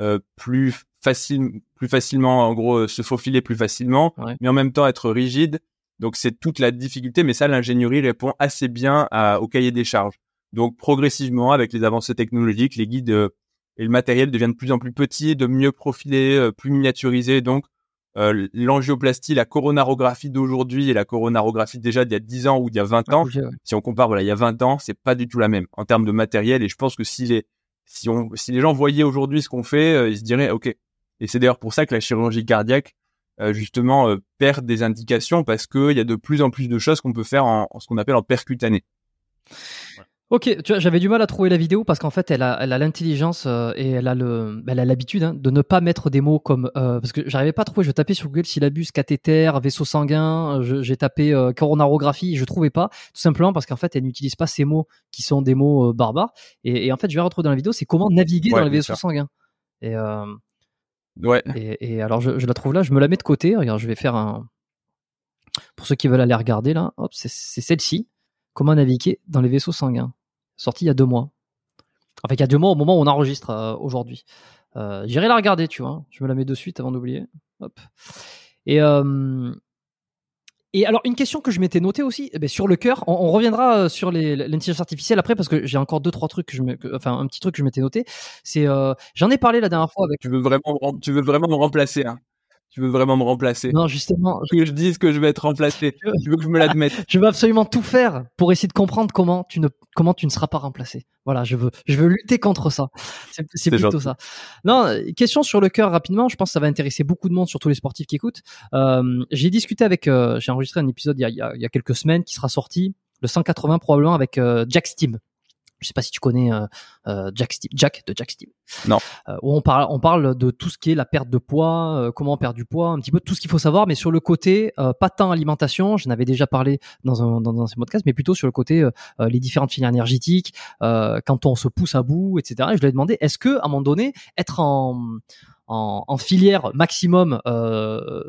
euh, plus facile, plus facilement, en gros, se faufiler plus facilement, Ouais. mais en même temps être rigide. Donc c'est toute la difficulté, mais ça, l'ingénierie répond assez bien à- au cahier des charges. Donc progressivement, avec les avancées technologiques, les guides euh, et le matériel deviennent de plus en plus petits, de mieux profilés, euh, plus miniaturisés. Donc euh, l'angioplastie, la coronarographie d'aujourd'hui et la coronarographie déjà d'il y a 10 ans ou d'il y a 20 ans, Bouger, ouais. si on compare, voilà, il y a 20 ans, c'est pas du tout la même en termes de matériel. Et je pense que si les, si on, si les gens voyaient aujourd'hui ce qu'on fait, euh, ils se diraient, OK. Et c'est d'ailleurs pour ça que la chirurgie cardiaque, euh, justement, euh, perd des indications parce qu'il y a de plus en plus de choses qu'on peut faire en, en ce qu'on appelle en percutané. Ok, tu vois, j'avais du mal à trouver la vidéo parce qu'en fait, elle a, elle a l'intelligence euh, et elle a le, elle a l'habitude hein, de ne pas mettre des mots comme euh, parce que j'arrivais pas à trouver. Je tapais sur Google syllabus, cathéter, vaisseau sanguin. euh, J'ai tapé euh, coronarographie, je trouvais pas. Tout simplement parce qu'en fait, elle n'utilise pas ces mots qui sont des mots barbares. Et, et en fait, je vais retrouver dans la vidéo, c'est comment naviguer Ouais, dans les vaisseaux sanguins. Et, Ouais. et, et alors, je, je la trouve là, je me la mets de côté. Regarde, je vais faire un. Pour ceux qui veulent aller regarder là, hop, c'est celle-ci. Comment naviguer dans les vaisseaux sanguins. Sortie il y a deux mois. Enfin, il y a deux mois au moment où on enregistre euh, aujourd'hui. Euh, J'irai la regarder, tu vois. Je me la mets de suite avant d'oublier. Hop. Et, euh, et alors, une question que je m'étais notée aussi, eh ben, sur le cœur, on, reviendra sur l'intelligence artificielle après parce que j'ai encore deux, trois trucs que je me, enfin, un petit truc que je m'étais noté. J'en ai parlé la dernière fois avec. Tu veux vraiment, tu veux vraiment me remplacer, hein. Tu veux vraiment me remplacer. Non, justement, Que je dise que je vais être remplacé. Tu veux que je me l'admette. je veux absolument tout faire pour essayer de comprendre comment tu ne comment tu ne seras pas remplacé. Voilà, je veux je veux lutter contre ça. C'est c'est C'est plutôt gentil. ça. Non, question sur le cœur rapidement. Je pense que ça va intéresser beaucoup de monde, surtout les sportifs qui écoutent. Euh, j'ai discuté avec, euh, j'ai enregistré un épisode il y, a, il y a- il y a quelques semaines qui sera sorti le 180 probablement avec euh, Jack Steam. Je sais pas si tu connais euh, euh, Jack Steam, Jack de Jack Steam. Non. Euh, où on parle, on parle de tout ce qui est la perte de poids, euh, comment perdre du poids, un petit peu tout ce qu'il faut savoir, mais sur le côté euh, pas tant alimentation, j'en avais déjà parlé dans un dans, dans ces podcasts, mais plutôt sur le côté les différentes filières énergétiques, euh, quand on se pousse à bout, etc. Et je lui ai demandé, est-ce que à un moment donné, être en en, en filière maximum euh,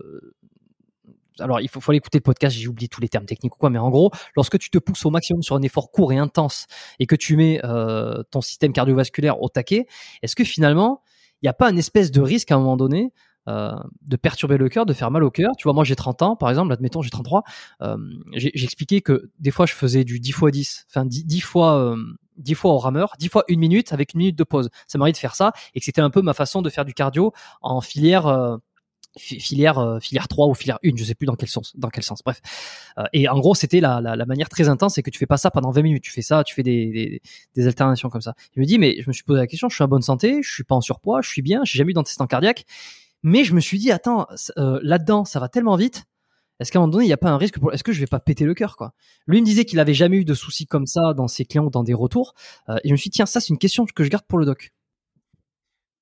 alors il faut, faut aller écouter le podcast, j'ai oublié tous les termes techniques ou quoi, mais en gros, lorsque tu te pousses au maximum sur un effort court et intense et que tu mets euh, ton système cardiovasculaire au taquet, est-ce que finalement, il n'y a pas un espèce de risque à un moment donné euh, de perturber le cœur, de faire mal au cœur? Tu vois, moi j'ai 30 ans, par exemple, admettons j'ai 33, euh, j'ai expliqué que des fois je faisais du 10 x 10, enfin 10, 10 fois... euh, 10 fois au rameur, 10 fois une minute avec une minute de pause. Ça m'arrive de faire ça et que c'était un peu ma façon de faire du cardio en filière euh, filière euh, filière 3 ou filière 1, je sais plus dans quel sens dans quel sens. Bref. Euh, et en gros, c'était la, la, la manière très intense, c'est que tu fais pas ça pendant 20 minutes, tu fais ça, tu fais des, des, des alternations comme ça. Je me dis mais je me suis posé la question, je suis en bonne santé, je suis pas en surpoids, je suis bien, j'ai jamais eu d'antécédent cardiaque, mais je me suis dit attends, euh, là-dedans, ça va tellement vite est-ce qu'à un moment donné, il n'y a pas un risque pour... Est-ce que je vais pas péter le cœur, quoi? Lui me disait qu'il avait jamais eu de soucis comme ça dans ses clients ou dans des retours. Euh, et je me suis dit, tiens, ça, c'est une question que je garde pour le doc.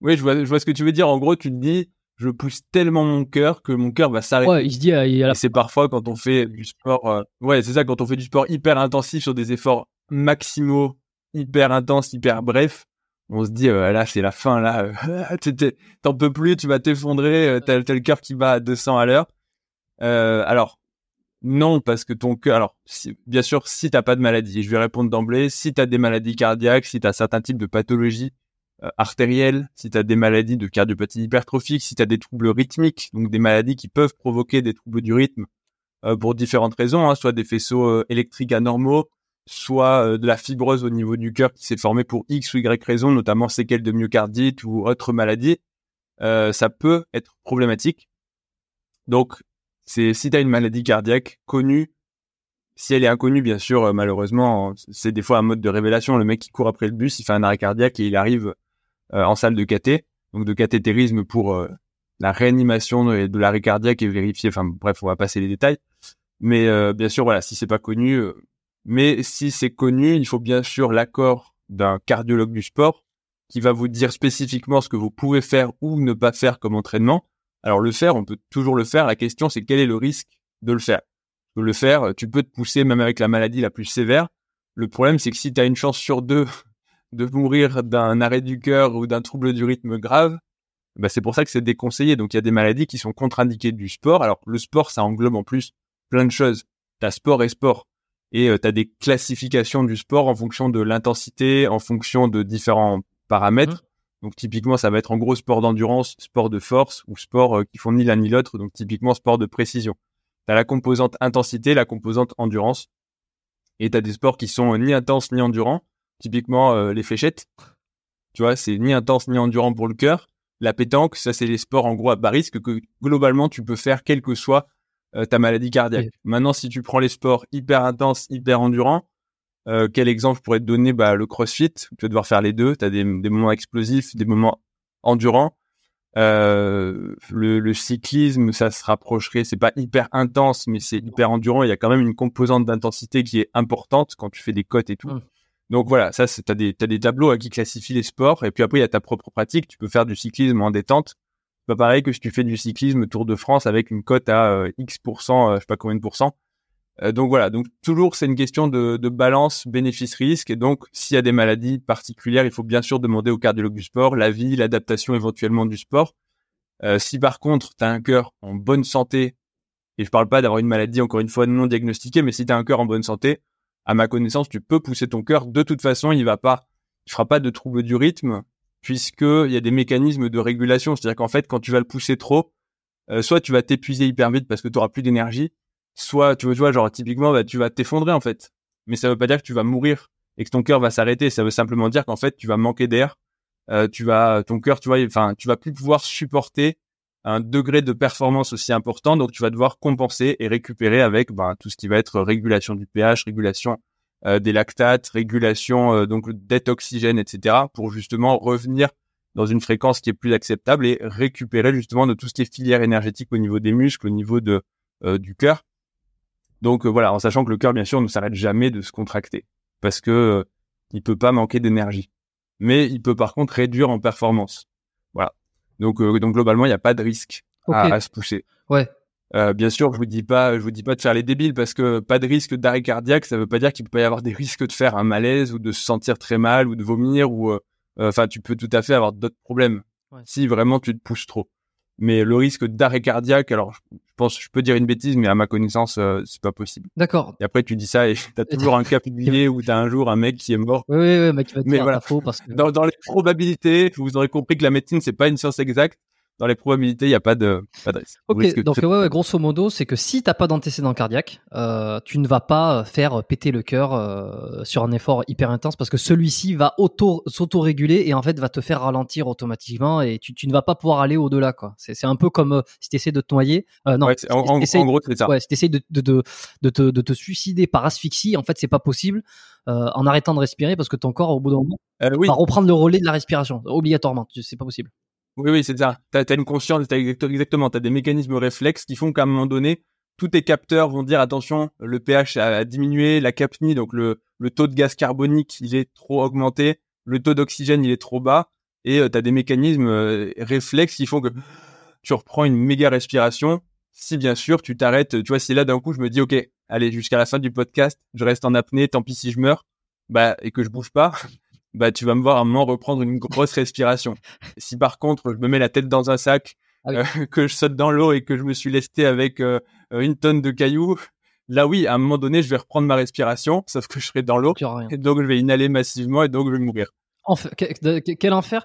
Oui, je vois, je vois ce que tu veux dire. En gros, tu te dis, je pousse tellement mon cœur que mon cœur va s'arrêter. Ouais, il se dit, euh, il a la... Et c'est parfois quand on fait du sport, euh, ouais, c'est ça, quand on fait du sport hyper intensif sur des efforts maximaux, hyper intenses, hyper brefs, on se dit, euh, là, c'est la fin, là, euh, t'en peux plus, tu vas t'effondrer, euh, t'as t'as le cœur qui bat à 200 à l'heure. Alors, non, parce que ton cœur, alors, si- bien sûr, si t'as pas de maladie, je vais répondre d'emblée, si t'as des maladies cardiaques, si t'as certains types de pathologies euh, artérielles, si t'as des maladies de cardiopathie hypertrophique, si t'as des troubles rythmiques, donc des maladies qui peuvent provoquer des troubles du rythme euh, pour différentes raisons, hein, soit des faisceaux euh, électriques anormaux, soit de la fibrose au niveau du cœur qui s'est formée pour X ou Y raison, notamment séquelles de myocardite ou autres maladies, ça peut être problématique. Donc, c'est si tu as une maladie cardiaque connue, si elle est inconnue, bien sûr, malheureusement, c'est des fois un mode de révélation. Le mec qui court après le bus, il fait un arrêt cardiaque et il arrive en salle de caté. donc de cathétérisme pour euh, la réanimation de, de l'arrêt cardiaque et vérifier. Enfin bref, on va passer les détails. Mais euh, bien sûr, voilà, si c'est pas connu, euh, mais si c'est connu, il faut bien sûr l'accord d'un cardiologue du sport qui va vous dire spécifiquement ce que vous pouvez faire ou ne pas faire comme entraînement. Alors le faire, on peut toujours le faire. La question, c'est quel est le risque de le faire? De le faire, tu peux te pousser même avec la maladie la plus sévère. Le problème, c'est que si tu as une chance sur deux de mourir d'un arrêt du cœur ou d'un trouble du rythme grave, bah c'est pour ça que c'est déconseillé. Donc il y a des maladies qui sont contre-indiquées du sport. Alors le sport, ça englobe en plus plein de choses. T'as sport et sport. Et euh, tu as des classifications du sport en fonction de l'intensité, en fonction de différents paramètres. Mmh. Donc typiquement, ça va être en gros sport d'endurance, sport de force ou sport euh, qui font ni l'un ni l'autre. Donc typiquement sport de précision. Tu as la composante intensité, la composante endurance. Et tu as des sports qui sont ni intenses ni endurants. Typiquement euh, les fléchettes. Tu vois, c'est ni intense ni endurant pour le cœur. La pétanque, ça c'est les sports en gros à bas risque que globalement tu peux faire quelle que soit euh, ta maladie cardiaque. Maintenant, si tu prends les sports hyper intenses, hyper endurants, euh, quel exemple je pourrais te donner? Bah, Le crossfit, tu vas devoir faire les deux. Tu as des, des, moments explosifs, des moments endurants. Euh, le, le, cyclisme, ça se rapprocherait. C'est pas hyper intense, mais c'est hyper endurant. Il y a quand même une composante d'intensité qui est importante quand tu fais des cotes et tout. Donc voilà, ça, t'as des, t'as des tableaux qui classifient les sports. Et puis après, il y a ta propre pratique. Tu peux faire du cyclisme en détente. Pas pareil que si tu fais du cyclisme Tour de France avec une cote à euh, X%, euh, je sais pas combien de pourcents. Euh, donc voilà, donc toujours c'est une question de, de balance bénéfice-risque. Et donc s'il y a des maladies particulières, il faut bien sûr demander au cardiologue du sport l'avis, l'adaptation éventuellement du sport. Euh, si par contre tu as un cœur en bonne santé, et je parle pas d'avoir une maladie encore une fois non diagnostiquée, mais si tu as un cœur en bonne santé, à ma connaissance, tu peux pousser ton cœur. De toute façon, il va pas, il fera pas de troubles du rythme, puisque il y a des mécanismes de régulation. C'est-à-dire qu'en fait, quand tu vas le pousser trop, euh, soit tu vas t'épuiser hyper vite parce que tu auras plus d'énergie, soit tu vois, genre typiquement, bah, tu vas t'effondrer en fait. Mais ça veut pas dire que tu vas mourir et que ton cœur va s'arrêter. Ça veut simplement dire qu'en fait, tu vas manquer d'air. Euh, tu vas, ton cœur, tu vois, enfin, tu vas plus pouvoir supporter un degré de performance aussi important. Donc, tu vas devoir compenser et récupérer avec ben, tout ce qui va être régulation du pH, régulation euh, des lactates, régulation euh, donc d'être oxygène, etc. pour justement revenir dans une fréquence qui est plus acceptable et récupérer justement de tout ce qui est filière énergétique au niveau des muscles, au niveau de euh, du cœur. Donc voilà, en sachant que le cœur bien sûr ne s'arrête jamais de se contracter parce que il peut pas manquer d'énergie, mais il peut par contre réduire en performance. Donc, euh, donc globalement, il n'y a pas de risque à, se pousser. Ouais. Euh, bien sûr, je vous dis pas, je vous dis pas de faire les débiles parce que pas de risque d'arrêt cardiaque, ça veut pas dire qu'il peut pas y avoir des risques de faire un malaise ou de se sentir très mal ou de vomir ou, euh, enfin, tu peux tout à fait avoir d'autres problèmes si vraiment tu te pousses trop. Mais le risque d'arrêt cardiaque, alors je pense, je peux dire une bêtise, mais à ma connaissance, euh, c'est pas possible. D'accord. Et après, tu dis ça et t'as toujours un cas publié où t'as un jour un mec qui est mort. Oui, oui, oui, mais qui va te mais voilà. faux parce que... dans, dans les probabilités, vous aurez compris que la médecine, c'est pas une science exacte dans les probabilités, il n'y a pas de, pas de risque. Ok, donc ouais, ouais, grosso modo, c'est que si t'as pas d'antécédent cardiaque, euh, tu ne vas pas faire péter le cœur euh, sur un effort hyper intense parce que celui-ci va auto s'auto-réguler et en fait va te faire ralentir automatiquement et tu, tu ne vas pas pouvoir aller au-delà quoi. C'est, c'est un peu comme euh, si tu essaies de te noyer. Non, ouais, en, en, en, gros c'est ça. Ouais, si tu essaies de, de, de, de, te, de te suicider par asphyxie, en fait c'est pas possible en arrêtant de respirer parce que ton corps au bout d'un moment oui. va reprendre le relais de la respiration obligatoirement. C'est pas possible. Oui, oui, c'est ça. T'as as une conscience, as exactement. T'as des mécanismes réflexes qui font qu'à un moment donné, tous tes capteurs vont dire attention, le pH a diminué, la capnie, donc le, le taux de gaz carbonique, il est trop augmenté, le taux d'oxygène, il est trop bas, et euh, tu as des mécanismes euh, réflexes qui font que tu reprends une méga respiration. Si bien sûr tu t'arrêtes, tu vois, si là d'un coup je me dis ok, allez jusqu'à la fin du podcast, je reste en apnée, tant pis si je meurs, bah et que je bouge pas, bah tu vas me voir à un moment reprendre une grosse respiration. Si par contre je me mets la tête dans un sac, ah euh, que je saute dans l'eau et que je me suis lesté avec euh, une tonne de cailloux, là oui, à un moment donné, je vais reprendre ma respiration, sauf que je serai dans l'eau et donc je vais inhaler massivement et donc je vais mourir. quel enfer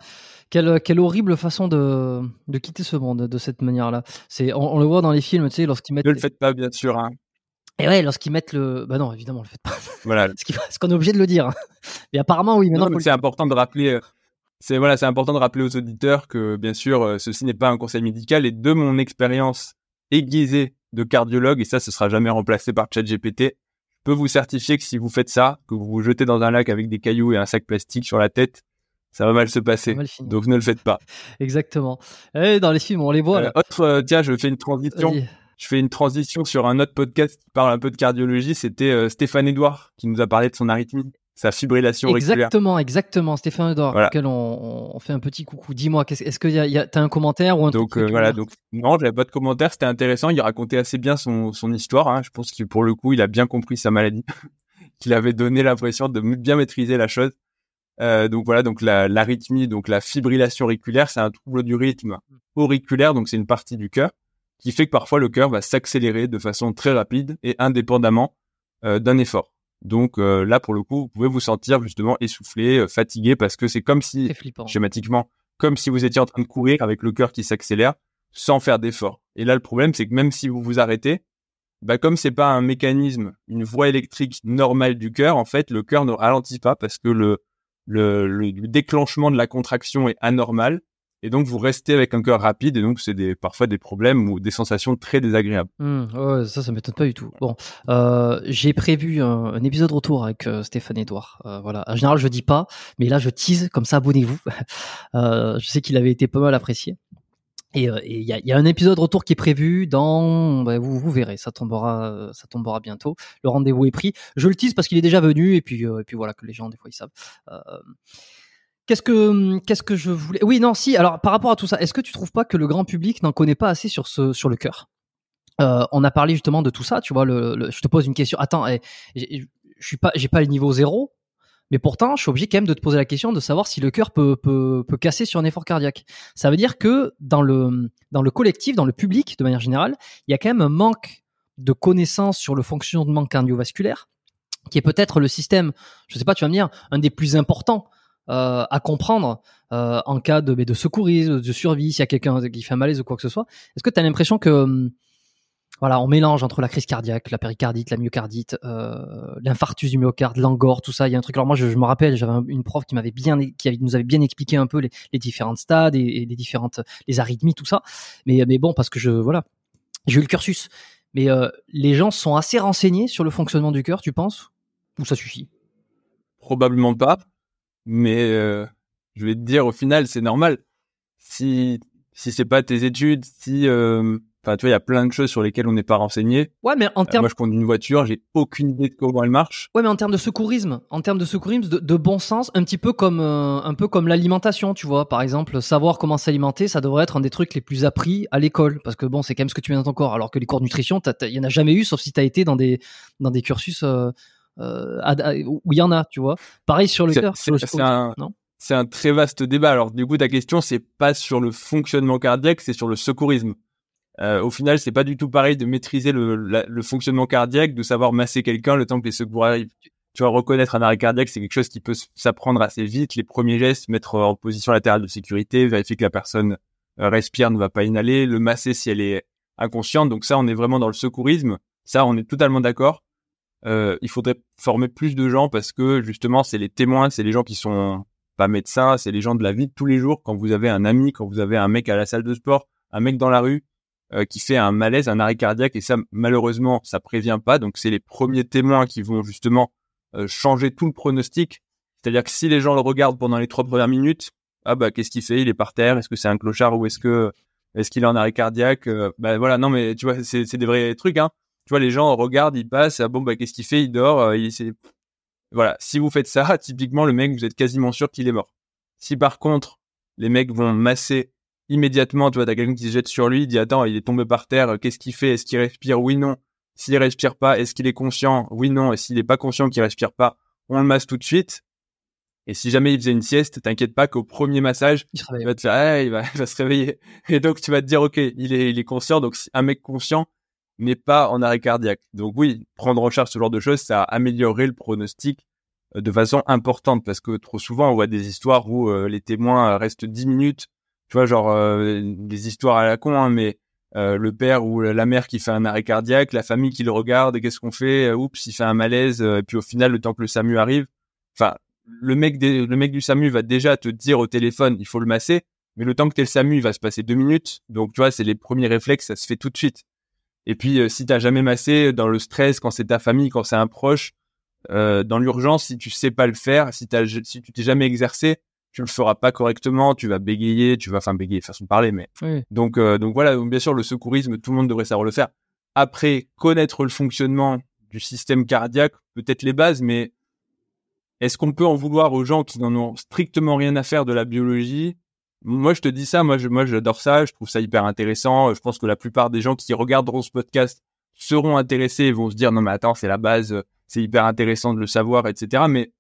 quelle, quelle, horrible façon de, de quitter ce monde de cette manière-là. C'est, on, le voit dans les films, tu sais, lorsqu'ils mettent. Ne le faites pas, bien sûr. Hein. Et ouais, lorsqu'ils mettent le, bah non, évidemment, on le fait pas. Voilà. ce qu'on est obligé de le dire. Mais apparemment, oui. Maintenant, c'est important de rappeler. Euh, c'est voilà, c'est important de rappeler aux auditeurs que bien sûr, euh, ceci n'est pas un conseil médical et de mon expérience aiguisée de cardiologue et ça, ce sera jamais remplacé par ChatGPT. Je peux vous certifier que si vous faites ça, que vous vous jetez dans un lac avec des cailloux et un sac plastique sur la tête, ça va mal se passer. mal. Donc ne le faites pas. Exactement. Eh, dans les films, on les voit. Euh, autre, euh, tiens, je fais une transition. Je fais une transition sur un autre podcast qui parle un peu de cardiologie. C'était euh, Stéphane Edouard qui nous a parlé de son arythmie, sa fibrillation auriculaire. Exactement, exactement. Stéphane Edouard, Voilà. auquel on, on fait un petit coucou. Dis-moi, est-ce que y a, y a- t'as un commentaire ou un Donc euh, voilà, donc non, j'avais pas de commentaire, c'était intéressant. Il racontait assez bien son, son histoire. hein. Je pense que pour le coup, il a bien compris sa maladie, qu'il avait donné l'impression de bien maîtriser la chose. Euh, donc voilà, donc la- l'arythmie, donc la fibrillation auriculaire, c'est un trouble du rythme auriculaire, donc c'est une partie du cœur qui fait que parfois le cœur va s'accélérer de façon très rapide et indépendamment euh, d'un effort. Donc euh, là, pour le coup, vous pouvez vous sentir justement essoufflé, euh, fatigué, parce que c'est comme si schématiquement, comme si vous étiez en train de courir avec le cœur qui s'accélère sans faire d'effort. Et là, le problème, c'est que même si vous vous arrêtez, bah, comme c'est pas un mécanisme, une voie électrique normale du cœur, en fait, le cœur ne ralentit pas parce que le, le, le déclenchement de la contraction est anormal. Et donc, vous restez avec un cœur rapide et donc c'est des, parfois des problèmes ou des sensations très désagréables. Hmm, ouais, ça, ça m'étonne pas du tout. Bon, euh, j'ai prévu un, un épisode retour avec euh, Stéphane Edouard. Euh, voilà. En général, je dis pas, mais là, je tease, comme ça, abonnez-vous. Euh, je sais qu'il avait été pas mal apprécié. Et euh, il y, a, y a un épisode retour qui est prévu dans, bah, vous, vous verrez, ça tombera, ça tombera bientôt. Le rendez-vous est pris. Je le tease parce qu'il est déjà venu et puis, et puis voilà que les gens des fois ils savent. Qu'est-ce que qu'est-ce que je voulais Oui, non, si. Alors par rapport à tout ça, est-ce que tu trouves pas que le grand public n'en connaît pas assez sur ce sur le cœur? Euh, On a parlé justement de tout ça. Tu vois, je te pose une question. Attends, eh, je suis pas, j'ai pas le niveau zéro, mais pourtant, je suis obligé quand même de te poser la question de savoir si le cœur peut peut peut casser sur un effort cardiaque. Ça veut dire que dans le dans le collectif, dans le public, de manière générale, il y a quand même un manque de connaissances sur le fonctionnement cardiovasculaire, qui est peut-être le système. Je sais pas, tu vas me dire, un des plus importants euh, à comprendre euh, en cas de, de secourisme, de survie, s'il y a quelqu'un qui fait un malaise ou quoi que ce soit. Est-ce que tu as l'impression que hum, voilà, on mélange entre la crise cardiaque, la péricardite, la myocardite, euh, l'infarctus du myocarde, l'angor, tout ça. Il y a un truc. Alors moi, je, me rappelle, j'avais un- une prof qui m'avait bien, qui nous avait bien expliqué un peu les, les différents stades et, les différentes, les arythmies, tout ça. Mais mais bon, parce que je voilà, j'ai eu le cursus. Mais les gens sont assez renseignés sur le fonctionnement du cœur, tu penses? Ou ça suffit? Probablement pas, mais euh, je vais te dire, au final, c'est normal. Si si c'est pas tes études, si euh, enfin tu vois, il y a plein de choses sur lesquelles on n'est pas renseigné. Ouais, mais en Euh, termes moi, je conduis une voiture, j'ai aucune idée de comment elle marche. Ouais, mais en termes de secourisme, en termes de secourisme, de, de bon sens, un petit peu comme euh, un peu comme l'alimentation, tu vois. Par exemple, savoir comment s'alimenter, ça devrait être un des trucs les plus appris à l'école, parce que bon, c'est quand même ce que tu mets dans ton corps. Alors que les cours de nutrition, il y en a jamais eu, sauf si t'as été dans des dans des cursus euh, où il y en a, tu vois. Pareil sur le cœur. sur le c'est- un- non? C'est un très vaste débat. Alors, du coup, ta question, c'est pas sur le fonctionnement cardiaque, c'est sur le secourisme. Euh, au final, c'est pas du tout pareil de maîtriser le, la- le fonctionnement cardiaque, de savoir masser quelqu'un le temps que les secours arrivent. Tu vois, reconnaître un arrêt cardiaque, c'est quelque chose qui peut s'apprendre assez vite. Les premiers gestes, mettre en position latérale de sécurité, vérifier que la personne euh, respire, ne va pas inhaler, le masser si elle est inconsciente. Donc ça, on est vraiment dans le secourisme. Ça, on est totalement d'accord. Euh, il faudrait former plus de gens parce que justement, c'est les témoins, c'est les gens qui sont pas médecins, c'est les gens de la vie de tous les jours. Quand vous avez un ami, quand vous avez un mec à la salle de sport, un mec dans la rue euh, qui fait un malaise, un arrêt cardiaque, et ça, malheureusement, ça prévient pas. Donc, c'est les premiers témoins qui vont justement euh, changer tout le pronostic. C'est-à-dire que si les gens le regardent pendant les trois premières minutes, ah bah qu'est-ce qu'il fait? Il est par terre. Est-ce que c'est un clochard ou est-ce que est-ce qu'il est en arrêt cardiaque? Euh, Bah voilà, non mais tu vois, c'est des vrais trucs. Hein. Tu vois, les gens regardent, ils passent. Ah bon bah qu'est-ce qu'il fait? Il dort. euh, il voilà. Si vous faites ça, typiquement le mec, vous êtes quasiment sûr qu'il est mort. Si par contre les mecs vont masser immédiatement, tu vois, t'as quelqu'un qui se jette sur lui, il dit attends, il est tombé par terre, euh, qu'est-ce qu'il fait? Est-ce qu'il respire? Oui, non. S'il respire pas, est-ce qu'il est conscient? Oui, non. Et s'il est pas conscient qu'il respire pas, on le masse tout de suite. Et si jamais il faisait une sieste, t'inquiète pas qu'au premier massage, Il va te faire, ah, il va, il va se réveiller. Et donc tu vas te dire, ok, il est, il est conscient. Donc un mec conscient n'est pas en arrêt cardiaque. Donc oui, prendre en charge ce genre de choses, ça améliorerait le pronostic euh, de façon importante parce que trop souvent on voit des histoires où euh, les témoins euh, restent 10 minutes, tu vois, genre des histoires à la con, hein, mais le père ou la mère qui fait un arrêt cardiaque, la famille qui le regarde, qu'est-ce qu'on fait Oups, il fait un malaise, et puis au final, le temps que le SAMU arrive, enfin, le mec, des- le mec du SAMU va déjà te dire au téléphone, il faut le masser, mais le temps que t'es le SAMU, il va se passer deux minutes, donc tu vois, c'est les premiers réflexes, ça se fait tout de suite. Et puis, euh, si t'as jamais massé, dans le stress, quand c'est ta famille, quand c'est un proche, euh, dans l'urgence, si tu sais pas le faire, si, t'as, si tu t'es jamais exercé, tu le feras pas correctement, tu vas bégayer, tu vas, enfin bégayer, façon de parler, mais Oui. donc, euh, donc voilà, donc bien sûr, le secourisme, tout le monde devrait savoir le faire. Après, connaître le fonctionnement du système cardiaque, peut-être les bases, mais est-ce qu'on peut en vouloir aux gens qui n'en ont strictement rien à faire de la biologie Moi, je te dis ça, moi, je, moi, j'adore ça, je trouve ça hyper intéressant. Je pense que la plupart des gens qui regarderont ce podcast seront intéressés et vont se dire non mais attends, c'est la base, c'est hyper intéressant de le savoir, etc. Mais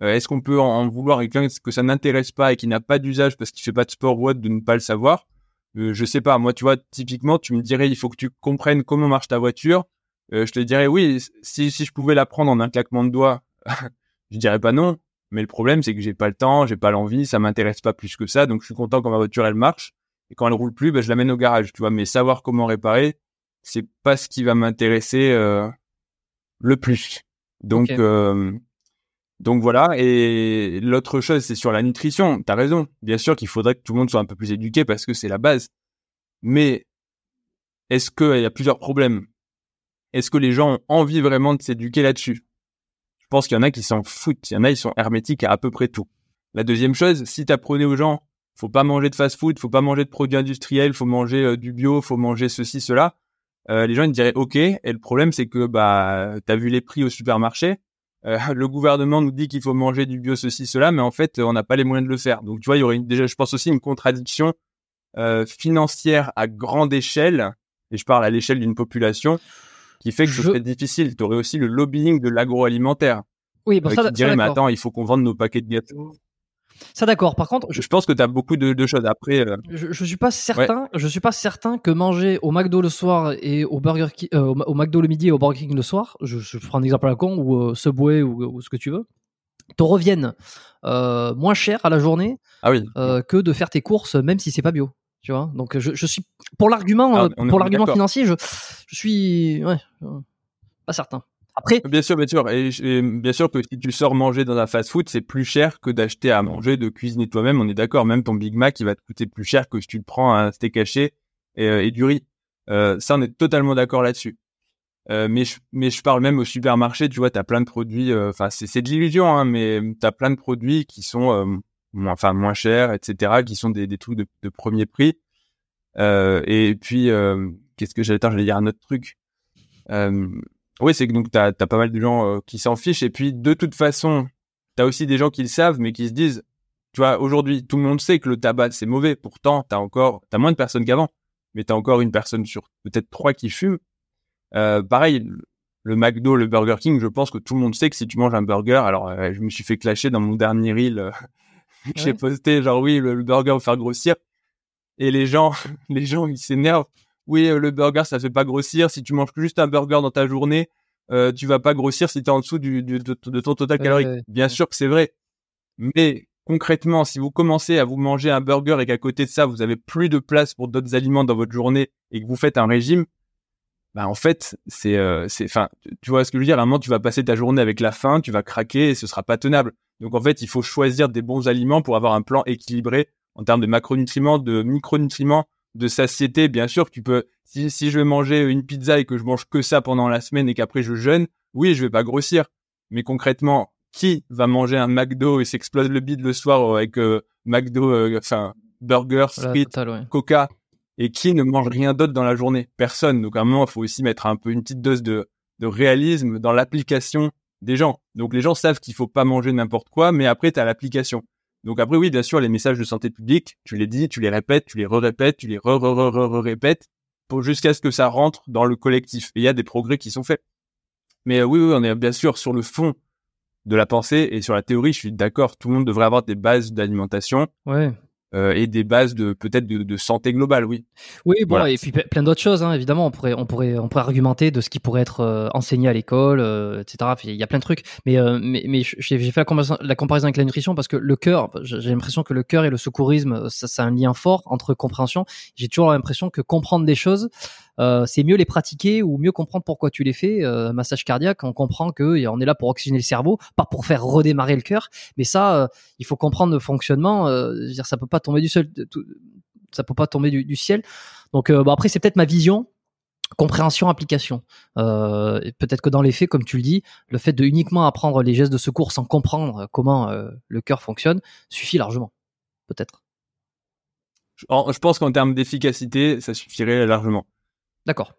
euh, est-ce qu'on peut en, vouloir quelqu'un que ça n'intéresse pas et qui n'a pas d'usage parce qu'il fait pas de sport ou autre de ne pas le savoir? Euh, Je sais pas. Moi, tu vois, typiquement, tu me dirais, il faut que tu comprennes comment marche ta voiture. Euh, je te dirais oui. Si si je pouvais l'apprendre en un claquement de doigts, je dirais pas non. Mais le problème, c'est que j'ai pas le temps, j'ai pas l'envie, ça m'intéresse pas plus que ça. Donc, je suis content quand ma voiture elle marche et quand elle roule plus, ben, je l'amène au garage. Tu vois, mais savoir comment réparer, c'est pas ce qui va m'intéresser euh, le plus. Donc euh, donc voilà. Et l'autre chose, c'est sur la nutrition. T'as raison. Bien sûr qu'il faudrait que tout le monde soit un peu plus éduqué parce que c'est la base. Mais est-ce qu'il y a plusieurs problèmes? Est-ce que les gens ont envie vraiment de s'éduquer là-dessus? Je pense qu'il y en a qui s'en foutent. Il y en a, ils sont hermétiques à à peu près tout. La deuxième chose, si t'apprenais aux gens, faut pas manger de fast-food, faut pas manger de produits industriels, faut manger euh, du bio, faut manger ceci, cela. Euh, les gens ils diraient OK. Et le problème, c'est que bah t'as vu les prix au supermarché. Euh, le gouvernement nous dit qu'il faut manger du bio, ceci, cela, mais en fait, on n'a pas les moyens de le faire. Donc, tu vois, il y aurait une- déjà, je pense aussi une contradiction euh, financière à grande échelle, et je parle à l'échelle d'une population, qui fait que ce Je- serait difficile. Tu aurais aussi le lobbying de l'agroalimentaire, Oui, bon, euh, ça, qui ça, dirait, mais d'accord. attends, il faut qu'on vende nos paquets de gâteaux. Ça d'accord. Par contre, je, Je pense que tu as beaucoup de, de choses. Après, euh, je, je suis pas certain. Je suis pas certain que manger au McDo le soir et au Burger King, euh, au, McDo le midi et au Burger King le soir, je, je prends un exemple à la con ou euh, Subway ou, ou ce que tu veux, te reviennent euh, moins cher à la journée ah oui, que de faire tes courses, même si c'est pas bio. Tu vois. Donc je, je suis pour l'argument, Ah, euh, pour l'argument financier, je, je suis ouais, euh, pas certain. Après, Bien sûr, bien sûr. Et, et bien sûr que si tu sors manger dans un fast-food, c'est plus cher que d'acheter à manger, de cuisiner toi-même. On est d'accord. Même ton Big Mac, il va te coûter plus cher que si tu le prends un steak haché et, euh, et du riz. Euh, ça, on est totalement d'accord là-dessus. Euh, mais je, mais je parle même au supermarché. Tu vois, t'as plein de produits. Enfin, c'est c'est de l'illusion, hein, mais t'as plein de produits qui sont moins, enfin moins chers, etc., qui sont des, des trucs de, de premier prix. Euh, et puis, euh, qu'est-ce que j'allais dire? J'allais dire un autre truc. Euh, oui, c'est que donc t'as as pas mal de gens qui s'en fichent et puis de toute façon, t'as aussi des gens qui le savent mais qui se disent, tu vois, aujourd'hui tout le monde sait que le tabac c'est mauvais. Pourtant, t'as encore, t'as moins de personnes qu'avant, mais t'as encore une personne sur peut-être trois qui. Euh, pareil, le- McDo, le Burger King, je pense que tout le monde sait que si tu manges un burger, alors je me suis fait clasher dans mon dernier reel j'ai posté, genre oui, le, le burger va faire grossir. Et les gens, les gens, ils s'énervent. Oui, euh, le burger, ça fait pas grossir. Si tu manges juste un burger dans ta journée, euh, tu vas pas grossir si tu es en dessous du, du- de, de ton total calorique. ouais, Bien ouais. sûr que c'est vrai. Mais concrètement, si vous commencez à vous manger un burger et qu'à côté de ça, vous avez plus de place pour d'autres aliments dans votre journée et que vous faites un régime, bah en fait, c'est, euh, c'est, enfin, tu- vois ce que je veux dire. À un moment, tu vas passer ta journée avec la faim, tu vas craquer et ce sera pas tenable. Donc en fait, il faut choisir des bons aliments pour avoir un plan équilibré en termes de macronutriments, de micronutriments, de satiété. Bien sûr, tu peux. Si, si je vais manger une pizza et que je mange que ça pendant la semaine et qu'après je jeûne, oui, je vais pas grossir. Mais concrètement, qui va manger un McDo et s'explose le bide le soir avec euh, McDo, euh, enfin burger, frites, total, ouais. Coca et qui ne mange rien d'autre dans la journée? Personne. Donc à un moment, il faut aussi mettre un peu une petite dose de, de réalisme dans l'application des gens. Donc les gens savent qu'il faut pas manger n'importe quoi, mais après tu as l'application. Donc après oui, bien sûr, les messages de santé publique, tu les dis, tu les répètes, tu les re-répètes, tu les re-re-re-re-répètes pour jusqu'à ce que ça rentre dans le collectif. Et il y a des progrès qui sont faits. Mais euh, oui, oui, on est bien sûr sur le fond de la pensée et sur la théorie, je suis d'accord. Tout le monde devrait avoir des bases d'alimentation Ouais. Euh, et des bases de peut-être de, de santé globale, oui. Oui, bon, Voilà. et puis plein d'autres choses, hein, évidemment. On pourrait, on pourrait, on pourrait argumenter de ce qui pourrait être euh, enseigné à l'école, euh, etc. Il y a plein de trucs. Mais, euh, mais, mais j'ai fait la comparaison, la comparaison avec la nutrition parce que le cœur, j'ai l'impression que le cœur et le secourisme, ça, c'est un lien fort entre compréhension. J'ai toujours l'impression que comprendre des choses, euh, c'est mieux les pratiquer ou mieux comprendre pourquoi tu les fais. Euh, massage cardiaque, on comprend que on est là pour oxygéner le cerveau, pas pour faire redémarrer le cœur. Mais ça, euh, il faut comprendre le fonctionnement. Euh, dire, ça peut pas tomber du seul, ça peut pas tomber du, ciel. Donc euh, bon, après c'est peut-être ma vision compréhension application euh, peut-être que dans les faits comme tu le dis le fait de uniquement apprendre les gestes de secours sans comprendre comment euh, le cœur fonctionne suffit largement peut-être. Je pense qu'en termes d'efficacité, ça suffirait largement. D'accord.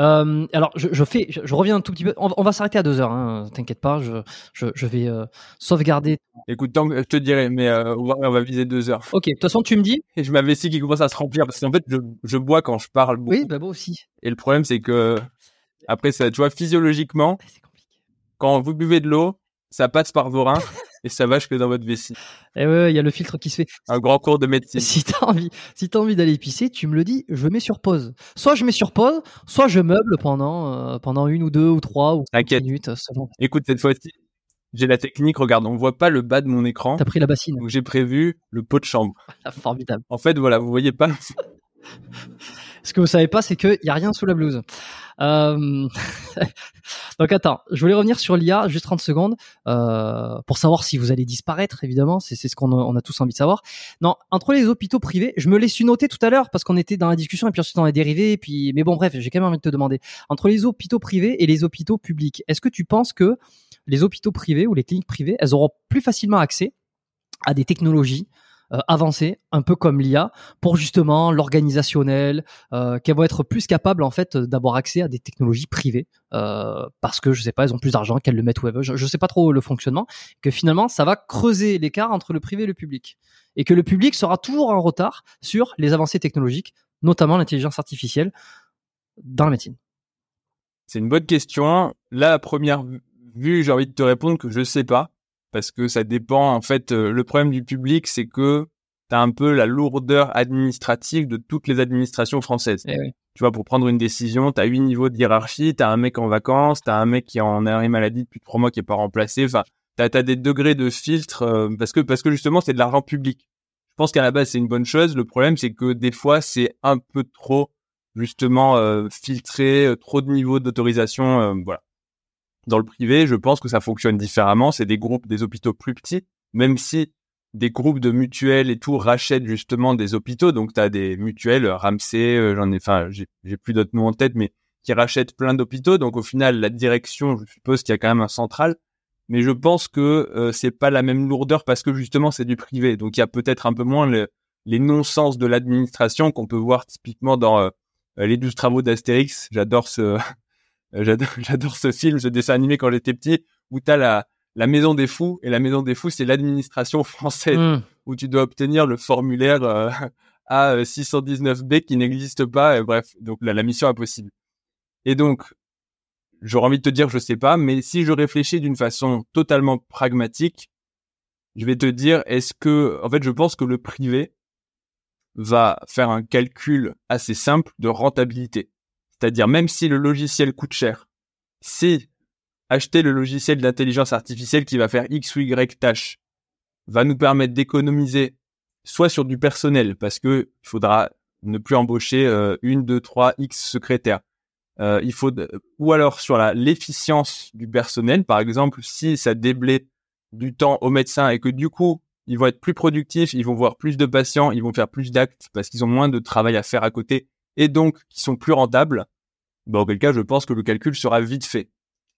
Euh, alors, je, je fais, je, reviens un tout petit peu. On, va s'arrêter à deux heures. Hein, T'inquiète pas, je, je, vais euh, sauvegarder. Écoute, tant que, je te dirai, mais euh, on, va, on, va, viser deux heures. Ok. De toute façon, tu me dis. Et je m'avais si qui commence à se remplir parce qu'en fait, je, je bois quand je parle beaucoup. Oui, bah moi aussi. Et le problème, c'est que après, ça, tu vois, physiologiquement, quand vous buvez de l'eau, ça passe par vos reins et ça va jusque dans votre vessie. Et eh ouais, il y a le filtre qui se fait. Un grand cours de médecine. Si t'as envie, si t'as envie d'aller pisser, tu me le dis, je mets sur pause. Soit je mets sur pause, soit je meuble pendant euh, pendant une ou deux ou trois ou cinq minutes. Selon. Écoute, cette fois-ci, j'ai la technique. Regarde, on voit pas le bas de mon écran. T'as pris la bassine. Donc j'ai prévu le pot de chambre. Ah, formidable. En fait, voilà, vous voyez pas. Ce que vous savez pas, c'est qu'il y a rien sous la blouse. Euh... Donc attends, je voulais revenir sur l'IA juste 30 secondes euh, pour savoir si vous allez disparaître, évidemment, c'est ce qu'on a, tous envie de savoir. Non, entre les hôpitaux privés, je me l'ai su noter tout à l'heure parce qu'on était dans la discussion et puis ensuite on a dérivé. Et puis, mais bon, bref, j'ai quand même envie de te demander entre les hôpitaux privés et les hôpitaux publics, est-ce que tu penses que les hôpitaux privés ou les cliniques privées, elles auront plus facilement accès à des technologies euh, un peu comme l'IA, pour justement l'organisationnel, euh, qu'elles vont être plus capables en fait d'avoir accès à des technologies privées, euh, parce que je sais pas, elles ont plus d'argent, qu'elles le mettent où elles veulent. Je, je sais pas trop le fonctionnement, que finalement ça va creuser l'écart entre le privé et le public, et que le public sera toujours en retard sur les avancées technologiques, notamment l'intelligence artificielle dans la médecine. C'est une bonne question. À première vue, j'ai envie de te répondre que je sais pas parce que ça dépend. En fait, euh, le problème du public, c'est que tu as un peu la lourdeur administrative de toutes les administrations françaises. Eh oui. Tu vois, pour prendre une décision, tu as huit niveaux de hiérarchie, tu as un mec en vacances, tu as un mec qui est en arrêt maladie depuis trois mois qui est pas remplacé. Enfin, tu as, des degrés de filtre euh, parce que parce que justement, c'est de l'argent public. Je pense qu'à la base, c'est une bonne chose. Le problème, c'est que des fois, c'est un peu trop justement euh, filtré, trop de niveaux d'autorisation. voilà. Dans le privé, je pense que ça fonctionne différemment. C'est des groupes, des hôpitaux plus petits, même si des groupes de mutuelles et tout rachètent justement des hôpitaux. Donc, tu as des mutuelles, Ramsey, euh, j'en ai, enfin, j'ai plus d'autres noms en tête, mais qui rachètent plein d'hôpitaux. Donc, au final, la direction, je suppose qu'il y a quand même un central. Mais je pense que euh, c'est pas la même lourdeur parce que justement, c'est du privé. Donc, il y a peut-être un peu moins les non-sens de l'administration qu'on peut voir typiquement dans euh, les douze travaux d'Astérix. J'adore ce, euh, j'adore, ce film, ce dessin animé quand j'étais petit, où tu as la, la maison des fous, et la maison des fous, c'est l'administration française, hmm. où tu dois obtenir le formulaire euh, A619B qui n'existe pas, et bref, donc la, la mission impossible. Et donc, j'aurais envie de te dire, je sais pas, mais si je réfléchis d'une façon totalement pragmatique, je vais te dire, est-ce que, en fait, je pense que le privé va faire un calcul assez simple de rentabilité. C'est-à-dire, même si le logiciel coûte cher, si acheter le logiciel d'intelligence artificielle qui va faire X ou Y tâche va nous permettre d'économiser soit sur du personnel, parce que il faudra ne plus embaucher euh, une, deux, trois X secrétaires. Euh, il faut ou alors sur la l'efficience du personnel, par exemple, si ça déblaye du temps aux médecins et que du coup ils vont être plus productifs, ils vont voir plus de patients, ils vont faire plus d'actes parce qu'ils ont moins de travail à faire à côté et donc qui sont plus rentables, bah, auquel cas je pense que le calcul sera vite fait.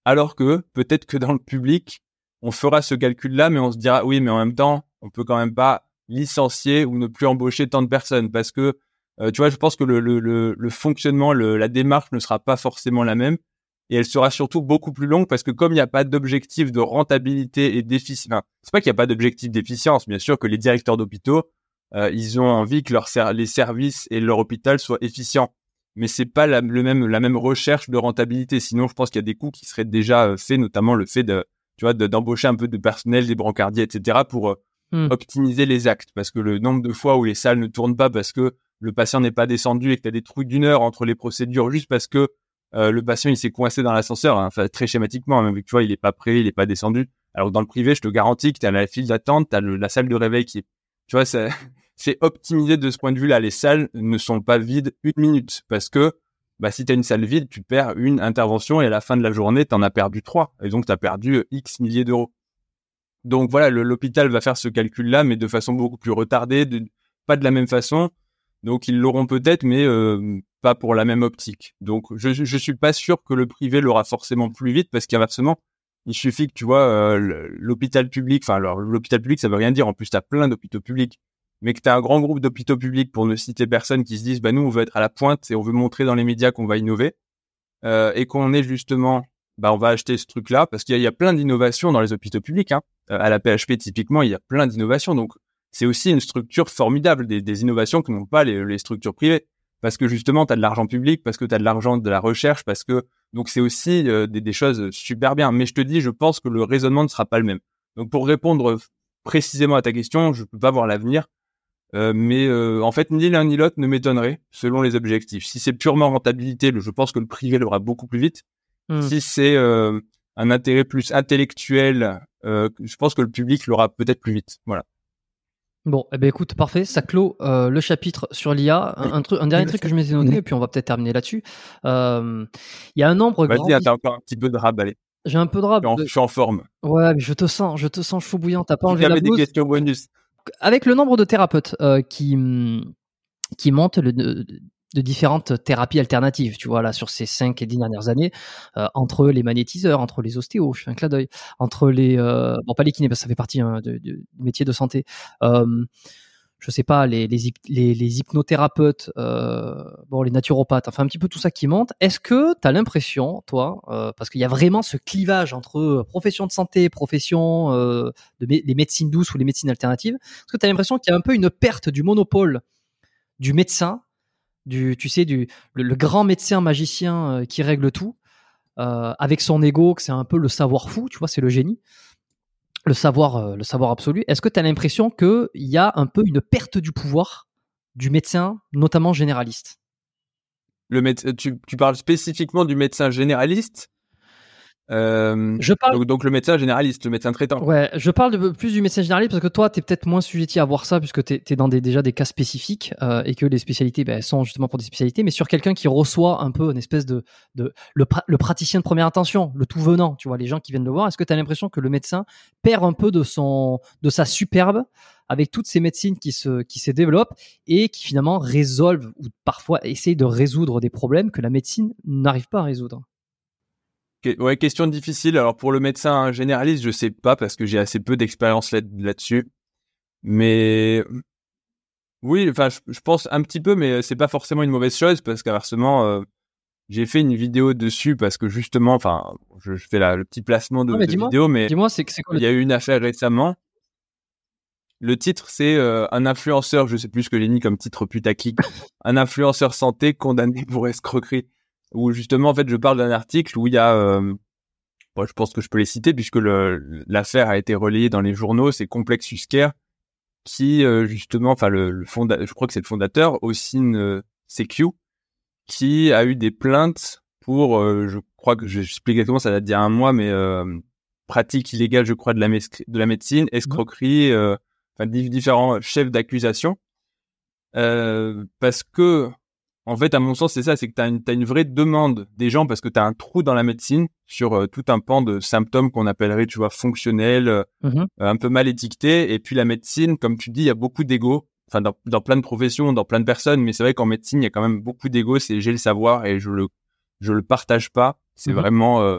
Alors que peut-être que dans le public, on fera ce calcul-là, mais on se dira oui, mais en même temps, on peut quand même pas licencier ou ne plus embaucher tant de personnes parce que euh, tu vois, je pense que le, fonctionnement, la démarche ne sera pas forcément la même et elle sera surtout beaucoup plus longue parce que comme il n'y a pas d'objectif de rentabilité et d'efficience, c'est pas qu'il n'y a pas d'objectif d'efficience, bien sûr que les directeurs d'hôpitaux, euh, ils ont envie que leur les services et leur hôpital soient efficients mais c'est pas la, le même la même recherche de rentabilité. Sinon, je pense qu'il y a des coûts qui seraient déjà euh, faits, notamment le fait de tu vois d'embaucher un peu de personnel, des brancardiers, etc. pour euh, hmm. optimiser les actes, parce que le nombre de fois où les salles ne tournent pas parce que le patient n'est pas descendu et que tu as des trous d'une heure entre les procédures juste parce que euh, le patient il s'est coincé dans l'ascenseur, hein, très schématiquement, même tu vois il est pas prêt, il est pas descendu. Alors dans le privé, je te garantis que tu as la file d'attente, tu as la salle de réveil qui est, tu vois, ça, c'est optimisé de ce point de vue-là. Les salles ne sont pas vides une minute parce que bah, si tu as une salle vide, tu perds une intervention et à la fin de la journée, tu en as perdu trois. Et donc, tu as perdu euh, X milliers d'euros. Donc voilà, l'hôpital va faire ce calcul-là, mais de façon beaucoup plus retardée, pas de la même façon. Donc ils l'auront peut-être, mais euh, pas pour la même optique. Donc je je suis pas sûr que le privé l'aura forcément plus vite parce qu'inversement, il suffit que tu vois euh, l'hôpital public, enfin l'hôpital public ça veut rien dire. En plus, tu as plein d'hôpitaux publics mais que tu as un grand groupe d'hôpitaux publics, pour ne citer personne, qui se disent, bah nous, on veut être à la pointe et on veut montrer dans les médias qu'on va innover, euh, et qu'on est justement, bah on va acheter ce truc-là, parce qu'il y, a plein d'innovations dans les hôpitaux publics. Hein. Euh, à la PHP, typiquement, il y a plein d'innovations. Donc, c'est aussi une structure formidable, des, innovations que n'ont pas les, les, structures privées. Parce que justement, tu as de l'argent public, parce que tu as de l'argent de la recherche, parce que... Donc, c'est aussi euh, des, des choses super bien. Mais je te dis, je pense que le raisonnement ne sera pas le même. Donc, pour répondre précisément à ta question, je peux pas voir l'avenir. Euh, mais euh, en fait, ni l'un ni l'autre ne m'étonnerait selon les objectifs. Si c'est purement rentabilité, je pense que le privé l'aura beaucoup plus vite. Hmm. Si c'est euh, un intérêt plus intellectuel, je pense que le public l'aura peut-être plus vite. Voilà. Bon, eh ben écoute, parfait, ça clôt le chapitre sur l'IA. Un, truc, un dernier truc que je m'étais noté, et puis on va peut-être terminer là-dessus. Il y a un nombre. Vas-y, t'as encore un petit peu de rab, allez. J'ai un peu de rab. Je suis en, forme. Ouais, mais je te sens, je te sens chaud bouillant. T'as pas enlevé la des questions bonus avec le nombre de thérapeutes euh, qui qui montent le, de, différentes thérapies alternatives, tu vois, là, sur ces 5 et 10 dernières années, euh, entre les magnétiseurs, entre les ostéos, je fais un clin entre les, euh, bon, pas les kinés, parce que ça fait partie hein, du métier de santé, je sais pas, les, les, hypnothérapeutes, euh, bon, les naturopathes, enfin un petit peu tout ça qui monte. Est-ce que tu as l'impression, toi, euh, parce qu'il y a vraiment ce clivage entre euh, profession de santé, profession euh, de les médecines douces ou les médecines alternatives, est-ce que tu as l'impression qu'il y a un peu une perte du monopole du médecin, du, tu sais, du le, grand médecin magicien qui règle tout, avec son ego, que c'est un peu le savoir fou, tu vois, c'est le génie? Le savoir, euh, le savoir absolu. Est-ce que tu as l'impression qu'il y a un peu une perte du pouvoir du médecin, notamment généraliste? Le tu, tu, parles spécifiquement du médecin généraliste? Euh, je parle... donc, le médecin généraliste, le médecin traitant. Ouais, je parle de, plus du médecin généraliste parce que toi, tu es peut-être moins sujetti à voir ça puisque tu es, dans des, déjà des cas spécifiques euh, et que les spécialités ben, sont justement pour des spécialités, mais sur quelqu'un qui reçoit un peu une espèce de, de le, le, praticien de première intention, le tout venant, tu vois, les gens qui viennent le voir, est-ce que tu as l'impression que le médecin perd un peu de, son, de sa superbe avec toutes ces médecines qui se, qui se développent et qui finalement résolvent ou parfois essayent de résoudre des problèmes que la médecine n'arrive pas à résoudre? Ouais, question difficile. Alors pour le médecin généraliste, je sais pas parce que j'ai assez peu d'expérience là-dessus. Mais oui, enfin, je, pense un petit peu, mais c'est pas forcément une mauvaise chose parce qu'inversement, euh, j'ai fait une vidéo dessus parce que justement, enfin, je, fais la, le petit placement de, vidéo, mais dis-moi, c'est Il y a eu une affaire récemment. Le titre, c'est euh, un influenceur, je sais plus ce que j'ai mis comme titre putaclic, un influenceur santé condamné pour escroquerie où justement en fait je parle d'un article où il y a euh, je pense que je peux les citer puisque l'affaire a été relayée dans les journaux, c'est Complexus Care qui euh, justement enfin le, le je crois que c'est le fondateur Ossine euh, CQ qui a eu des plaintes pour euh, je crois que je explique exactement ça date d'il y a un mois mais pratique illégale je crois de la de la médecine, escroquerie enfin différents chefs d'accusation parce que en fait, à mon sens, c'est ça, c'est que tu as, as, une vraie demande des gens parce que tu as un trou dans la médecine sur euh, tout un pan de symptômes qu'on appellerait, tu vois, fonctionnels, euh, mmh euh, un peu mal étiquetés. Et puis la médecine, comme tu dis, il y a beaucoup d'ego. Enfin, dans, dans, plein de professions, dans plein de personnes, mais c'est vrai qu'en médecine, il y a quand même beaucoup d'ego. C'est j'ai le savoir et je le je le partage pas. C'est mmh vraiment,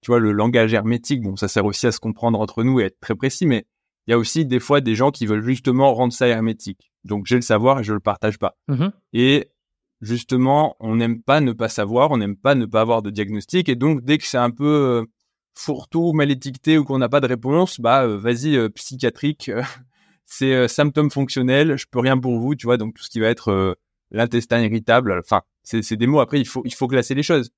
tu vois, le langage hermétique. Bon, ça sert aussi à se comprendre entre nous et être très précis, mais il y a aussi des fois des gens qui veulent justement rendre ça hermétique. Donc j'ai le savoir et je le partage pas. Mmh et justement, on n'aime pas ne pas savoir, on n'aime pas ne pas avoir de diagnostic, et donc dès que c'est un peu euh, fourre-tout, mal étiqueté ou qu'on n'a pas de réponse, bah euh, vas-y euh, psychiatrique, c'est symptômes fonctionnels, je peux rien pour vous, tu vois, donc tout ce qui va être l'intestin irritable, enfin c'est des mots. Après il faut il faut classer les choses.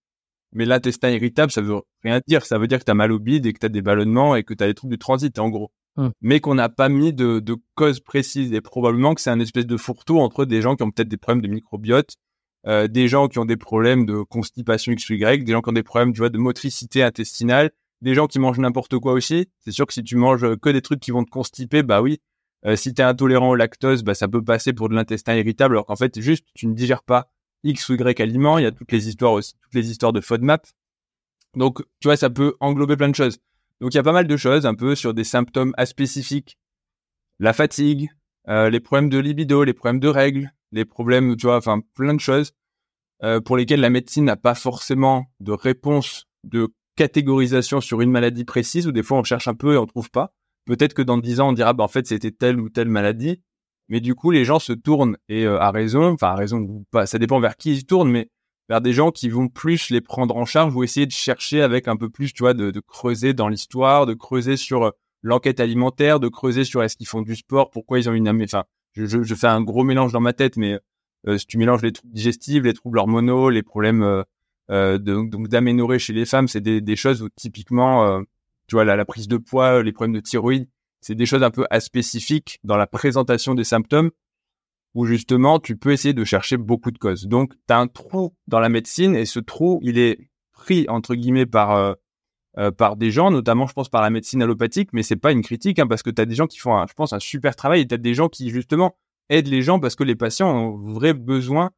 Mais l'intestin irritable, ça veut rien dire. Ça veut dire que tu as mal au bide et que tu as des ballonnements et que tu as des troubles du transit, en gros. Hum. Mais qu'on n'a pas mis de, de cause précise. Et probablement que c'est un espèce de fourre-tout entre des gens qui ont peut-être des problèmes de microbiote, euh, des gens qui ont des problèmes de constipation X ou Y, des gens qui ont des problèmes, tu vois, de motricité intestinale, des gens qui mangent n'importe quoi aussi. C'est sûr que si tu manges que des trucs qui vont te constiper, bah oui. Euh, si tu es intolérant au lactose, bah ça peut passer pour de l'intestin irritable, alors qu'en fait, juste, tu ne digères pas X ou Y aliments. Il y a toutes les histoires aussi, toutes les histoires de FODMAP. Donc, tu vois, ça peut englober plein de choses. Donc, il y a pas mal de choses, un peu sur des symptômes aspécifiques. La fatigue, euh, les problèmes de libido, les problèmes de règles, les problèmes, tu vois, enfin plein de choses euh, pour lesquelles la médecine n'a pas forcément de réponse de catégorisation sur une maladie précise, ou des fois on cherche un peu et on trouve pas. Peut-être que dans dix ans on dira, bah en fait c'était telle ou telle maladie. Mais du coup, les gens se tournent et à raison, enfin à raison ou pas, ça dépend vers qui ils se tournent, mais vers des gens qui vont plus les prendre en charge ou essayer de chercher avec un peu plus, tu vois, de, de creuser dans l'histoire, de creuser sur l'enquête alimentaire, de creuser sur est-ce qu'ils font du sport, pourquoi ils ont une, enfin, je, je, je fais un gros mélange dans ma tête, mais euh, si tu mélanges les troubles digestifs, les troubles hormonaux, les problèmes euh, euh donc d'aménorrhée chez les femmes, c'est des, des, choses où typiquement, euh, tu vois, la, la, prise de poids, les problèmes de thyroïde, c'est des choses un peu aspécifiques dans la présentation des symptômes où justement tu peux essayer de chercher beaucoup de causes. Donc tu as un trou dans la médecine et ce trou, il est pris entre guillemets par euh, par des gens, notamment je pense par la médecine allopathique, mais c'est pas une critique hein, parce que tu as des gens qui font, un, je pense, un super travail et tu as des gens qui justement aident les gens parce que les patients ont vrai besoin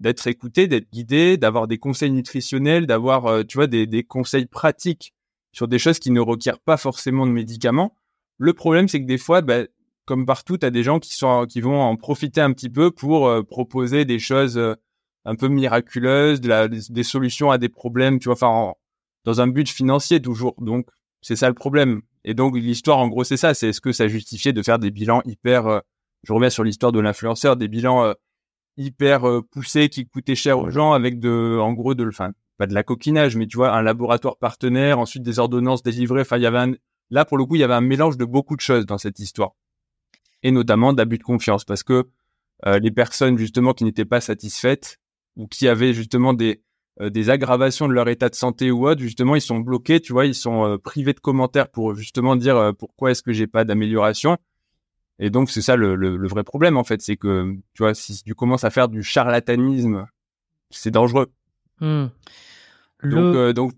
d'être écoutés, d'être guidés, d'avoir des conseils nutritionnels, d'avoir, euh, tu vois, des, des, conseils pratiques sur des choses qui ne requièrent pas forcément de médicaments. Le problème, c'est que des fois, bah, comme partout, tu as des gens qui sont qui vont en profiter un petit peu pour euh, proposer des choses un peu miraculeuses, de la, des, solutions à des problèmes, tu vois, enfin dans un but financier toujours. Donc c'est ça le problème. Et donc l'histoire en gros c'est ça, c'est est-ce que ça justifiait de faire des bilans hyper euh, je reviens sur l'histoire de l'influenceur, des bilans euh, hyper euh, poussés qui coûtaient cher aux gens avec de en gros de enfin pas de la coquinage mais tu vois un laboratoire partenaire, ensuite des ordonnances délivrées, enfin il y avait là pour le coup, il y avait un mélange de beaucoup de choses dans cette histoire. Et notamment d'abus de confiance parce que les personnes justement qui n'étaient pas satisfaites ou qui avaient justement des des aggravations de leur état de santé ou autre, justement, ils sont bloqués, tu vois, ils sont euh, privés de commentaires pour justement dire euh, pourquoi est-ce que j'ai pas d'amélioration. Et donc, c'est ça le, le, vrai problème, en fait, c'est que, tu vois, si tu commences à faire du charlatanisme, c'est dangereux. Hmm. Donc, donc,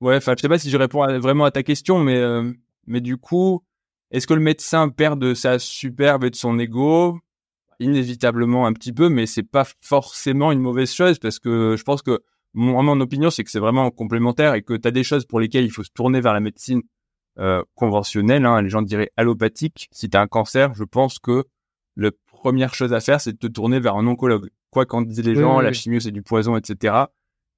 ouais, enfin, je sais pas si je réponds vraiment à ta question, mais, mais du coup, est-ce que le médecin perd de sa superbe et de son ego? Inévitablement un petit peu, mais c'est pas forcément une mauvaise chose parce que je pense que mon, mon opinion, c'est que c'est vraiment complémentaire et que tu as des choses pour lesquelles il faut se tourner vers la médecine euh, conventionnelle, hein, les gens diraient allopathique. Si tu as un cancer, je pense que la première chose à faire, c'est de te tourner vers un oncologue. Quoi qu'en disent les gens, la chimio, c'est du poison, etc.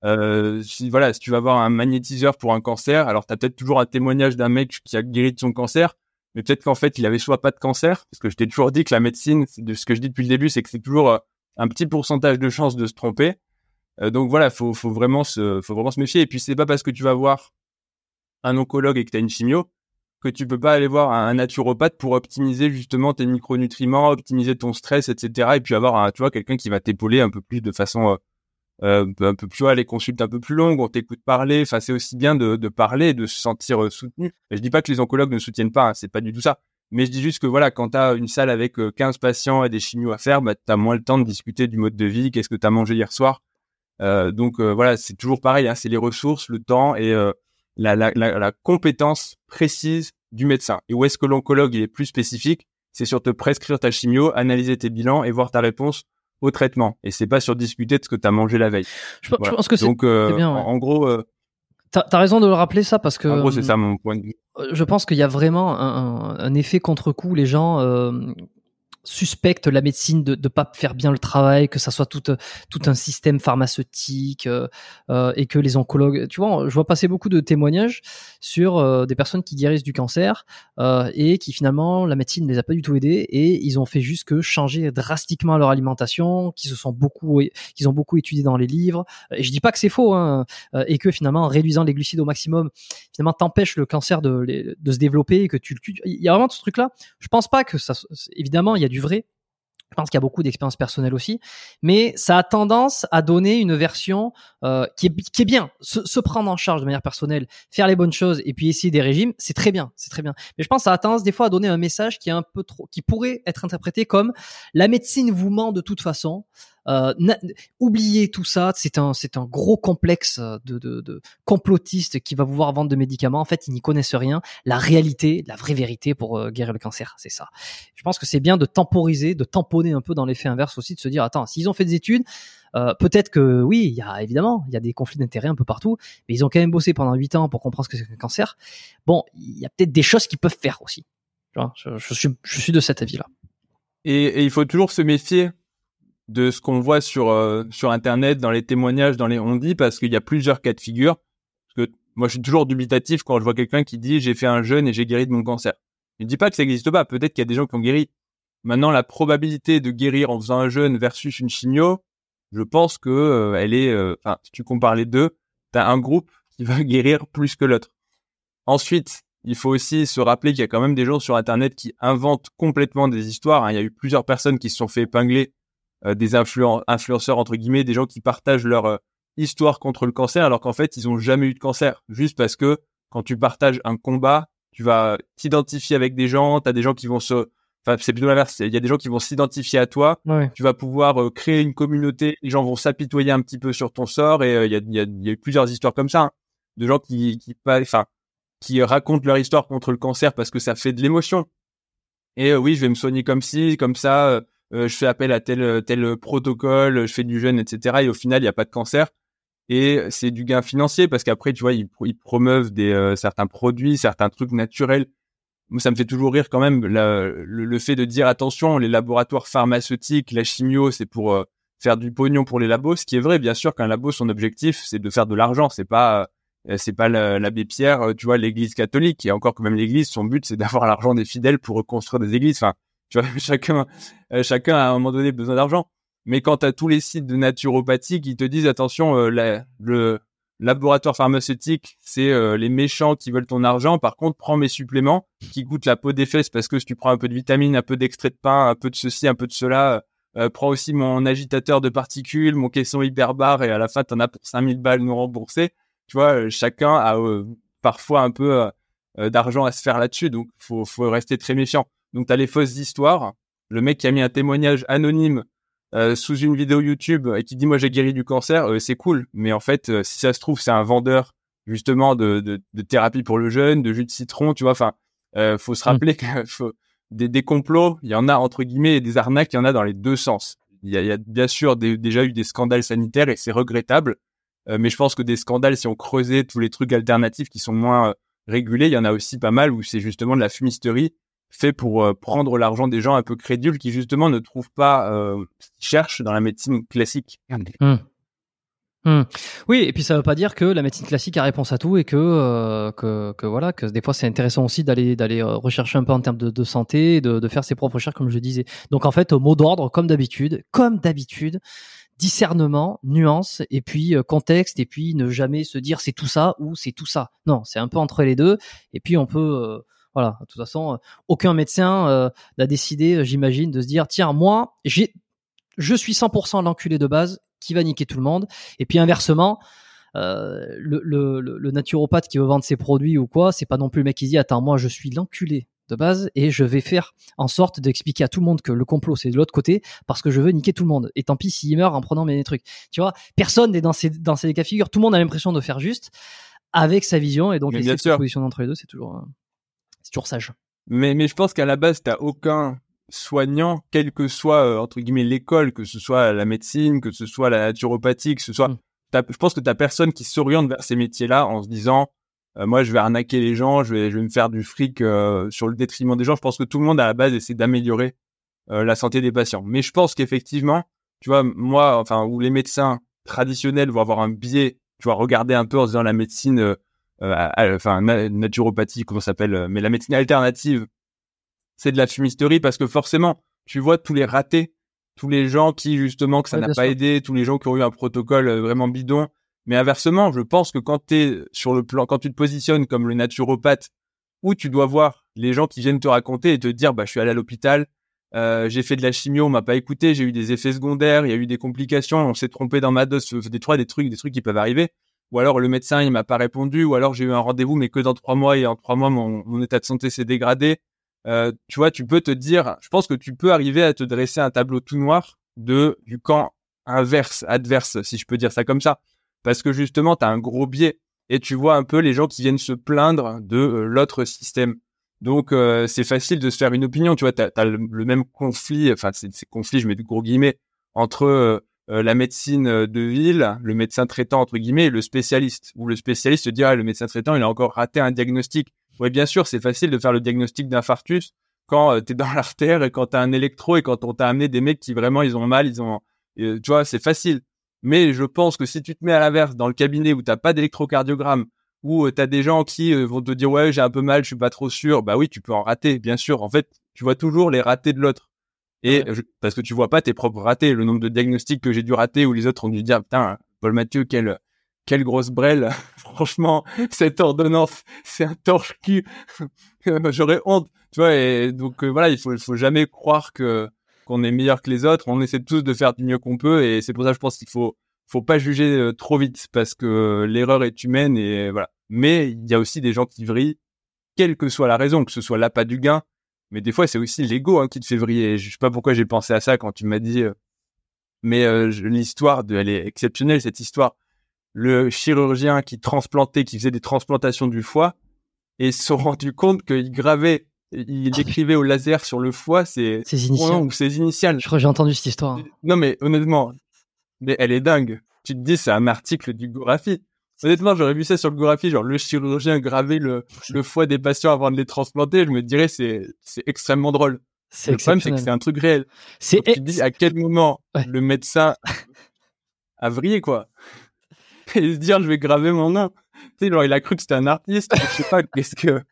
Euh, si, voilà, si tu vas avoir un magnétiseur pour un cancer, alors tu as peut-être toujours un témoignage d'un mec qui a guéri de son cancer, mais peut-être qu'en fait, il avait soit pas de cancer, parce que je t'ai toujours dit que la médecine, de ce que je dis depuis le début, c'est que c'est toujours euh, un petit pourcentage de chance de se tromper. Euh, donc voilà, faut, faut vraiment se, faut méfier. Et puis c'est pas parce que tu vas voir un oncologue et que tu as une chimio que tu peux pas aller voir un, naturopathe pour optimiser justement tes micronutriments, optimiser ton stress, etc. Et puis avoir, un, tu quelqu'un qui va t'épauler un peu plus de façon euh, euh un peu plus, les consultes un peu plus longues, on t'écoute parler. Enfin, c'est aussi bien de, parler de se sentir soutenu. Et je dis pas que les oncologues ne soutiennent pas, hein, c'est pas du tout ça. Mais je dis juste que voilà, quand tu as une salle avec 15 patients et des chimios à faire, bah, tu as moins le temps de discuter du mode de vie, qu'est-ce que tu as mangé hier soir, donc euh, voilà, c'est toujours pareil, hein, c'est les ressources, le temps et euh, la, la, la, la, compétence précise du médecin. Et où est-ce que l'oncologue il est plus spécifique? C'est sur te prescrire ta chimio, analyser tes bilans et voir ta réponse au traitement. Et c'est pas sur discuter de ce que tu as mangé la veille. Je, pense que c'est bien. En, en, gros. T'as as raison de le rappeler ça parce que. En gros, c'est ça mon point de vue. Je pense qu'il y a vraiment un, un, effet contre-coup. Les gens suspecte la médecine de ne pas faire bien le travail, que ça soit tout, tout un système pharmaceutique euh, euh, et que les oncologues, tu vois, je vois passer beaucoup de témoignages sur euh, des personnes qui guérissent du cancer euh, et qui finalement la médecine ne les a pas du tout aidés et ils ont fait juste que changer drastiquement leur alimentation, qu'ils se sont beaucoup, qu'ils ont beaucoup étudié dans les livres. Et je dis pas que c'est faux hein, et que finalement en réduisant les glucides au maximum, finalement t'empêches le cancer de, se développer et que tu, il y a vraiment ce truc là. Je pense pas que ça, évidemment il y a du vrai. Je pense qu'il y a beaucoup d'expériences personnelles aussi, mais ça a tendance à donner une version euh, qui, est, qui est bien. Se, prendre en charge de manière personnelle, faire les bonnes choses et puis essayer des régimes, c'est très bien, c'est très bien. Mais je pense que ça a tendance des fois à donner un message qui est un peu trop, qui pourrait être interprété comme la médecine vous ment de toute façon. Euh, oubliez tout ça, c'est un c'est un gros complexe de, de, de complotistes qui va vous voir vendre de médicaments. En fait, ils n'y connaissent rien. La réalité, la vraie vérité pour euh, guérir le cancer, c'est ça. Je pense que c'est bien de temporiser, de tamponner un peu dans l'effet inverse aussi, de se dire attends, s'ils ont fait des études, euh, peut-être que oui, il y a évidemment, il y a des conflits d'intérêts un peu partout, mais ils ont quand même bossé pendant 8 ans pour comprendre ce que c'est qu'un cancer. Bon, il y a peut-être des choses qu'ils peuvent faire aussi. Je, je, suis, je suis de cet avis-là. Et, et, il faut toujours se méfier de ce qu'on voit sur euh, sur internet, dans les témoignages, dans les on dit, parce qu'il y a plusieurs cas de figure. Parce que moi, je suis toujours dubitatif quand je vois quelqu'un qui dit j'ai fait un jeûne et j'ai guéri de mon cancer. Je ne dis pas que ça n'existe pas. Peut-être qu'il y a des gens qui ont guéri, Maintenant, la probabilité de guérir en faisant un jeûne versus une chimio, je pense que euh, elle est, euh, enfin, si tu compares les deux, tu as un groupe qui va guérir plus que l'autre. Ensuite, il faut aussi se rappeler qu'il y a quand même des gens sur Internet qui inventent complètement des histoires. Hein. Il y a eu plusieurs personnes qui se sont fait épingler, euh, des influenceurs entre guillemets, des gens qui partagent leur histoire contre le cancer alors qu'en fait ils ont jamais eu de cancer, juste parce que quand tu partages un combat, tu vas t'identifier avec des gens, tu as des gens qui vont se Enfin, c'est plutôt l'inverse. Il y a des gens qui vont s'identifier à toi. Tu vas pouvoir euh, créer une communauté. Les gens vont s'apitoyer un petit peu sur ton sort. Et euh, il y, a, y, a, y, a, eu plusieurs histoires comme ça, hein, de gens qui, qui, enfin, qui racontent leur histoire contre le cancer parce que ça fait de l'émotion. Et euh, oui, je vais me soigner comme ci, comme ça. Je fais appel à tel tel protocole. Je fais du jeûne, etc. Et au final, il n'y a pas de cancer. Et c'est du gain financier parce qu'après, tu vois, ils, promeuvent des certains produits, certains trucs naturels moi, ça me fait toujours rire quand même le, fait de dire attention, les laboratoires pharmaceutiques, la chimio, c'est pour euh, faire du pognon pour les labos. Ce qui est vrai, bien sûr, qu'un labo, son objectif, c'est de faire de l'argent. C'est pas, euh, c'est pas l'abbé Pierre, euh, tu vois, l'Église catholique. Et encore, quand même, l'Église, son but, c'est d'avoir l'argent des fidèles pour reconstruire des églises. Enfin, tu vois, chacun, chacun a à un moment donné besoin d'argent. Mais quand tu tous les sites de naturopathie qui te disent attention, la, le laboratoire pharmaceutique, c'est euh, les méchants qui veulent ton argent. Par contre, prends mes suppléments qui coûtent la peau des fesses parce que si tu prends un peu de vitamine, un peu d'extrait de pain, un peu de ceci, un peu de cela, euh, prends aussi mon agitateur de particules, mon caisson hyperbar et à la fin, t'en as pour 5000 balles nous rembourser. Tu vois, euh, chacun a parfois un peu d'argent à se faire là-dessus. Donc, faut, faut rester très méfiant. Donc, t'as les fausses histoires. Le mec qui a mis un témoignage anonyme euh, sous une vidéo YouTube et qui dit moi j'ai guéri du cancer, euh, c'est cool. Mais en fait, euh, si ça se trouve, c'est un vendeur justement de, de, de, thérapie pour le jeune, de jus de citron, tu vois. Enfin, faut se mm. rappeler que des, des, complots, il y en a entre guillemets, et des arnaques, il y en a dans les deux sens. Il y a, il y a bien sûr déjà eu des scandales sanitaires et c'est regrettable. mais je pense que des scandales, si on creusait tous les trucs alternatifs qui sont moins régulés, il y en a aussi pas mal où c'est justement de la fumisterie fait pour euh, prendre l'argent des gens un peu crédules qui justement ne trouvent pas euh, ce qu'ils cherchent dans la médecine classique. Mmh. Mmh. Oui, et puis ça veut pas dire que la médecine classique a réponse à tout et que euh, que, que, voilà que des fois c'est intéressant aussi d'aller d'aller euh, rechercher un peu en termes de, de santé, de, de faire ses propres recherches comme je disais. Donc en fait, au mot d'ordre, comme d'habitude, comme d'habitude, discernement, nuance et puis contexte et puis ne jamais se dire c'est tout ça ou c'est tout ça. Non, c'est un peu entre les deux et puis on peut voilà, de toute façon, euh, aucun médecin euh, n'a décidé, euh, j'imagine, de se dire tiens, moi, j'ai, je suis 100% l'enculé de base qui va niquer tout le monde. Et puis inversement, euh, le, le, le, naturopathe qui veut vendre ses produits ou quoi, c'est pas non plus le mec qui dit attends, moi, je suis l'enculé de base et je vais faire en sorte d'expliquer à tout le monde que le complot c'est de l'autre côté parce que je veux niquer tout le monde. Et tant pis s'il meurt en prenant mes trucs. Tu vois, personne n'est dans ces dans ces cas de figure. Tout le monde a l'impression de faire juste avec sa vision et donc les position entre les deux, c'est toujours c'est toujours sage. Mais, mais je pense qu'à la base, t'as aucun soignant, quelle que soit, euh, entre guillemets, l'école, que ce soit la médecine, que ce soit la naturopathie, que ce soit, mm. je pense que t'as personne qui s'oriente vers ces métiers-là en se disant, euh, moi, je vais arnaquer les gens, je vais, je vais me faire du fric euh, sur le détriment des gens. Je pense que tout le monde à la base essaie d'améliorer la santé des patients. Mais je pense qu'effectivement, tu vois, moi, enfin, où les médecins traditionnels vont avoir un biais, tu vois, regarder un peu en se disant la médecine enfin naturopathie, comment ça s'appelle, euh, mais la médecine alternative, c'est de la fumisterie parce que forcément, tu vois tous les ratés, tous les gens qui justement que ça n'a pas aidé, tous les gens qui ont eu un protocole euh, vraiment bidon. Mais inversement, je pense que quand tu sur le plan, quand tu te positionnes comme le naturopathe, où tu dois voir les gens qui viennent te raconter et te dire, bah, je suis allé à l'hôpital, euh, j'ai fait de la chimio, on m'a pas écouté, j'ai eu des effets secondaires, il y a eu des complications, on s'est trompé dans ma dose, des trois des trucs, des trucs qui peuvent arriver ou alors le médecin il m'a pas répondu, ou alors j'ai eu un rendez-vous mais que dans trois mois et en trois mois mon, état de santé s'est dégradé. Euh, tu vois, tu peux te dire, je pense que tu peux arriver à te dresser un tableau tout noir de du camp inverse, adverse, si je peux dire ça comme ça, parce que justement tu as un gros biais et tu vois un peu les gens qui viennent se plaindre de euh, l'autre système. Donc euh, c'est facile de se faire une opinion, tu vois, tu as, le, même conflit, enfin c'est conflit, je mets de gros guillemets, entre euh, la médecine euh, de ville, le médecin traitant entre guillemets, et le spécialiste. Où le spécialiste ah, le médecin traitant il a encore raté un diagnostic. Oui bien sûr c'est facile de faire le diagnostic d'infarctus quand euh, tu es dans l'artère et quand tu as un électro et quand on t'a amené des mecs qui vraiment ils ont mal, ils ont tu vois c'est facile. Mais je pense que si tu te mets à l'inverse dans le cabinet où t'as pas d'électrocardiogramme où tu as des gens qui vont te dire ouais j'ai un peu mal, je suis pas trop sûr, bah oui tu peux en rater bien sûr. En fait tu vois toujours les ratés de l'autre. Et parce que tu vois pas tes propres ratés, le nombre de diagnostics que j'ai dû rater où les autres ont dû dire putain Paul Mathieu quelle quelle grosse brêle. Franchement, cette ordonnance, c'est un torche-cul. J'aurais honte, tu vois. Et donc euh, voilà, il faut il faut jamais croire que qu'on est meilleur que les autres. On essaie tous de faire du mieux qu'on peut et c'est pour ça que je pense qu'il faut faut pas juger euh, trop vite parce que l'erreur est humaine et voilà. Mais il y a aussi des gens qui vrillent, quelle que soit la raison, que ce soit l'appât du gain, mais des fois, c'est aussi l'ego hein, qui te fait vriller. Je sais pas pourquoi j'ai pensé à ça quand tu m'as dit. Euh, mais euh, l'histoire, de, elle est exceptionnelle cette histoire. Le chirurgien qui transplantait, qui faisait des transplantations du foie, et se sont rendu compte qu'il gravait, il écrivait au laser sur le foie ses, ses initiales. ou ses initiales. Je crois que j'ai entendu cette histoire. Non mais honnêtement, mais elle est dingue. Tu te dis c'est un article du Gorafi. Honnêtement, j'aurais vu ça sur le Gorafi, genre le chirurgien graver le, le foie des patients avant de les transplanter, je me dirais c'est c'est extrêmement drôle. Le problème, c'est que c'est un truc réel. C'est tu dis à quel moment le médecin a vrillé quoi? Et se dire je vais graver mon nom. Tu sais, genre il a cru que c'était un artiste. je sais pas qu'est-ce que.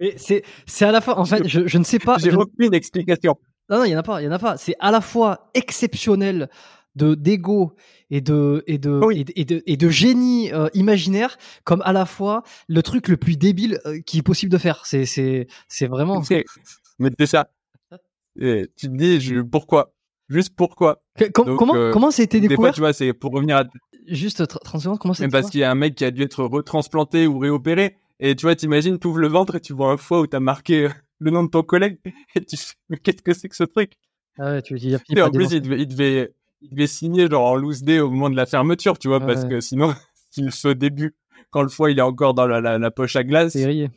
Mais c'est c'est à la fois en fait je, je ne sais pas. J'ai aucune explication. Non non il y en a pas il y en a pas. C'est à la fois exceptionnel de d'ego et de et de, et de, et de génie euh, imaginaire comme à la fois le truc le plus débile euh, qui est possible de faire. C'est c'est c'est vraiment. Mais c'est ça. Et tu te dis je, pourquoi? Juste pourquoi? Comment euh, comment a été découvert Des fois tu vois c'est pour revenir à juste 30 secondes comment c'est parce qu'il y a un mec qui a dû être retransplanté ou réopéré et tu vois t'imagines tu ouvres le ventre et tu vois un foie où t'as marqué le nom de ton collègue. Et tu mais qu'est-ce que c'est que ce truc? Ah ouais, tu veux dire, en plus, il devait, il devait signer genre en loose day au moment de la fermeture, tu vois, parce que sinon, s'il se début, quand le foie il est encore dans la, la, poche à glace. C'est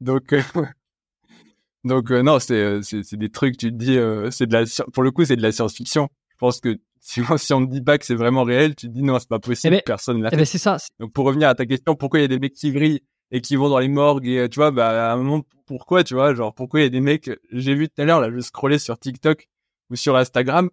Donc, euh, donc euh, non, c'est euh, c'est des trucs, tu te dis, c'est de la, pour le coup, c'est de la science-fiction. Je pense que si, si on ne dit pas que c'est vraiment réel, tu te dis non, c'est pas possible, eh ben, personne l'a eh ben c'est ça. Donc pour revenir à ta question, pourquoi il y a des mecs qui grillent et qui vont dans les morgues et tu vois, bah à un moment, pourquoi, tu vois, genre pourquoi il y a des mecs, j'ai vu tout à l'heure là, je scrollais sur TikTok ou sur Instagram,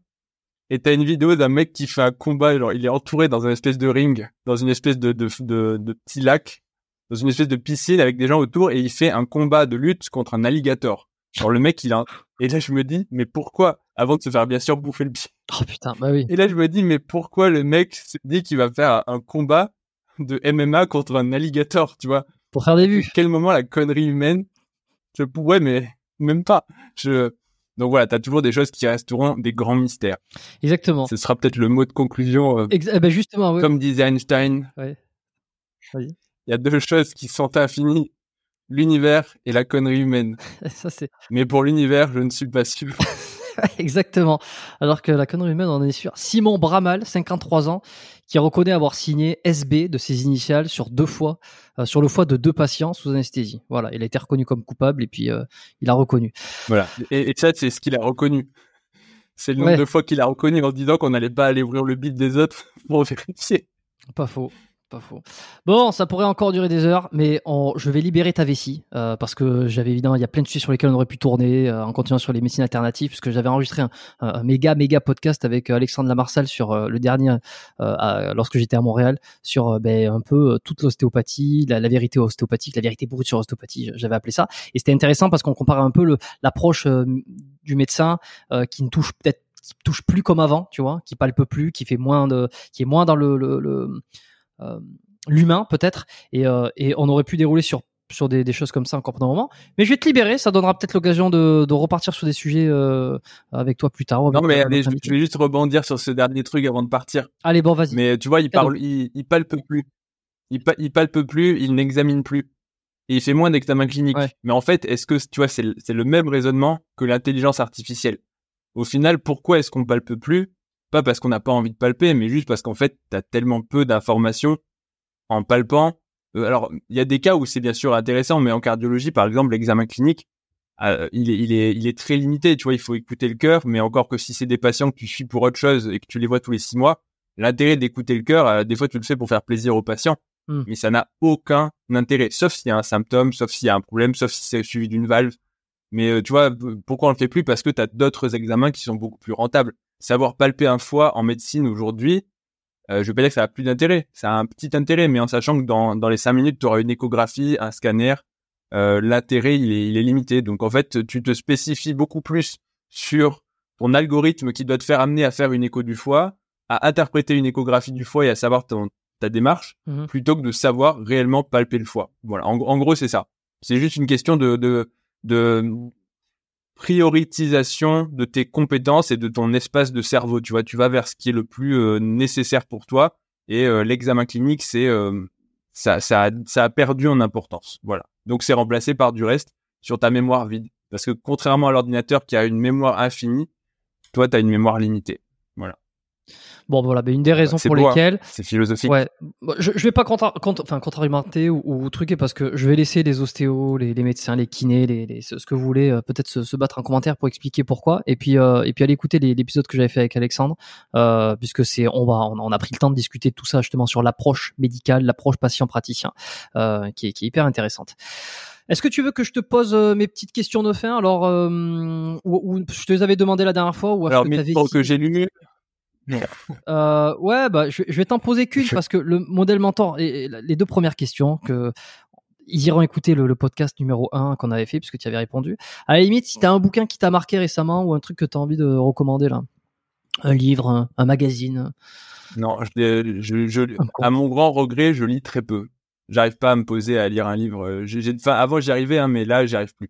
et t'as une vidéo d'un mec qui fait un combat, genre il est entouré dans une espèce de ring, dans une espèce de, de, de, de petit lac, dans une espèce de piscine avec des gens autour et il fait un combat de lutte contre un alligator. Genre le mec il a et là je me dis mais pourquoi avant de se faire bien sûr bouffer le pied? Oh putain bah oui. Et là je me dis mais pourquoi le mec se dit qu'il va faire un combat de MMA contre un alligator, tu vois? Pour faire des vues. quel moment la connerie humaine? Je pourrais mais même pas. Je donc voilà, tu as toujours des choses qui resteront des grands mystères. Exactement. Ce sera peut-être le mot de conclusion. Euh, eh ben justement, Comme disait Einstein, ouais. il y a deux choses qui sont infinies, l'univers et la connerie humaine. Ça. Mais pour l'univers, je ne suis pas sûr. Exactement. Alors que la connerie humaine, on est sûr. Simon Bramal, 53 ans, qui reconnaît avoir signé SB de ses initiales sur deux fois, euh, sur le foie de deux patients sous anesthésie. Voilà, il a été reconnu comme coupable et puis euh, il a reconnu. Voilà. Et, ça, c'est ce qu'il a reconnu. C'est le nombre de fois qu'il a reconnu en disant qu'on n'allait pas aller ouvrir le bit des autres pour vérifier. Pas faux. Pas. Bon, ça pourrait encore durer des heures, mais je vais libérer ta vessie euh, parce que j'avais évidemment, il y a plein de sujets sur lesquels on aurait pu tourner euh, en continuant sur les médecines alternatives, puisque j'avais enregistré un, méga méga podcast avec euh, Alexandre Lamarsal sur le dernier, lorsque j'étais à Montréal, sur ben, un peu toute l'ostéopathie, la, vérité ostéopathique, la vérité brute sur l'ostéopathie, j'avais appelé ça, et c'était intéressant parce qu'on compare un peu l'approche du médecin qui ne touche peut-être touche plus comme avant, tu vois, qui palpe plus, qui fait moins de, qui est moins dans le, l'humain peut-être, et, euh, et on aurait pu dérouler sur sur des, des, choses comme ça encore pendant un moment. Mais je vais te libérer, ça donnera peut-être l'occasion de, de, repartir sur des sujets euh, avec toi plus tard. Non, mais allez, je, vais juste rebondir sur ce dernier truc avant de partir. Allez, bon, vas-y. Mais tu vois, il parle, il, il, palpe plus. Il, il palpe plus, il n'examine plus. Et il fait moins d'examens cliniques. Mais en fait, est-ce que, tu vois, c'est le même raisonnement que l'intelligence artificielle? Au final, pourquoi est-ce qu'on palpe plus? Pas parce qu'on n'a pas envie de palper, mais juste parce qu'en fait, tu as tellement peu d'informations en palpant. Euh, alors, il y a des cas où c'est bien sûr intéressant, mais en cardiologie, par exemple, l'examen clinique, euh, il, est, il, est, il est très limité. Tu vois, il faut écouter le cœur, mais encore que si c'est des patients que tu suis pour autre chose et que tu les vois tous les six mois, l'intérêt d'écouter le cœur, euh, des fois, tu le fais pour faire plaisir aux patients, hmm. mais ça n'a aucun intérêt, sauf s'il y a un symptôme, sauf s'il y a un problème, sauf si c'est suivi d'une valve. Mais tu vois, pourquoi on le fait plus? Parce que tu as d'autres examens qui sont beaucoup plus rentables savoir palper un foie en médecine aujourd'hui, euh, je vais pas dire que ça a plus d'intérêt. Ça a un petit intérêt, mais en sachant que dans, dans les cinq minutes, tu auras une échographie, un scanner, euh, l'intérêt, il est, il est limité. Donc, en fait, tu te spécifies beaucoup plus sur ton algorithme qui doit te faire amener à faire une écho du foie, à interpréter une échographie du foie et à savoir ton, ta démarche, Mhm. plutôt que de savoir réellement palper le foie. Voilà. En, en gros, c'est ça. C'est juste une question de, de, de prioritisation de tes compétences et de ton espace de cerveau. Tu vois, tu vas vers ce qui est le plus euh, nécessaire pour toi. Et euh, l'examen clinique, c'est euh, ça, ça, a, perdu en importance. Voilà. Donc c'est remplacé par du reste sur ta mémoire vide. Parce que contrairement à l'ordinateur qui a une mémoire infinie, toi, tu as une mémoire limitée. Bon, voilà, ben, une des raisons pour beau, hein. lesquelles. C'est philosophique. Ouais, je, je vais pas contra contre, enfin, contre-argumenter ou, ou truquer parce que je vais laisser les ostéos, les, les médecins, les kinés, les, les- ce que vous voulez, euh, peut-être se, se battre en commentaire pour expliquer pourquoi. Et puis, euh, et puis aller écouter l'épisode que j'avais fait avec Alexandre, euh, puisque c'est, on va, on a, on a pris le temps de discuter de tout ça justement sur l'approche médicale, l'approche patient-praticien, euh, qui, est, qui est hyper intéressante. Est-ce que tu veux que je te pose euh, mes petites questions de fin? Alors, euh, ou, ou je te les avais demandé la dernière fois, ou Alors, que mais que j'ai lu, euh, ouais, bah, je, vais- je vais t'en poser qu'une parce que le modèle mentor, et, et les deux premières questions que ils iront écouter le, le podcast numéro 1 qu'on avait fait puisque tu avais répondu. À la limite, si tu as un bouquin qui t'a marqué récemment ou un truc que tu as envie de recommander là, un livre, un, un magazine. non, je, je, à mon grand regret, je lis très peu. J'arrive pas à me poser à lire un livre. Euh, J'ai, j'ai- enfin, avant, j'y arrivais, hein, mais là, j'y arrive plus.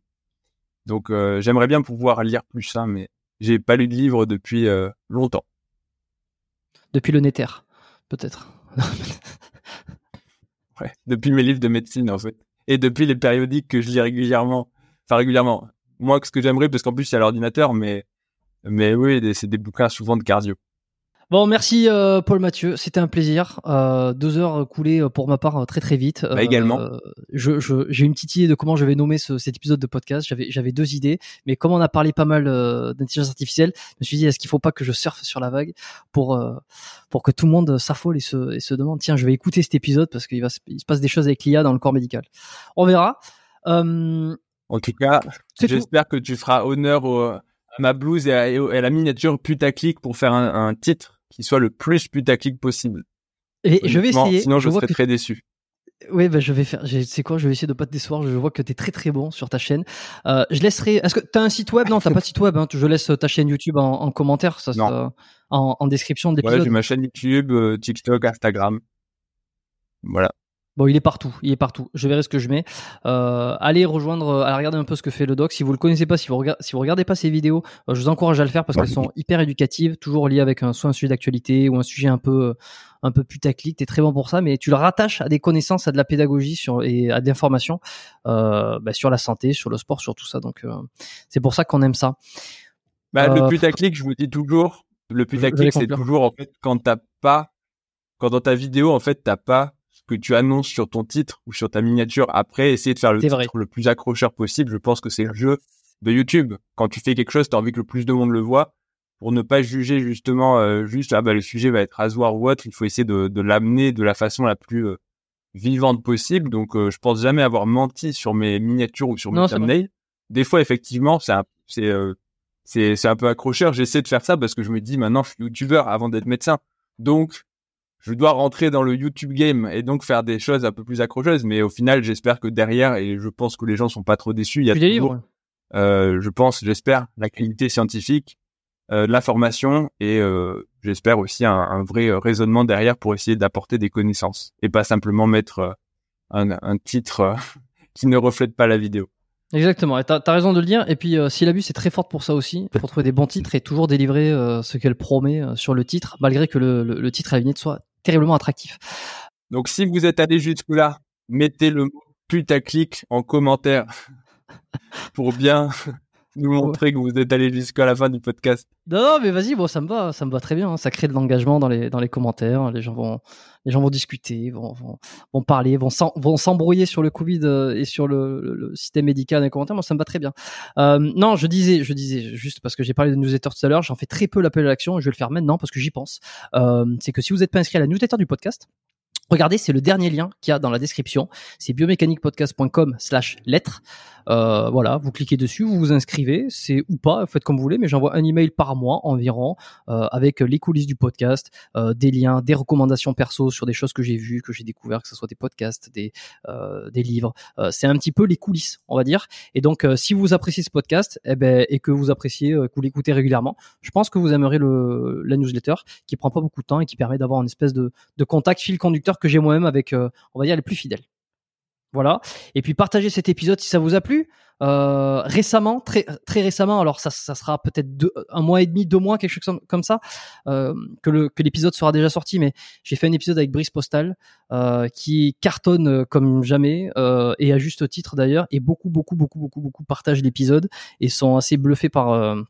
Donc, euh, j'aimerais bien pouvoir lire plus, hein, mais j'ai pas lu de livre depuis euh, longtemps. Depuis le Nether, peut-être. Ouais, depuis mes livres de médecine, en fait. Et depuis les périodiques que je lis régulièrement. Enfin, régulièrement. Moi, ce que j'aimerais, parce qu'en plus, c'est à l'ordinateur, mais, mais oui, c'est des bouquins souvent de cardio. Bon, merci euh, Paul Mathieu, c'était un plaisir. Euh, deux heures coulées euh, pour ma part euh, très très vite. Bah, également. je, je- j'ai une petite idée de comment je vais nommer ce- cet épisode de podcast. J'avais, j'avais deux idées, mais comme on a parlé pas mal euh, d'intelligence artificielle, je me suis dit est-ce qu'il faut pas que je surfe sur la vague pour euh, pour que tout le monde s'affole et se, et se demande tiens je vais écouter cet épisode parce qu'il va se, il se passe des choses avec l'IA dans le corps médical. On verra. Euh, En tout cas, tout. j'espère que tu feras honneur au- à ma blouse à, et à la miniature putaclic pour faire un, un titre qui soit le plus putaclic possible. Et je vais essayer. Sinon, je, vois serais que très déçu. Oui, bah, je vais faire. C'est quoi Je vais essayer de pas te décevoir. Je vois que tu es très très bon sur ta chaîne. Euh, je laisserai. Est-ce que tu as un site web? Non, t'as pas de site web. Hein. Je laisse ta chaîne YouTube en, en commentaire, ça, Non. ça- en, en description de Ouais, l'épisode. j'ai ma chaîne YouTube, euh, TikTok, Instagram. Voilà. Bon, il est partout. Il est partout. Je verrai ce que je mets. Euh, allez rejoindre, euh, allez regarder un peu ce que fait le doc. Si vous le connaissez pas, si vous regardez, si vous regardez pas ses vidéos, euh, je vous encourage à le faire parce qu'elles sont hyper éducatives, toujours liées avec un soit un sujet d'actualité ou un sujet un peu un peu putaclic. T'es très bon pour ça, mais tu le rattaches à des connaissances, à de la pédagogie sur et à des informations euh, bah, sur la santé, sur le sport, sur tout ça. Donc euh, c'est pour ça qu'on aime ça. Bah, Euh, le putaclic, je vous dis toujours, le putaclic, c'est toujours, en fait, quand t'as pas, quand dans ta vidéo, en fait, t'as pas que tu annonces sur ton titre ou sur ta miniature. Après, essayer de faire le titre vrai. le plus accrocheur possible. Je pense que c'est le jeu de YouTube. Quand tu fais quelque chose, t'as envie que le plus de monde le voit. Pour ne pas juger justement, euh, juste, ah bah, le sujet va être rasoir ou autre, il faut essayer de, de l'amener de la façon la plus euh, vivante possible. Donc, euh, je pense jamais avoir menti sur mes miniatures ou sur mes Non, thumbnails. Des fois, effectivement, c'est un, c'est, euh, c'est, c'est un peu accrocheur. J'essaie de faire ça parce que je me dis maintenant, je suis youtubeur avant d'être médecin. Donc, je dois rentrer dans le YouTube game et donc faire des choses un peu plus accrocheuses. Mais au final, j'espère que derrière, et je pense que les gens sont pas trop déçus, il y a des toujours, livres euh, je pense, j'espère, la qualité scientifique, euh, de l'information et euh, j'espère aussi un, un vrai euh, raisonnement derrière pour essayer d'apporter des connaissances et pas simplement mettre euh, un, un titre qui ne reflète pas la vidéo. Exactement, et t'as as raison de le dire. Et puis, euh, Syllabus est très forte pour ça aussi, pour trouver des bons titres et toujours délivrer euh, ce qu'elle promet euh, sur le titre, malgré que le, le, le titre à la vignette soit terriblement attractif. Donc si vous êtes allé jusque-là, mettez le mot putaclic en commentaire pour bien nous montrer que vous êtes allé jusqu'à la fin du podcast. Non, non, mais vas-y, bon, ça me va, ça me va très bien. hein. Ça crée de l'engagement dans les dans les commentaires. Les gens vont, les gens vont discuter, vont vont, vont parler, vont s'embrouiller sur le Covid euh, et sur le, le, le système médical dans les commentaires. Moi, ça me va très bien. Euh, non, je disais, je disais juste parce que j'ai parlé de newsletter tout à l'heure. J'en fais très peu l'appel à l'action et je vais le faire maintenant parce que j'y pense. Euh, c'est que si vous n'êtes pas inscrit à la newsletter du podcast. Regardez, c'est le dernier lien qu'il y a dans la description. C'est biomécaniquepodcast.com slash lettres. Euh, voilà, vous cliquez dessus, vous vous inscrivez, c'est ou pas, faites comme vous voulez, mais j'envoie un email par mois environ euh, avec les coulisses du podcast, euh, des liens, des recommandations perso sur des choses que j'ai vues, que j'ai découvert, que ce soit des podcasts, des, des livres. c'est un petit peu les coulisses, on va dire. Et donc, si vous appréciez ce podcast, eh ben, et que vous appréciez, que vous l'écoutez régulièrement, je pense que vous aimerez le, la newsletter qui prend pas beaucoup de temps et qui permet d'avoir une espèce de contact fil conducteur que j'ai moi-même avec, on va dire, les plus fidèles. Voilà. Et puis partagez cet épisode si ça vous a plu. Euh, récemment, très très récemment, alors ça, ça sera peut-être un mois et demi, deux mois, quelque chose comme ça, euh, que le que l'épisode sera déjà sorti. Mais j'ai fait un épisode avec Brice Postal euh, qui cartonne comme jamais euh, et à juste titre d'ailleurs. Et beaucoup beaucoup beaucoup beaucoup beaucoup partagent l'épisode et sont assez bluffés par euh,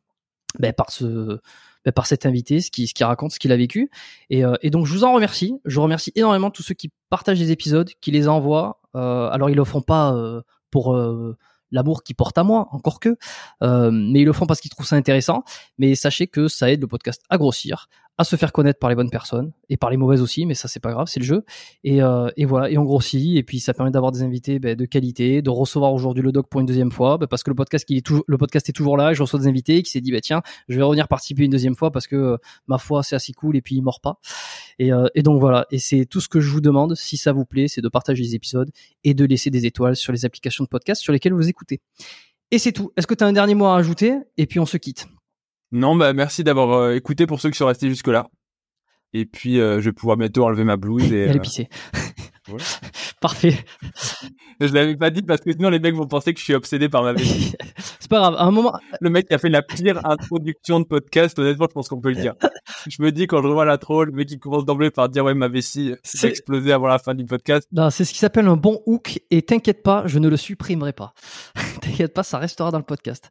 ben, par ce ben, par cet invité, ce qui, ce qui raconte ce qu'il a vécu. Et, euh, et, donc je vous en remercie. Je remercie énormément tous ceux qui partagent les épisodes, qui les envoient. Euh, alors ils le font pas euh, pour l'amour qu'ils portent à moi, encore que, mais ils le font parce qu'ils trouvent ça intéressant. Mais sachez que ça aide le podcast à grossir, à se faire connaître par les bonnes personnes et par les mauvaises aussi, mais ça c'est pas grave, c'est le jeu. Et, euh, et, voilà, et on grossit et puis ça permet d'avoir des invités ben, de qualité, de recevoir aujourd'hui le doc pour une deuxième fois, ben, parce que le podcast qui est toujours, le podcast est toujours là, je reçois des invités qui s'est dit bah tiens, je vais revenir participer une deuxième fois parce que euh, ma foi c'est assez cool et puis il mord pas. Et, euh, et donc voilà, et c'est tout ce que je vous demande, si ça vous plaît, c'est de partager les épisodes et de laisser des étoiles sur les applications de podcast sur lesquelles vous écoutez. Et c'est tout. Est-ce que tu as un dernier mot à ajouter? Et puis on se quitte. Non, bah merci d'avoir euh, écouté pour ceux qui sont restés jusque là. Et puis euh, je vais pouvoir bientôt enlever ma blouse et, et aller pisser. Parfait. Je l'avais pas dit parce que sinon les mecs vont penser que je suis obsédé par ma vie. c'est pas grave. À un moment, le mec qui a fait la pire introduction de podcast, honnêtement, je pense qu'on peut le dire. je me dis quand je revois la troll, le mec qui commence d'emblée par dire ouais ma vessie c'est explosé avant la fin du podcast. Non, c'est ce qui s'appelle un bon hook et t'inquiète pas, je ne le supprimerai pas. t'inquiète pas, ça restera dans le podcast.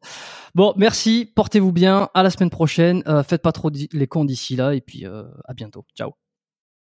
Bon, merci, portez-vous bien, à la semaine prochaine. Euh, faites pas trop les cons d'ici là et puis euh, à bientôt. Ciao.